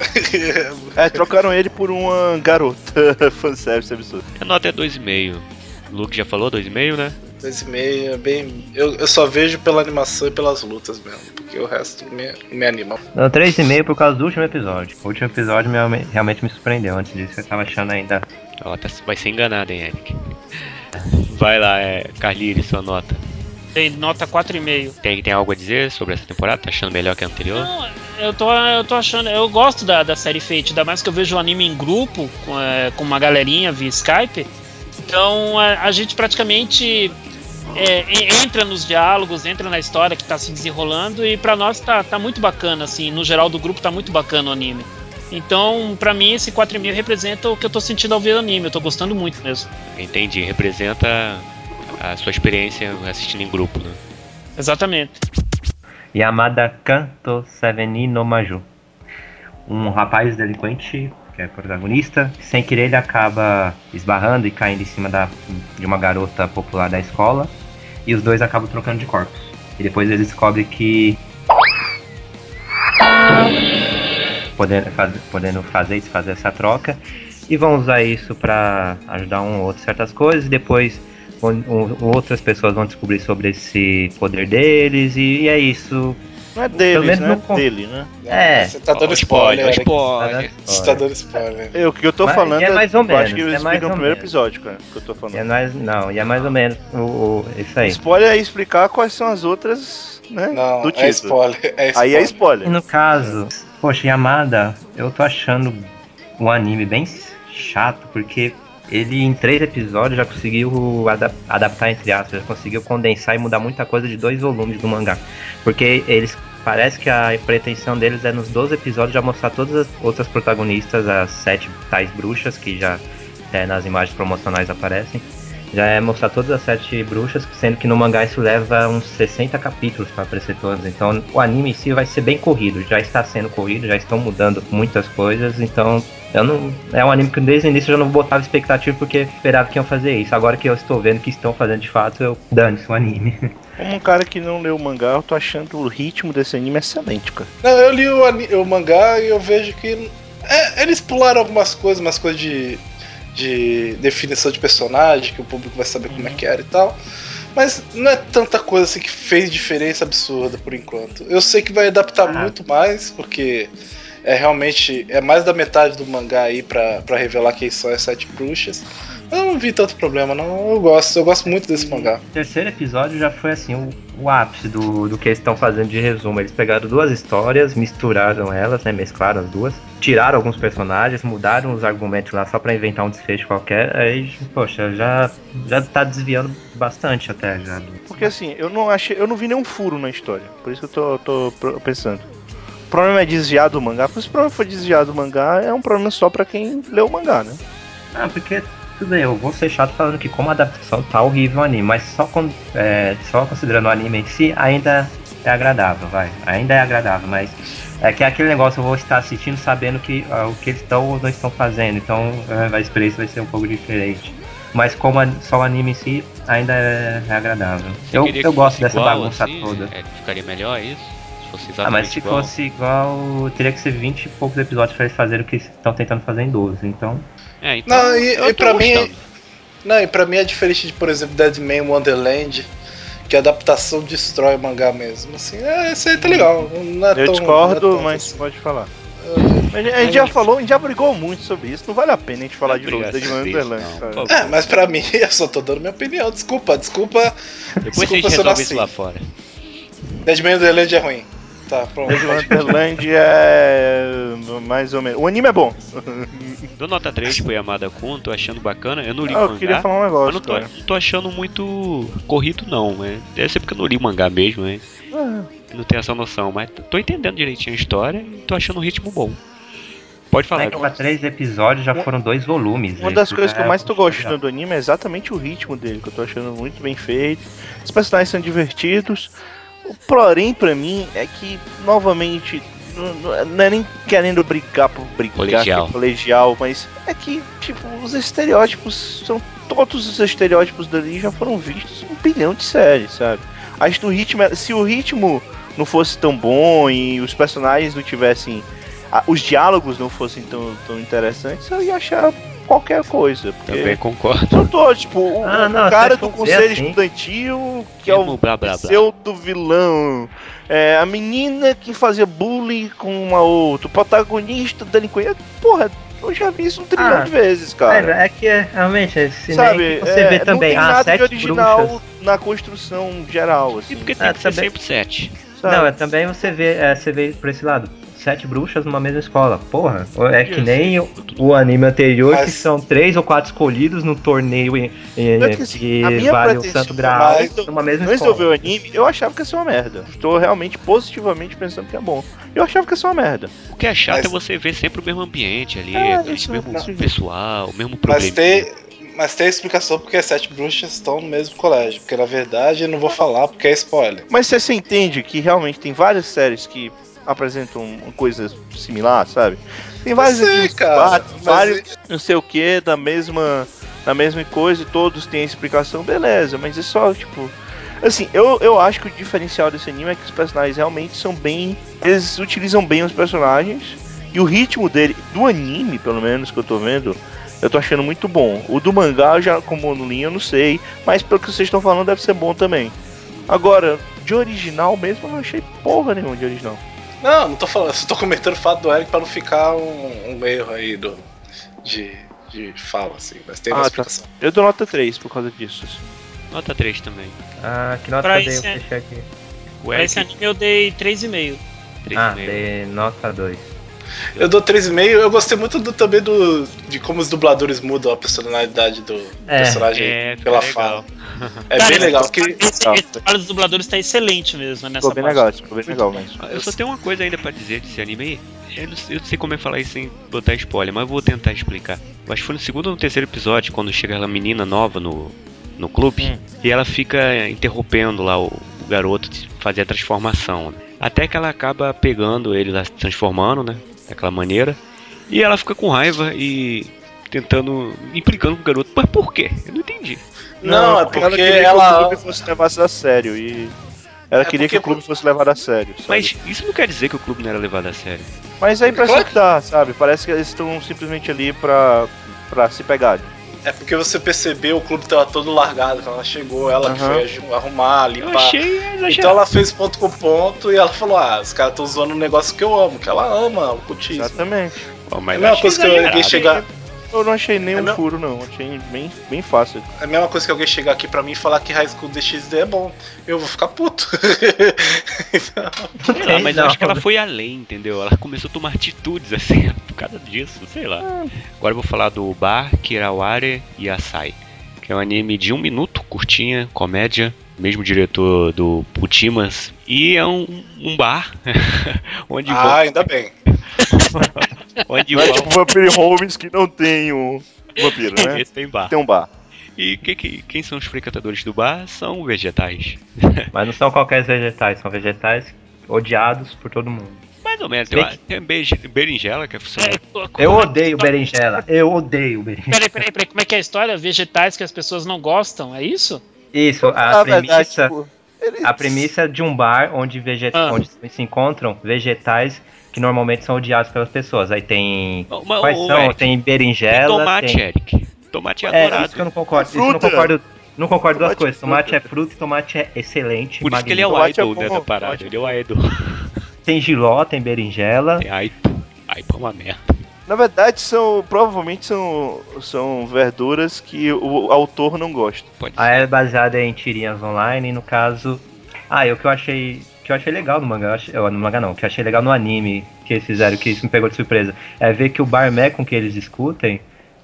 [LAUGHS] É, trocaram ele por uma garota [LAUGHS] fanservice absurdo. A nota é 2,5. O Luke já falou 2,5, né? Dois e meio, é bem. Eu, eu só vejo pela animação e pelas lutas mesmo, porque o resto me, me anima. Não, 3,5 por causa do último episódio. O último episódio me- realmente me surpreendeu. Antes disso eu tava achando ainda. Ó, tá- vai ser enganado, hein, Eric? Vai lá, é, Carlire, sua nota. Tem nota 4,5. Tem, tem algo a dizer sobre essa temporada? Tá achando melhor que a anterior? Não, eu tô, eu tô achando. Eu gosto da, da série Fate, ainda mais que eu vejo o anime em grupo, com, é, com uma galerinha via Skype. Então a, a gente praticamente é, en- entra nos diálogos, entra na história que tá se desenrolando e pra nós tá, tá muito bacana, assim. No geral do grupo tá muito bacana o anime. Então, pra mim, esse 4,5 representa o que eu tô sentindo ao ver o anime. Eu tô gostando muito mesmo. Entendi, representa a sua experiência assistindo em grupo, né? Exatamente. Yamada Kanto Seveni no Maju. Um rapaz delinquente, que é protagonista, sem querer ele acaba esbarrando e caindo em cima da, de uma garota popular da escola. E os dois acabam trocando de corpos. E depois ele descobre que. Podendo, faz, podendo fazer e desfazer essa troca. E vão usar isso pra ajudar um ou outro em certas coisas. E depois um- outras pessoas vão descobrir sobre esse poder deles. E, e é isso. Não é deles, menos né? con- Dele, né? É. Você tá dando spoiler. Eric. spoiler. Você tá dando spoiler. Eu, o que eu tô Mas- falando é mais ou eu acho menos, que é eles explicam no primeiro menos. episódio, cara. Que eu tô falando. É mais, não, e é mais ou menos o, o- isso aí. Spoiler é explicar quais são as outras, né? Não, do é título. spoiler. É Aí spoiler. é E spoiler. no caso, poxa, Yamada, eu tô achando um anime bem chato, porque ele em três episódios já conseguiu ada- adaptar, entre aspas, já conseguiu condensar e mudar muita coisa de dois volumes do mangá. Porque eles. Parece que a pretensão deles é nos 12 episódios já mostrar todas as outras protagonistas, as sete tais bruxas que já é, nas imagens promocionais aparecem. Já é mostrar todas as sete bruxas, sendo que no mangá isso leva uns 60 capítulos para aparecer todas. Então o anime em si vai ser bem corrido, já está sendo corrido, já estão mudando muitas coisas, então eu não. É um anime que desde o início eu já não botava expectativa porque esperava que iam fazer isso. Agora que eu estou vendo que estão fazendo de fato, eu dane-se o anime. [LAUGHS] Como um cara que não leu o mangá, eu tô achando o ritmo desse anime excelente, cara. Não, eu li o, o mangá e eu vejo que. é, eles pularam algumas coisas, umas coisas de, de definição de personagem, que o público vai saber como é que era e tal. Mas não é tanta coisa assim que fez diferença absurda por enquanto. Eu sei que vai adaptar Ah. muito mais, porque é realmente. É mais da metade do mangá aí pra, pra revelar quem são as sete bruxas. Eu não vi tanto problema, não. Eu gosto, eu gosto muito desse mangá. O terceiro episódio já foi assim, o, o ápice do, do que eles estão fazendo de resumo. Eles pegaram duas histórias, misturaram elas, né? Mesclaram as duas, tiraram alguns personagens, mudaram os argumentos lá só pra inventar um desfecho qualquer. Aí, poxa, já, já tá desviando bastante até já. Porque assim, eu não achei. Eu não vi nenhum furo na história. Por isso que eu tô, tô pensando. O problema é desviar do mangá. Porque se o problema for desviar do mangá, é um problema só pra quem leu o mangá, né? Ah, porque tudo bem, eu vou ser chato falando que como a adaptação tá horrível o anime, mas só, con- é, só considerando o anime em si, ainda é agradável, vai. Ainda é agradável, mas é que é aquele negócio eu vou estar assistindo sabendo que ah, o que eles estão ou não estão fazendo, então é, a experiência vai ser um pouco diferente. Mas como a- só o anime em si, ainda é, é agradável. Você Eu, eu gosto dessa igual, bagunça assim? toda. É, ficaria melhor isso? Se fosse Ah, exatamente mas se igual. fosse igual, teria que ser 20 e poucos episódios pra eles fazerem o que estão tentando fazer em 12, então. É, então, Não, e, eu e pra mim. Não, e pra mim é diferente de, por exemplo, Deadman Wonderland, que a adaptação destrói o mangá mesmo. Assim, é, isso aí tá legal. Não é Eu tão- discordo, não é tão mas assim. pode falar. A gente, a gente já falou, a gente já brigou muito sobre isso. Não vale a pena a gente falar de novo Cris, Wonderland. É, mas pra mim, [LAUGHS] eu só tô dando minha opinião. Desculpa, desculpa. Depois a desculpa gente se eu resolve nasci. isso lá fora. Deadman Wonderland é ruim. Tá, pronto. Wonderland é mais ou menos. O anime é bom. [LAUGHS] Dou nota 3 pro Yamada Kun, tô achando bacana. Eu não li Ah, o eu mangá. queria falar um Mas negócio, não tô, cara. não tô achando muito corrido não, né? Deve ser porque eu não li o mangá mesmo, né? Não tenho essa noção, mas tô entendendo direitinho a história e tô achando o ritmo bom. Pode falar. Pra três episódios já foram dois volumes. Uma né? das coisas que eu é mais tô gostando do anime é exatamente o ritmo dele, que eu tô achando muito bem feito. Os personagens são divertidos. O porém pra mim é que, novamente, não- não é nem querendo brigar por brigar, Colegial. é colegial, mas é que, tipo, os estereótipos são. Todos os estereótipos dali já foram vistos em um bilhão de séries, sabe? Acho que o ritmo. é- Se o ritmo não fosse tão bom e os personagens não tivessem. Os diálogos não fossem tão, tão interessantes, eu ia achar qualquer coisa. Porque Também concordo. eu tô, tipo, o, Ah, o não, cara do conselho assim. estudantil, que é Mesmo o blá, blá, blá. pseudo vilão. É, a menina que fazia bullying com uma outra, o protagonista delinquente. Porra, eu já vi isso um trilhão Ah, de vezes, cara. É, é que é, realmente, é, se Sabe, você é, vê não também, tem ah, nada de sete original bruxas. na construção geral, E assim. porque tem Ah, que ser também- sempre 7. sabe? Não, é também você vê, é, você vê por esse lado. Sete bruxas numa mesma escola. Porra, é que nem o, o anime anterior, Mas- que são três ou quatro escolhidos no torneio em, em, Tanto que, assim, que vale o Santo Graal mas- numa mesma Antes de escola. eu ver o anime, eu achava que ia ser uma merda. Estou realmente positivamente pensando que é bom. Eu achava que ia ser uma merda. O que é chato Mas- é você ver sempre o mesmo ambiente ali, É, aquele isso mesmo não- pessoal, o mesmo Mas problema. tem, mas tem explicação porque as sete bruxas estão no mesmo colégio. Porque na verdade eu não vou falar porque é spoiler. Mas você, você entende que realmente tem várias séries que apresentam uma coisa similar, sabe? Tem vários sei, cara, batem, mas- vários não sei o que, da mesma, da mesma coisa e todos têm explicação, beleza, mas é só, tipo. Assim, eu, eu acho que o diferencial desse anime é que os personagens realmente são bem. Eles utilizam bem os personagens. E o ritmo dele, do anime, pelo menos, que eu tô vendo, eu tô achando muito bom. O do mangá, já como no linha, eu não sei. Mas pelo que vocês estão falando, deve ser bom também. Agora, de original mesmo, eu não achei porra nenhuma de original. Não, não tô falando, só tô comentando o fato do Eric pra não ficar um, um erro aí do, de, de fala, assim. Mas tem uma Ah, tá. explicação. Eu dou nota 3 por causa disso. Nota 3 também. Ah, que nota Pra eu dei? esse- Eu fechei aqui. O Pra esse Eric, anime eu dei 3,5. 3 Ah, dei nota 2. Eu dou 3,5. Eu gostei muito do, também do, de como os dubladores mudam a personalidade do É, personagem é, pela legal. fala. É Cara, bem legal. esse- Que, Esse, esse trabalho dos dubladores tá excelente mesmo nessa Ficou bem parte. legal, ficou bem legal mesmo. Eu só tenho uma coisa ainda pra dizer desse anime aí. Eu não, sei, eu não sei como é falar isso sem botar spoiler, mas eu vou tentar explicar. Eu acho que foi no segundo ou no terceiro episódio, quando chega aquela menina nova no, no clube e ela fica interrompendo lá o, o garoto de fazer a transformação. né? Até que ela acaba pegando ele lá, se transformando, né? Daquela maneira. E ela fica com raiva e tentando. implicando com o garoto. Mas por quê? Eu não entendi. Não, é ela porque queria que o ela. clube fosse levado a sério e. Ela É queria que o clube fosse levado a sério. Sabe? Mas isso não quer dizer que o clube não era levado a sério. Mas a impressão Claro que dá, sabe? Parece que eles estão simplesmente ali pra, pra se pegarem. É porque você percebeu o clube tava todo largado quando ela chegou, ela que Aham. foi arrumar, Eu limpar. achei exagerado. Então ela fez ponto com ponto e ela falou: Ah, os caras estão usando um negócio que eu amo, que ela ama, o cultismo. Exatamente. É mas a eu mesma achei coisa que alguém exagerado. chegar. Eu não achei nenhum É meu- furo, não. Achei bem, bem fácil. É a mesma coisa que alguém chegar aqui pra mim e falar que High School DxD é bom. Eu vou ficar puto. [LAUGHS] Sei lá, mas eu Não. acho que ela foi além, entendeu? Ela começou a tomar atitudes assim [LAUGHS] por causa disso, sei lá. Agora eu vou falar do Bar Kiraware Yasai, que é um anime de um minuto, curtinha, comédia, mesmo diretor do Putimas, e é um, um bar [LAUGHS] onde, ah, vão, ainda bem. Onde Não é tipo Vampire Homes que não tem um vampiro, né? Esse [LAUGHS] tem bar. Tem um bar. E que, que- quem são os frequentadores do bar? São vegetais. [LAUGHS] Mas não são qualquer vegetais, são vegetais odiados por todo mundo. Mais ou menos, Tem tem, uma- tem beijo- berinjela que é funcional. Eu odeio berinjela, eu odeio berinjela. Peraí, peraí, peraí, como é que é a história? Vegetais que as pessoas não gostam, é isso? Isso, a Na premissa, verdade, tipo, eles- a premissa de um bar onde, vege- Ah. onde se encontram vegetais que normalmente são odiados pelas pessoas. Aí tem. Mas, Quais ô, são? Eric, tem tem berinjela. tomate, tem... Eric. Tomate é É, adorado. isso que eu não concordo. Isso eu não concordo. Não concordo duas Tomate é coisas. Tomate é fruta e tomate é excelente. Por isso que ele é o é idol né, bom, da parada. tomate é Ele é o idol. [LAUGHS] Tem giló, tem berinjela. Tem aipo. Aipo é uma merda. Na verdade, são. Provavelmente são, são verduras que o autor não gosta. Pode A ser. é baseada em tirinhas online, e no caso. Ah, e o que eu achei. Que eu achei legal no mangá, eu no mangá não, que eu achei legal no anime que eles fizeram, que isso me pegou de surpresa, é ver que o barman com que eles discutem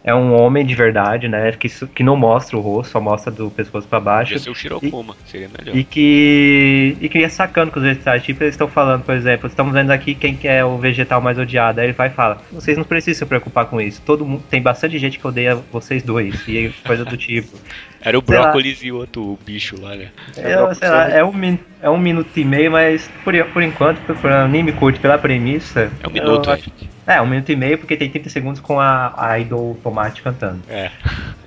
é um homem de verdade, né? Que, que não mostra o rosto, só mostra do pescoço pra baixo. Podia ser o Shirokuma, seria melhor. E que. E que ia sacando com os vegetais. Tipo, eles estão falando, por exemplo, estamos vendo aqui quem que é o vegetal mais odiado. Aí ele vai e fala: Vocês não precisam se preocupar com isso. Todo mundo. Tem bastante gente que odeia vocês dois. E coisa do tipo. [LAUGHS] Era o sei lá. brócolis e outro bicho lá, né? Eu, sei lá, é um, é um minuto e meio, mas por, por enquanto, por, anime curto, pela premissa. É um minuto, eu acho- É, um minuto e meio, porque tem 30 segundos com a, a Idol Tomate cantando. É.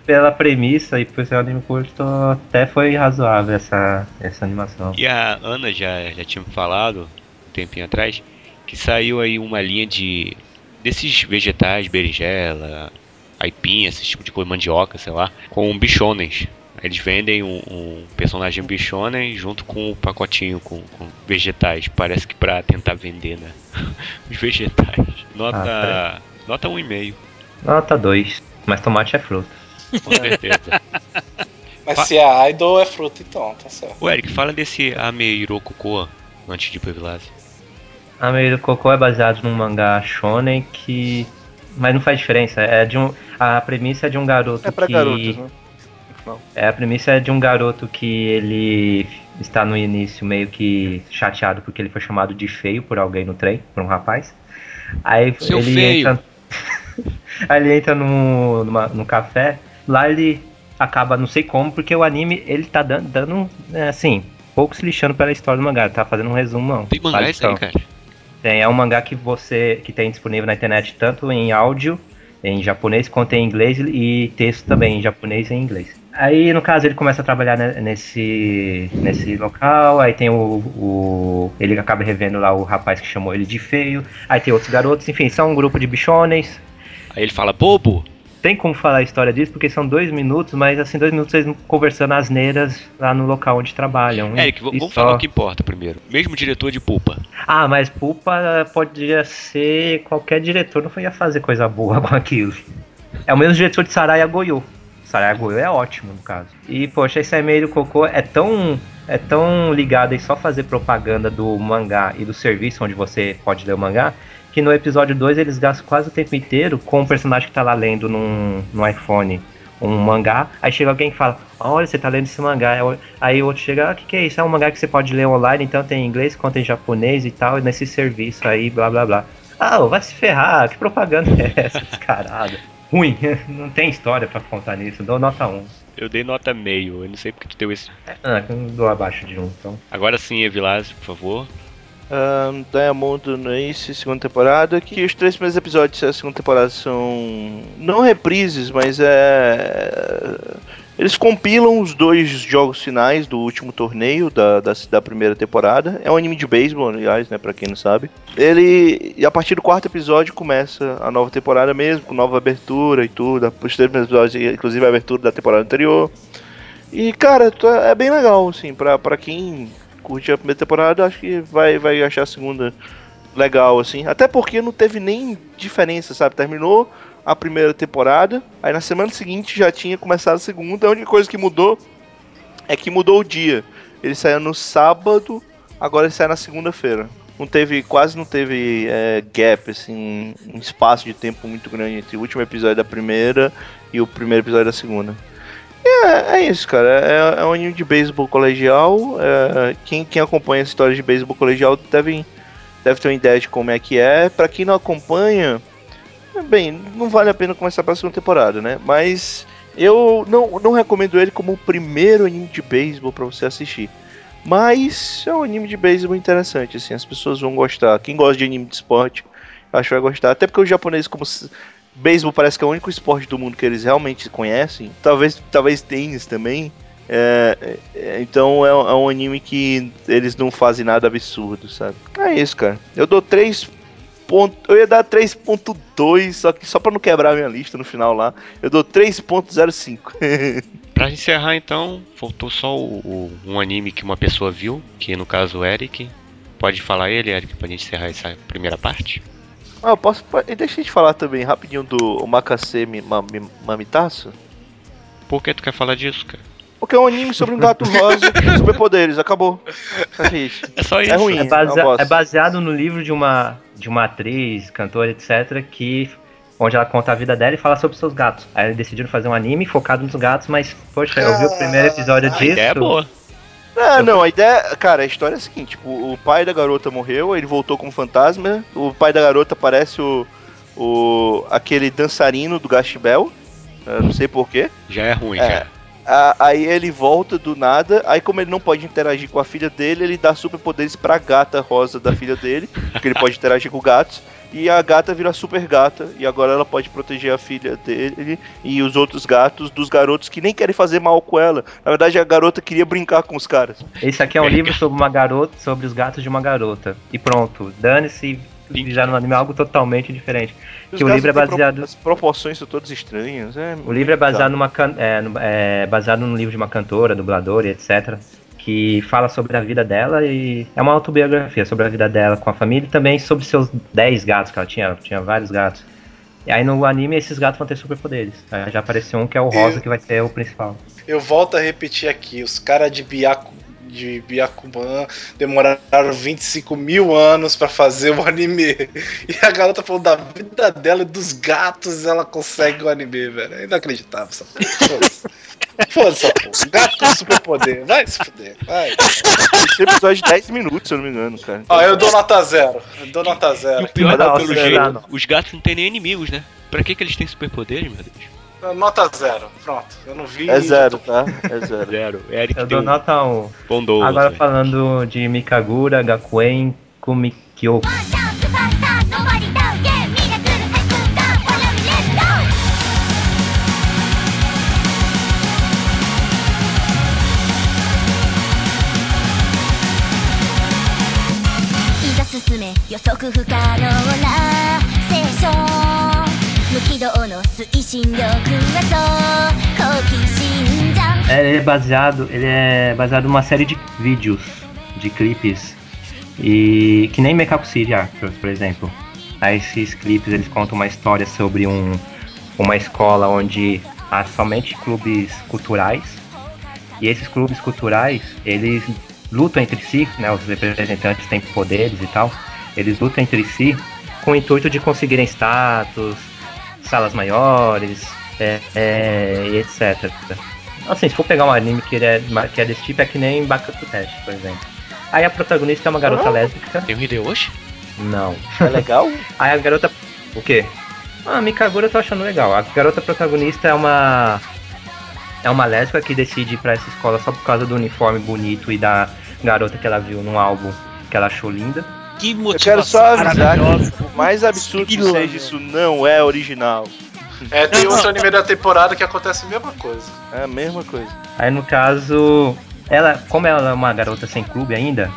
Pela premissa e por ser um anime curto, até foi razoável essa, essa animação. E a Ana já, já tinha falado um tempinho atrás que saiu aí uma linha de desses vegetais, berinjela, aipim, esse tipo de coisa, mandioca, sei lá, com bichonens. Eles vendem um, um personagem bichonen junto com o pacotinho com, com vegetais. Parece que pra tentar vender, né? [LAUGHS] Os vegetais. Nota. Ah, nota 1,5, Nota 2. Mas tomate é fruta. com certeza. [LAUGHS] Mas Fa- se a idol é fruta, então, tá certo. Ô Eric, fala desse Ameirokoko antes de ir pro Evilase. A Meio do Cocô é baseado num mangá shonen que. Mas não faz diferença. É de um. A premissa é de um garoto É pra que. garotos, né? É, a premissa é de um garoto que ele está no início meio que chateado porque ele foi chamado de feio por alguém no trem, por um rapaz. Aí Seu ele feio. entra. [LAUGHS] Aí ele entra no, numa, num café, lá ele acaba, não sei como, porque o anime ele tá dando, dando é, assim, pouco se lixando pela história do mangá, tá fazendo um resumo não. Tem mangá esse aí, Basicão. cara? Tem, é um mangá que você que tem disponível na internet tanto em áudio, em japonês, quanto em inglês e texto também em japonês e em inglês. Aí, no caso, ele começa a trabalhar ne- nesse, nesse local, aí tem o, o- Ele acaba revendo lá o rapaz que chamou ele de feio, aí tem outros garotos, enfim, são um grupo de bichones. Aí ele fala, bobo! Tem como falar a história disso, porque são dois minutos, mas assim, dois minutos eles conversando asneiras lá no local onde trabalham. Eric, vamos só- falar o que importa primeiro. Mesmo diretor de Pulpa. Ah, mas Pulpa podia ser. Qualquer diretor não ia fazer coisa boa [LAUGHS] com aquilo. É o mesmo diretor de Saraya Goyo. Saraya Goyo é ótimo, no cado E, poxa, esse e-mail do Cocô é tão. É tão ligado em só fazer propaganda do mangá e do serviço onde você pode ler o mangá, que no episódio 2 eles gastam quase o tempo inteiro com o personagem que tá lá lendo num, no iPhone um mangá, aí chega alguém e fala, olha, você tá lendo esse mangá, Aí o- outro chega, ah, o que, que é isso? É um mangá que você pode ler online, então tem em inglês, quanto em japonês e tal, e nesse serviço aí, blá blá blá. Ah, vai se ferrar, que propaganda é essa, descarada? Ruim, [LAUGHS] não tem história pra contar nisso, dou nota 1. Eu dei nota meio, eu não sei porque tu deu esse. Ah, eu não dou abaixo de um, então. Agora sim, Evilásio, por favor. Ahn, Diamond no Ace, segunda temporada. Que os três primeiros episódios da segunda temporada são. Não reprises, mas é. Eles compilam os dois jogos finais do último torneio da, da, da primeira temporada. É um anime de beisebol, aliás, né? Pra quem não sabe. Ele. E a partir do quarto episódio começa a nova temporada mesmo, com nova abertura e tudo. Os três episódios, inclusive a abertura da temporada anterior. E, cara, tá- é bem legal, assim, pra, pra quem curte a primeira temporada, acho que vai, vai achar a segunda legal, assim. Até porque não teve nem diferença, sabe? Terminou a primeira temporada, aí na semana seguinte já tinha começado a segunda. A única coisa que mudou é que mudou o dia. Ele saiu no sábado, agora ele sai na segunda-feira. Não teve, quase não teve é, gap, assim, um espaço de tempo muito grande entre o último episódio da primeira e o primeiro episódio da segunda. É, é isso, cara. É, é um anime de beisebol colegial. é, quem, quem acompanha a história de beisebol colegial deve, deve ter uma ideia de como é que é. Pra quem não acompanha, bem, não vale a pena começar pra segunda temporada, né? Mas eu não, não recomendo ele como o primeiro anime de beisebol pra você assistir. Mas é um anime de beisebol interessante, assim, as pessoas vão gostar. Quem gosta de anime de esporte, acho que vai gostar. Até porque os japoneses, como beisebol parece que é o único esporte do mundo que eles realmente conhecem, talvez, talvez tênis também. É, é, então é, é um anime que eles não fazem nada absurdo, sabe? É isso, cara. Eu dou 3 ponto, eu ia dar 3.2, só que só pra não quebrar a minha lista no final lá, eu dou 3.05. [LAUGHS] Pra encerrar então, faltou só o, o- um anime que uma pessoa viu, que no caso o Eric. Pode falar ele, Eric, pra gente encerrar essa primeira parte? ah, eu posso. e Deixa eu te falar também rapidinho do Makase Mi- Ma- Mi- Mamitasu. Por que tu quer falar disso, cara? Porque é um anime sobre um gato rosa com superpoderes, acabou. É. É só isso. É ruim. É, base- eu gosto. é baseado no livro de uma, de uma atriz, cantora, etc., que onde ela conta a vida dela e fala sobre seus gatos. Aí eles decidiram fazer um anime focado nos gatos, mas, poxa, eu vi o primeiro episódio A disso. ideia é boa. É, não, a ideia. Cara, a história é a seguinte: tipo, o pai da garota morreu, ele voltou como fantasma. O pai da garota parece o. o aquele dançarino do Gash Bell. Não sei porquê. Já é ruim, É. já. A- aí ele volta do nada, aí como ele não pode interagir com a filha dele, ele dá superpoderes pra gata rosa da filha dele, porque ele pode interagir com gatos, e a gata vira super gata, e agora ela pode proteger a filha dele e os outros gatos dos garotos que nem querem fazer mal com ela. Na verdade, a garota queria brincar com os caras. Esse aqui é um livro sobre uma garota, sobre os gatos de uma garota. E pronto, dane-se, já no anime é algo totalmente diferente. Os Que o livro é baseado- As proporções são todas estranhas. É O livro é baseado, numa can- é, no- é baseado no livro de uma cantora, dubladora e etc. Que fala sobre a vida dela e é uma autobiografia sobre a vida dela com a família e também sobre seus 10 gatos que ela tinha, ela tinha vários gatos. E aí no anime esses gatos vão ter superpoderes. Já apareceu um que é o rosa, que vai ser o principal. Eu volto a repetir aqui, os caras de Byaku, de Byakuman demoraram 25 mil anos pra fazer o anime. E a garota falou da vida dela e dos gatos ela consegue o anime, velho. É inacreditável essa porra. Foda-se. Foda-se essa porra. Gato com superpoder. Vai se fuder. Vai. Esse episódio de 10 minutos, se eu não me engano, cara. Ó, eu dou nota zero. Eu dou nota E o zero. pior, Não, pelo não, jeito, os gatos não têm nem inimigos, né? Pra que, que eles têm superpoderes, meu Deus? É nota zero, pronto. Eu não vi. É zero, tô... tá? É zero. zero. Eric eu dou um... nota Um. Bondoso, Agora falando de Mikagura, Gakuen, Kumikyo. Yosoku 不可能な Ele é baseado, ele é baseado numa série de vídeos, de clipes, e que nem Makeup City Actors, por exemplo. Aí esses clipes eles contam uma história sobre um, uma escola onde há somente clubes culturais, e esses clubes culturais, eles lutam entre si, né, os representantes têm poderes e tal, eles lutam entre si com o intuito de conseguirem status, salas maiores, é, é, e etc. Assim, se for pegar um anime que, ele é, que é desse tipo, é que nem Bakuto Test, por exemplo. Aí a protagonista é uma garota Ah. lésbica. Tem o Hideyoshi? Não. É legal? [LAUGHS] Aí a garota. O quê? Ah, Mikagura eu tô achando legal. A garota protagonista é uma. é uma lésbica que decide ir pra essa escola só por causa do uniforme bonito e da garota que ela viu num álbum que ela achou linda. Que Eu motivação quero só avisar que, por mais absurdo que seja, isso não é original. [LAUGHS] É, tem Não, outro não. anime da temporada que acontece a mesma coisa. É a mesma coisa. Aí no caso, ela, como ela é uma garota sem clube ainda,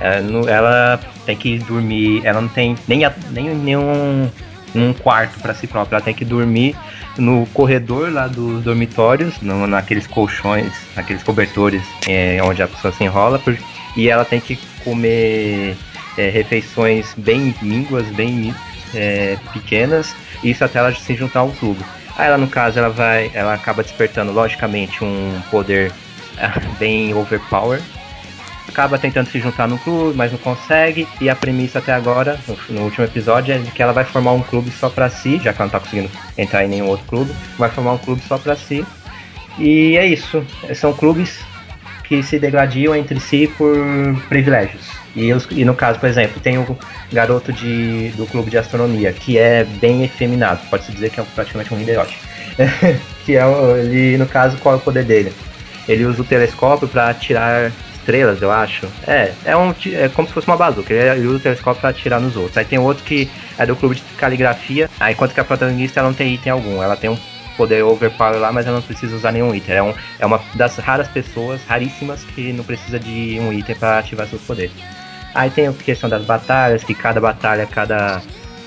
ela, não- ela tem que dormir, ela não tem nem, a- nem nenhum um quarto para si própria, ela tem que dormir no corredor lá dos dormitórios, no- naqueles colchões, naqueles cobertores é, onde a pessoa se enrola, por- e ela tem que comer é, refeições bem mínguas, bem é, pequenas, isso até ela se juntar ao clube. Aí ela no caso ela vai, ela acaba despertando logicamente um poder [LAUGHS] ah, bem overpower. Acaba tentando se juntar no clube, mas não consegue. E a premissa até agora, no, no último episódio, é de que ela vai formar um clube só pra si, já que ela não tá conseguindo entrar em nenhum outro clube, vai formar um clube só pra si. E é isso. São clubes que se degladiam entre si por privilégios. E, os- e no caso, por exemplo, tem o garoto de, do clube de astronomia, que é bem efeminado, pode-se dizer que é praticamente um Hideyoshi. [LAUGHS] que é ele, no caso, qual é o poder dele? Ele usa o telescópio para tirar estrelas, eu acho. É, é, um, é como se fosse uma bazuca. Ele, usa o telescópio para atirar nos outros. Aí tem outro que é do clube de caligrafia. Aí enquanto que a protagonista ela não tem item algum. Ela tem um poder overpower lá, mas ela não precisa usar nenhum item. É, um, é uma das raras pessoas, raríssimas, que não precisa de um item para ativar seus poderes. Aí tem a questão das batalhas, que cada batalha, cada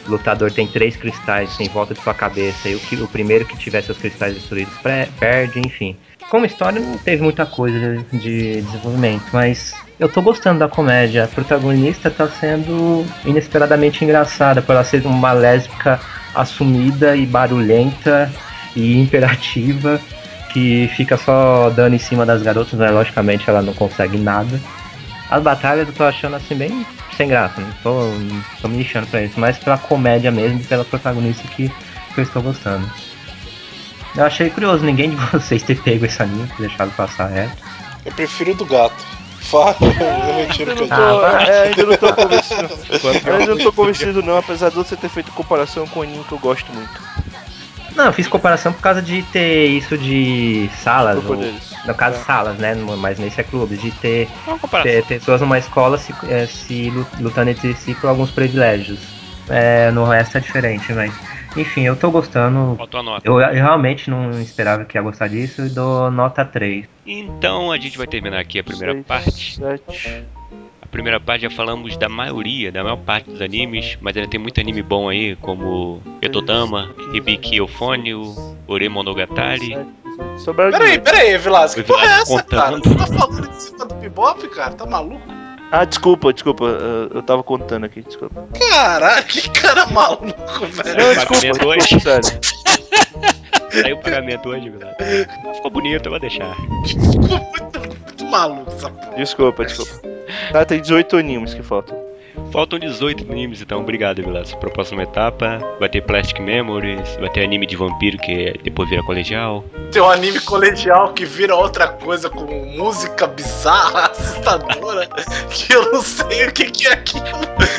lutador tem três cristais em volta de sua cabeça. E o, que, o primeiro que tiver seus cristais destruídos pre- perde, enfim. Como história não teve muita coisa de desenvolvimento, mas eu tô gostando da comédia. A protagonista tá sendo inesperadamente engraçada por ela ser uma lésbica assumida e barulhenta e imperativa que fica só dando em cima das garotas, né? Logicamente ela não consegue nada. As batalhas eu tô achando assim bem sem graça, não tô, não tô me lixando pra isso, mas pela comédia mesmo e pela protagonista que, que eu estou gostando. Eu achei curioso ninguém de [LAUGHS] vocês ter pego esse anime, ter deixado passar reto. Eu prefiro o do gato. Fala, eu retiro o que eu Tô- disse. Ah, vai. é, ainda não tô convencido. [LAUGHS] ainda não tô convencido não, apesar de você ter feito comparação com um anime que eu gosto muito. Não, eu fiz comparação por causa de ter isso de salas. Ou, no caso, é. salas, né? Mas nesse é clube. De ter, é ter pessoas numa escola se, é, se lutando entre si por alguns privilégios. É, no resto é diferente, mas. Enfim, eu tô gostando. Eu, eu, realmente não esperava que ia gostar disso e dou nota 3. Então a gente vai terminar aqui a primeira 6, parte. 7 primeira parte já falamos da maioria, da maior parte dos animes, mas ainda tem muito anime bom aí, como Etodama, Hibiki Euphonio, Ore Monogatari. Peraí, peraí, Vilas, que porra é essa, cara? contando. Você tá falando de cima do Bebop, cara? Tá maluco? Ah, desculpa, desculpa. eu- tava contando aqui, desculpa. Caralho, que cara maluco, velho. Não, desculpa, pagamento hoje. Saiu o pagamento hoje, Vilas. Ficou bonito, eu vou deixar. Ficou muito maluco essa porra. Desculpa, desculpa. Tá, tem 18 animes que faltam. Faltam 18 animes, então obrigado, Vilas. Pra próxima etapa, vai ter Plastic Memories, vai ter anime de vampiro que depois vira colegial. Tem um anime colegial que vira outra coisa com música bizarra, [LAUGHS] assustadora, que eu não sei o que, que é aquilo.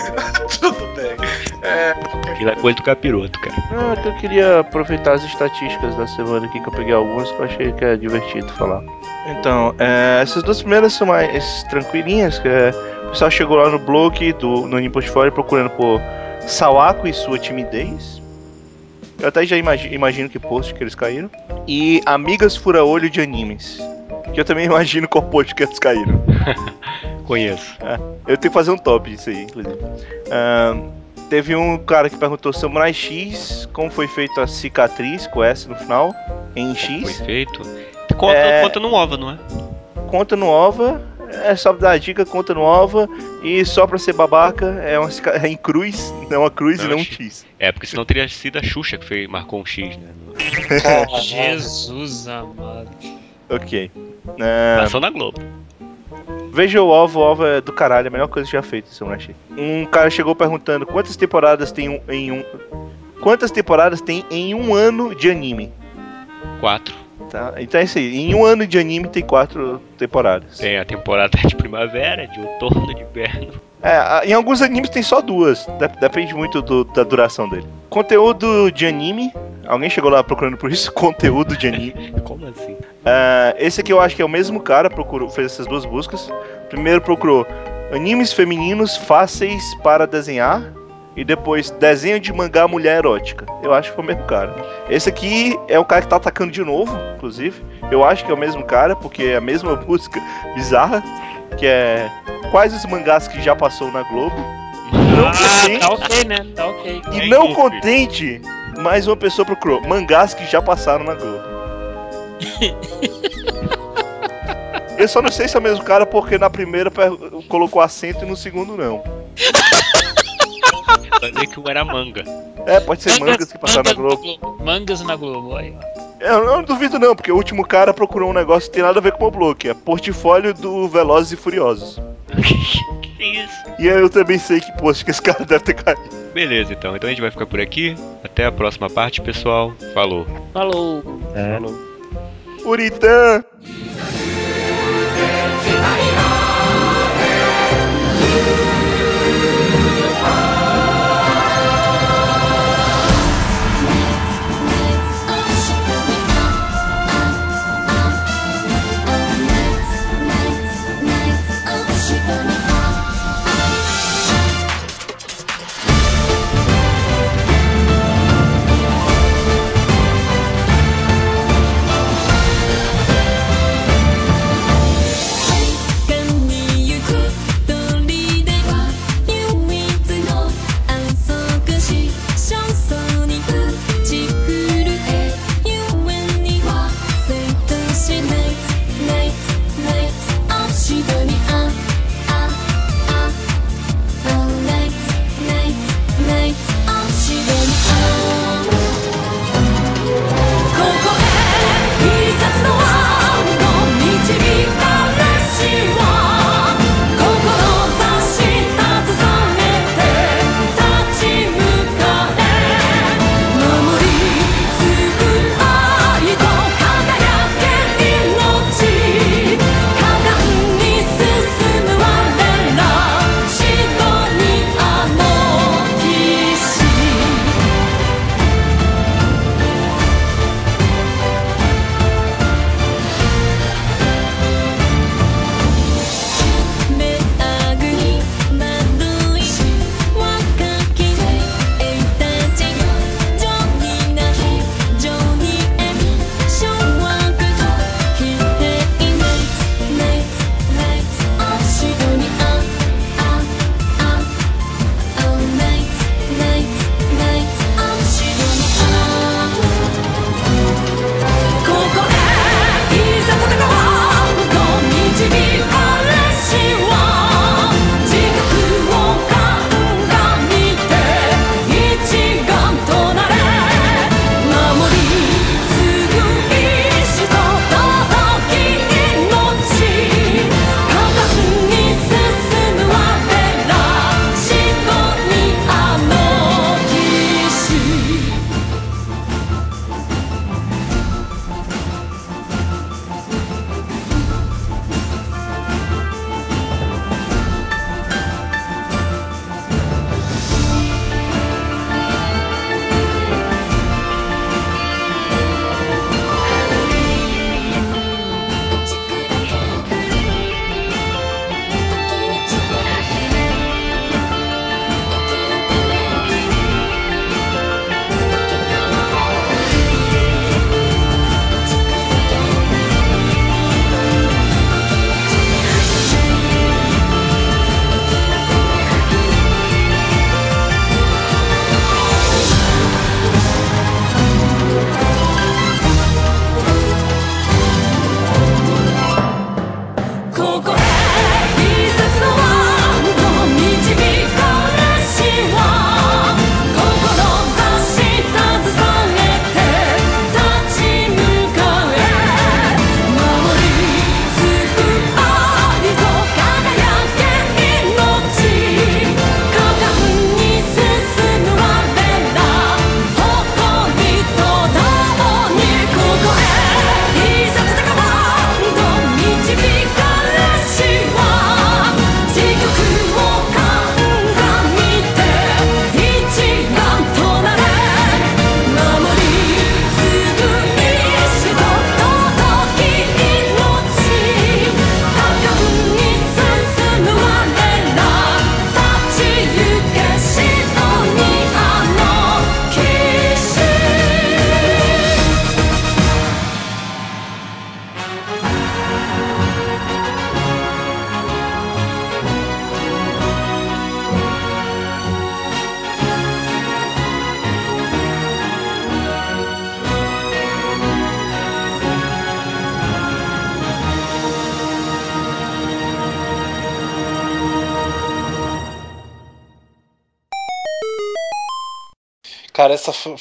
[LAUGHS] Tudo bem. É, Aquilo é coisa do capiroto, cara. Ah, que eu queria aproveitar as estatísticas da semana aqui, que eu peguei algumas que eu achei que é divertido falar. Então, é, essas duas primeiras são mais tranquilinhas, que é, o pessoal chegou lá no blog do no Portfólio procurando por Sawako e sua timidez. Eu até já imagi- imagino que post que eles caíram. E Amigas Fura-Olho de Animes. Que eu também [LAUGHS] imagino qual post que eles caíram. [LAUGHS] Conheço. Eu tenho que fazer um top disso aí, inclusive. Ahn, teve um cara que perguntou Samurai X, como foi feita a cicatriz com S no final, em Foi X. feito. Conta, É. conta no OVA, não é? Conta no OVA, é só pra dar a dica, conta no OVA. E só pra ser babaca, é, uma, é em cruz, não uma cruz Não, e não um X. É, porque senão teria sido a Xuxa que fez, marcou um X, né? No- [LAUGHS] Jesus amado. Ok. Ahn, Passou na Globo. Veja o OVA, o OVA é do caralho, a melhor coisa já feita, Samurai X. Um cara chegou perguntando quantas temporadas tem um, em um. Quantas temporadas tem em um ano de anime? Quatro. Tá? Então é isso aí. Em um ano de anime tem quatro temporadas. Tem a temporada de primavera, de outono, de inverno. É, em alguns animes tem só duas. Dep- Depende muito do- da duração dele. Conteúdo de anime. Alguém chegou lá procurando por isso? [LAUGHS] Conteúdo de anime. [LAUGHS] Como assim? Ah, esse aqui eu acho que é o mesmo cara, procurou, fez essas duas buscas. Primeiro procurou animes femininos fáceis para desenhar. E depois desenho de mangá mulher erótica. Eu acho que foi o mesmo cara. Esse aqui é o cara que tá atacando de novo, inclusive. Eu acho que é o mesmo cara, porque é a mesma [LAUGHS] busca bizarra. Que é quais os mangás que já passou na Globo. Não Ah, contente, tá ok, né? Tá ok. e Bem não contente, mais uma pessoa procurou mangás que já passaram na Globo. [LAUGHS] Eu só não sei se é o mesmo cara porque na primeira colocou acento e no segundo não. [LAUGHS] Vai ver que um era manga. É, pode ser mangas que passaram na mangas Globo. Mangas na Globo, aí. ó. Eu, eu não duvido não, porque o último cara procurou um negócio que tem nada a ver com o que é portfólio do Velozes e Furiosos. [LAUGHS] Que isso? E aí eu também sei que post que esse cara deve ter caído. Beleza, então. Então a gente vai ficar por aqui. Até a próxima parte, pessoal. Falou. Falou. É. Uritã!「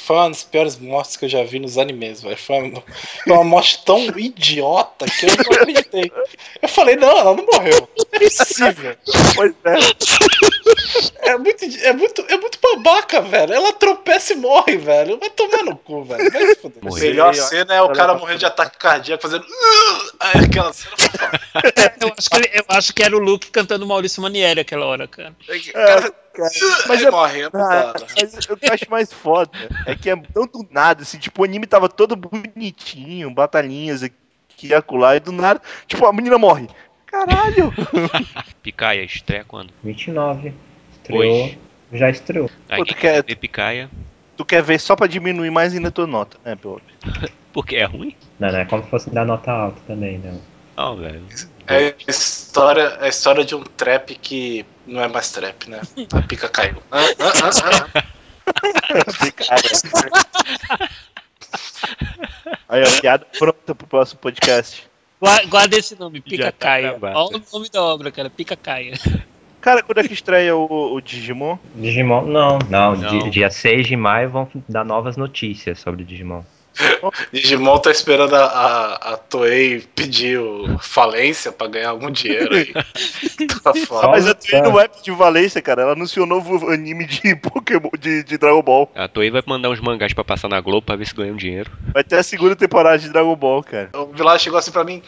foi uma das piores mortes que eu já vi nos animes, velho. Foi uma, uma morte tão idiota que eu não acreditei. Eu falei, não, ela não morreu. É possível. Pois é. [LAUGHS] É muito, é muito, é muito babaca, velho. Ela tropeça e morre, velho. Vai tomar no cu, velho. Vai se. Morreu. Melhor cena é o cara morrendo de ataque cardíaco fazendo. Aí aquela cena. Eu acho, que, ele- eu acho que era o Luke cantando Maurício Manieri aquela hora, cara. o cara, Mas mas é- morre, é Ah, mas o que eu acho mais foda é que é tão do nada, assim, tipo, o anime tava todo bonitinho, batalhinhas aqui e acolá, e do nada, tipo, a menina morre. Caralho! [LAUGHS] Picaia estreia quando? 29. Estreou. Hoje. Já estreou. Aí Pô, tu quer- ver Picaia, Tu quer ver só pra diminuir mais ainda a tua nota, né, pelo [LAUGHS] porque é ruim? Não, não é como se fosse dar nota alta também, não. Não, velho. É a história, é a história de um trap que não é mais trap, né? A pica caiu. [LAUGHS] Ah, ah, ah, ah. Aí, ó, piada pronta pro próximo podcast. Guarda, guarda esse nome, Pica tá Caia. Olha o nome da obra, cara, Pica Caia. Cara, quando é que estreia o, o Digimon? Digimon, não. Não, Não. di- dia 6 de maio vão dar novas notícias sobre Digimon. Digimon tá esperando a, a, a Toei pedir o falência pra ganhar algum dinheiro aí. [LAUGHS] Tá foda. Mas a Toei não é de Valência, cara. Ela anunciou um novo anime de [LAUGHS] Pokémon, de, de Dragon Ball. A Toei vai mandar uns mangás pra passar na Globo pra ver se ganha um dinheiro. Vai ter a segunda temporada de Dragon Ball, cara. O Vilar chegou assim pra mim.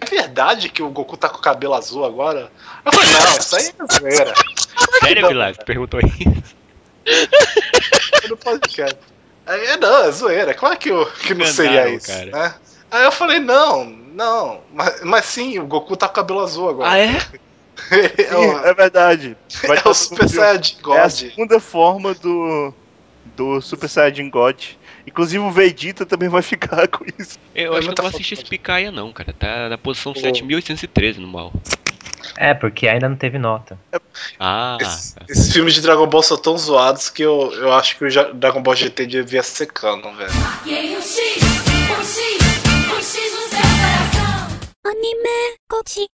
É verdade que o Goku tá com o cabelo azul agora? Eu falei, não, isso aí é zoeira. Sério, não, Vilar? Perguntou isso? Eu não podcast. Aí, é, não, é zoeira. É claro que, eu, que não seria isso. cara. Né? Aí eu falei, não, não. Mas, mas sim, o Goku tá com o cabelo azul agora. é? [LAUGHS] é, Sim, o, é verdade. Vai [LAUGHS] é o Super. Saiyajin É a God. segunda forma do, do Super Saiyajin God. Inclusive o Vegeta também vai ficar [LAUGHS] com isso. Eu É acho que eu não assisti esse foto. Picaia não, cara. Tá na posição Pô. 7813 no mal. É, porque ainda não teve nota. Ah, Esse- Esses filmes de Dragon Ball são tão zoados que eu, eu acho que o Dragon Ball GT devia ser canon, velho. Marquei um X, um X, um X no seu coração. Anime, coach,